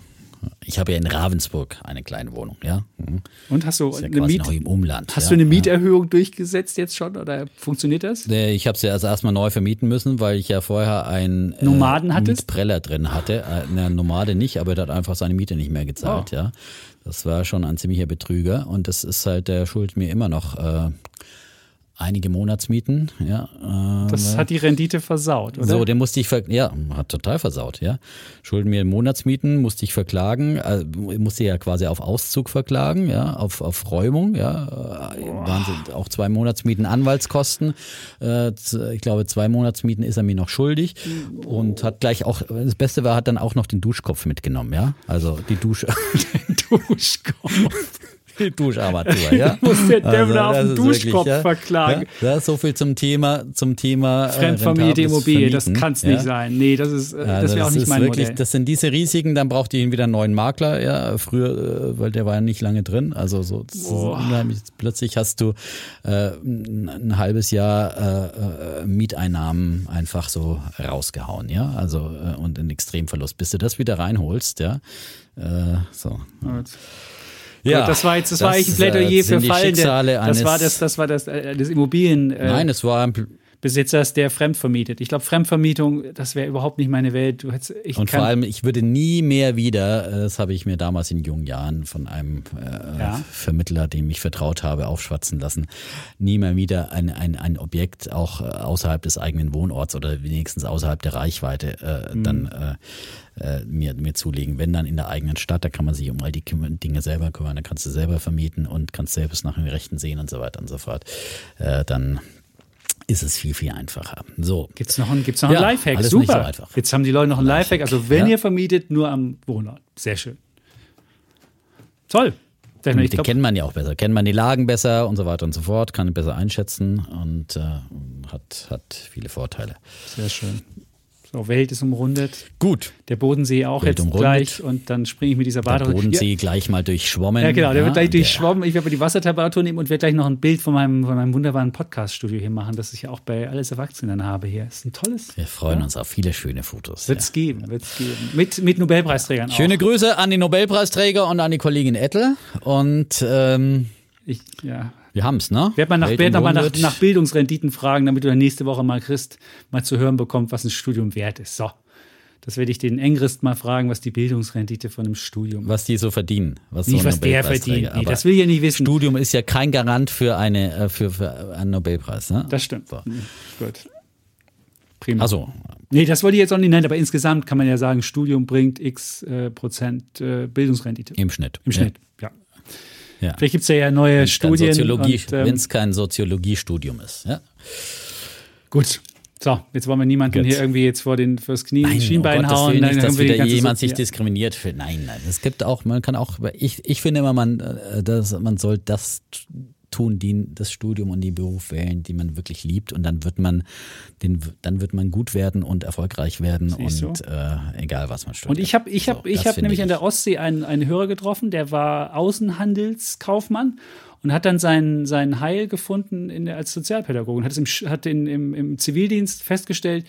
S2: Ich habe ja in Ravensburg eine kleine Wohnung, ja. Mhm.
S1: und hast du
S2: ja
S1: eine Miet,
S2: noch im Umland.
S1: hast
S2: ja.
S1: du eine Mieterhöhung durchgesetzt jetzt schon oder funktioniert das?
S2: Äh, Ich habe sie also erstmal neu vermieten müssen, weil ich ja vorher einen
S1: Nomaden
S2: äh,
S1: hattest?
S2: Mietpreller drin hatte. Äh, Eine Nomade nicht, aber der hat einfach seine Miete nicht mehr gezahlt,
S1: Oh.
S2: ja. Das war schon ein ziemlicher Betrüger und das ist halt, der schuldet mir immer noch äh, einige Monatsmieten, ja. Äh,
S1: Das hat die Rendite versaut, oder?
S2: so, den musste ich, ja, hat total versaut, ja. Schulden mir Monatsmieten, musste ich verklagen, äh, musste ja quasi auf Auszug verklagen, ja, auf, auf Räumung, ja. Äh, Wahnsinn, auch zwei Monatsmieten Anwaltskosten. Äh, ich glaube, zwei Monatsmieten ist er mir noch schuldig und hat gleich auch, das Beste war, hat dann auch noch den Duschkopf mitgenommen, ja. Also die Dusche,
S1: Duschkopf.
S2: Duscharmatur, ja. Also,
S1: Muss der Dämmer auf
S2: das
S1: den
S2: ist wirklich,
S1: Duschkopf verklagen.
S2: Ja, das so viel zum Thema, zum Thema. äh,
S1: Fremdvermiete
S2: rentables
S1: Immobilie, das kann's
S2: ja.
S1: nicht sein. Nee, das ist, äh, das
S2: Also
S1: wäre auch nicht
S2: ist
S1: mein
S2: wirklich,
S1: Modell.
S2: Das sind diese Risiken, dann braucht ihr wieder einen neuen Makler, ja, früher, äh, weil der war ja nicht lange drin. Also so das unheimlich. plötzlich hast du äh, ein, halbes Jahr äh, äh, Mieteinnahmen einfach so rausgehauen, ja. Also äh, und einen Extremverlust. Bis du das wieder reinholst, ja. Äh, so.
S1: Gut.
S2: Ja,
S1: Gut, das war jetzt, das, war eigentlich ein Plädoyer
S2: äh,
S1: für Fallende. Das war das, das war das, äh, des Immobilienbesitzers,
S2: Nein, es war ein,
S1: der fremdvermietet. Ich glaube, Fremdvermietung, das wäre überhaupt nicht meine Welt. Hättest, ich
S2: Und vor allem, ich würde nie mehr wieder, äh, das habe ich mir damals in jungen Jahren von einem äh,
S1: Ja.
S2: Vermittler, dem ich vertraut habe, aufschwatzen lassen, nie mehr wieder ein, ein, ein Objekt auch äh, außerhalb des eigenen Wohnorts oder wenigstens außerhalb der Reichweite äh,
S1: Mhm.
S2: dann äh, äh, mir, mir zulegen. Wenn dann in der eigenen Stadt, da kann man sich um all die Dinge selber kümmern, da kannst du selber vermieten und kannst selbst nach den Rechten sehen und so weiter und so fort. Äh, dann ist es viel, viel einfacher. So.
S1: Gibt's noch einen, gibt's noch einen
S2: Ja,
S1: Lifehack? Super.
S2: so einfach.
S1: Jetzt haben die Leute noch einen Lifehack. Also wenn
S2: Ja.
S1: ihr vermietet, nur am Wohnort. Sehr schön. Toll.
S2: Die
S1: glaub,
S2: kennt man ja auch besser, kennt man die Lagen besser und so weiter und so fort, kann besser einschätzen und äh, hat, hat viele Vorteile.
S1: sehr schön. So, Welt ist umrundet.
S2: Gut.
S1: Der Bodensee auch
S2: Welt
S1: jetzt
S2: umrundet.
S1: gleich. Und dann springe ich mit dieser
S2: Der
S1: Badehose.
S2: Bodensee gleich mal durchschwommen.
S1: Ja, genau, der wird gleich
S2: der-
S1: durchschwommen. Ich werde die Wassertemperatur nehmen und werde gleich noch ein Bild von meinem, von meinem wunderbaren Podcast-Studio hier machen, das ich ja auch bei Alles Erwachsenen habe hier. Ist ein tolles.
S2: Wir freuen uns auf viele schöne Fotos. Ja.
S1: Wird's geben, wird's geben. Mit, mit Nobelpreisträgern
S2: Schöne
S1: auch.
S2: Grüße an die Nobelpreisträger und an die Kollegin Ettel. Und ähm,
S1: Ich, ja.
S2: Wir haben's, ne?
S1: Werd mal nach, werd mal nach, nach Bildungsrenditen fragen, damit du dann nächste Woche mal Christ mal zu hören bekommst, was ein Studium wert ist. So. Das werde ich den Engrist mal fragen, was die Bildungsrendite von einem Studium
S2: was die so verdienen. Was
S1: Nicht,
S2: so
S1: was der verdient. Nee, das will ich ja nicht wissen.
S2: Studium ist ja kein Garant für, eine, äh, für, für einen Nobelpreis. Ne?
S1: Das stimmt.
S2: So.
S1: Mhm. Gut. Prima.
S2: Also,
S1: Nee, das wollte ich jetzt auch nicht nennen, aber insgesamt kann man ja sagen, Studium bringt x äh, Prozent äh, Bildungsrendite.
S2: im Schnitt.
S1: Im Schnitt, ja.
S2: Ja.
S1: Vielleicht gibt es ja, ja neue
S2: Wenn's
S1: Studien. Ähm,
S2: Wenn es kein Soziologiestudium ist. Ja?
S1: gut. So, jetzt wollen wir niemanden
S2: Gut.
S1: hier irgendwie jetzt vor den fürs Knie
S2: Nein,
S1: Schienbein
S2: um Gottes
S1: hauen. Dann
S2: nicht,
S1: haben
S2: dass wieder jemand sich
S1: ja.
S2: diskriminiert fühlt. Nein, nein. Es gibt auch, man kann auch, ich, ich finde immer, man, äh, dass, man soll das tun, die das Studium und den Beruf wählen, die man wirklich liebt und dann wird man den, dann wird man gut werden und erfolgreich werden
S1: Siehst
S2: und äh, egal was man studiert.
S1: Und ich habe ich hab,
S2: So,
S1: ich hab nämlich an der
S2: ich.
S1: Ostsee einen, einen Hörer getroffen, der war Außenhandelskaufmann und hat dann sein, sein Heil gefunden in der, als Sozialpädagoge und hat, es im, hat in, im, im Zivildienst festgestellt,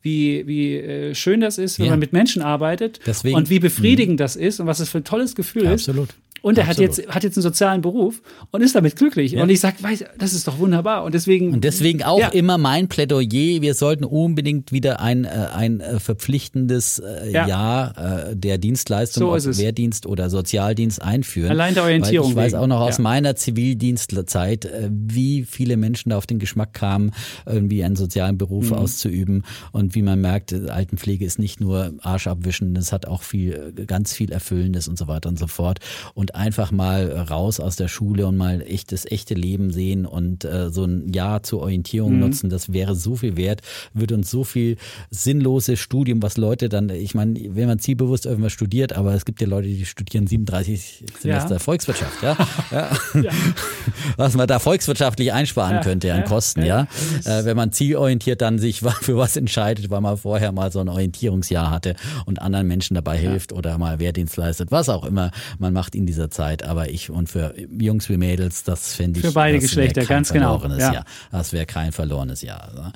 S1: wie, wie äh, schön das ist, wenn
S2: Ja.
S1: man mit Menschen arbeitet
S2: Deswegen-
S1: und wie befriedigend das ist und was es für ein tolles Gefühl ist.
S2: Absolut.
S1: Und er hat jetzt, hat jetzt einen sozialen Beruf und ist damit glücklich.
S2: Ja.
S1: Und ich sage, das ist doch wunderbar. Und deswegen.
S2: Und deswegen auch
S1: Ja.
S2: immer mein Plädoyer, wir sollten unbedingt wieder ein, äh, ein äh, verpflichtendes äh,
S1: Ja.
S2: Jahr der Dienstleistung,
S1: So.
S2: Wehrdienst oder Sozialdienst einführen.
S1: Allein der Orientierung
S2: Weil ich weiß
S1: wegen.
S2: auch noch aus meiner Zivildienstzeit, wie viele Menschen da auf den Geschmack kamen, irgendwie einen sozialen Beruf
S1: Mhm.
S2: auszuüben und wie man merkt, Altenpflege ist nicht nur Arsch abwischen, es hat auch viel, ganz viel Erfüllendes und so weiter und so fort. Und einfach mal raus aus der Schule und mal echt das echte Leben sehen und äh, so ein Jahr zur Orientierung
S1: Mhm.
S2: nutzen, das wäre so viel wert, würde uns so viel sinnloses Studium, was Leute dann, ich meine, wenn man zielbewusst irgendwas studiert, aber es gibt ja Leute, die studieren 37 Semester
S1: Ja.
S2: Volkswirtschaft, ja. ja. Was man da volkswirtschaftlich einsparen könnte an
S1: ja,
S2: Kosten, ja. Äh, wenn man zielorientiert dann sich für was entscheidet, weil man vorher mal so ein Orientierungsjahr hatte und anderen Menschen dabei hilft oder mal Wehrdienst leistet, was auch immer man macht in dieser Zeit. Aber ich und für Jungs wie Mädels, das fände ich.
S1: Für beide Geschlechter, ganz genau,
S2: verlorenes
S1: ja.
S2: Jahr. Das wäre kein verlorenes Jahr. ne?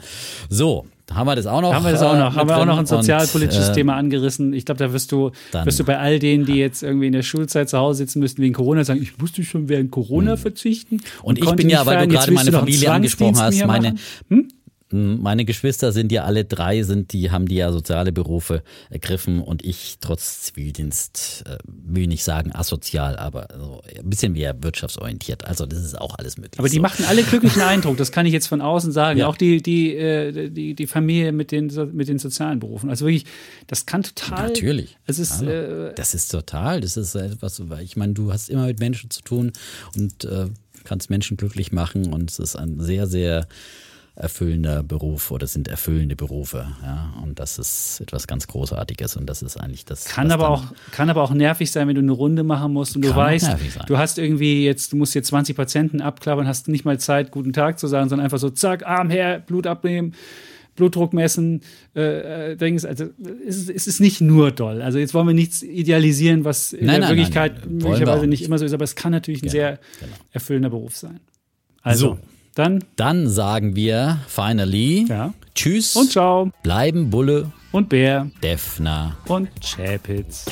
S2: So, haben wir das auch noch?
S1: Haben wir das auch
S2: äh,
S1: noch?
S2: mit
S1: Haben wir auch noch ein sozialpolitisches
S2: Und, äh,
S1: Thema angerissen? Ich glaube, da wirst du, wirst du bei all denen, die jetzt irgendwie in der Schulzeit zu Hause sitzen müssten wegen Corona, sagen, ich musste schon während Corona verzichten.
S2: Hm. Und ich bin ja, weil du gerade meine Familie angesprochen hast, meine,
S1: machen?
S2: Meine Geschwister sind ja alle drei, sind die, haben die ja soziale Berufe ergriffen und ich trotz Zivildienst, äh, will nicht sagen asozial, aber so ein bisschen mehr wirtschaftsorientiert. Also das ist auch alles möglich.
S1: Aber die
S2: so.
S1: machen alle glücklichen Eindruck, das kann ich jetzt von außen sagen.
S2: Ja.
S1: Auch die, die, äh, die, die Familie mit den, mit den sozialen Berufen. Also wirklich, das kann total.
S2: Natürlich.
S1: Es ist,
S2: Hallo.
S1: äh,
S2: das ist total. Das ist etwas, ich meine, du hast immer mit Menschen zu tun und äh, kannst Menschen glücklich machen und es ist ein sehr, sehr erfüllender Beruf oder sind erfüllende Berufe. Ja, und das ist etwas ganz Großartiges und das ist eigentlich das.
S1: Kann aber, auch, kann aber auch nervig sein, wenn du eine Runde machen musst und du weißt, du hast irgendwie jetzt, du musst jetzt 20 Patienten abklappern, hast nicht mal Zeit, guten Tag zu sagen, sondern einfach so, zack, Arm her, Blut abnehmen, Blutdruck messen, äh, äh, Dings. Also es ist, es ist nicht nur doll. Also jetzt wollen wir nichts idealisieren, was in
S2: Nein,
S1: der
S2: nein,
S1: Wirklichkeit
S2: nein,
S1: möglicherweise nicht immer so ist, aber es kann natürlich ein sehr
S2: genau.
S1: erfüllender Beruf sein. Also,
S2: So.
S1: Dann,
S2: Dann sagen wir finally
S1: ja.
S2: Tschüss
S1: und ciao.
S2: Bleiben Bulle
S1: und Bär,
S2: Defner
S1: und Chapitz.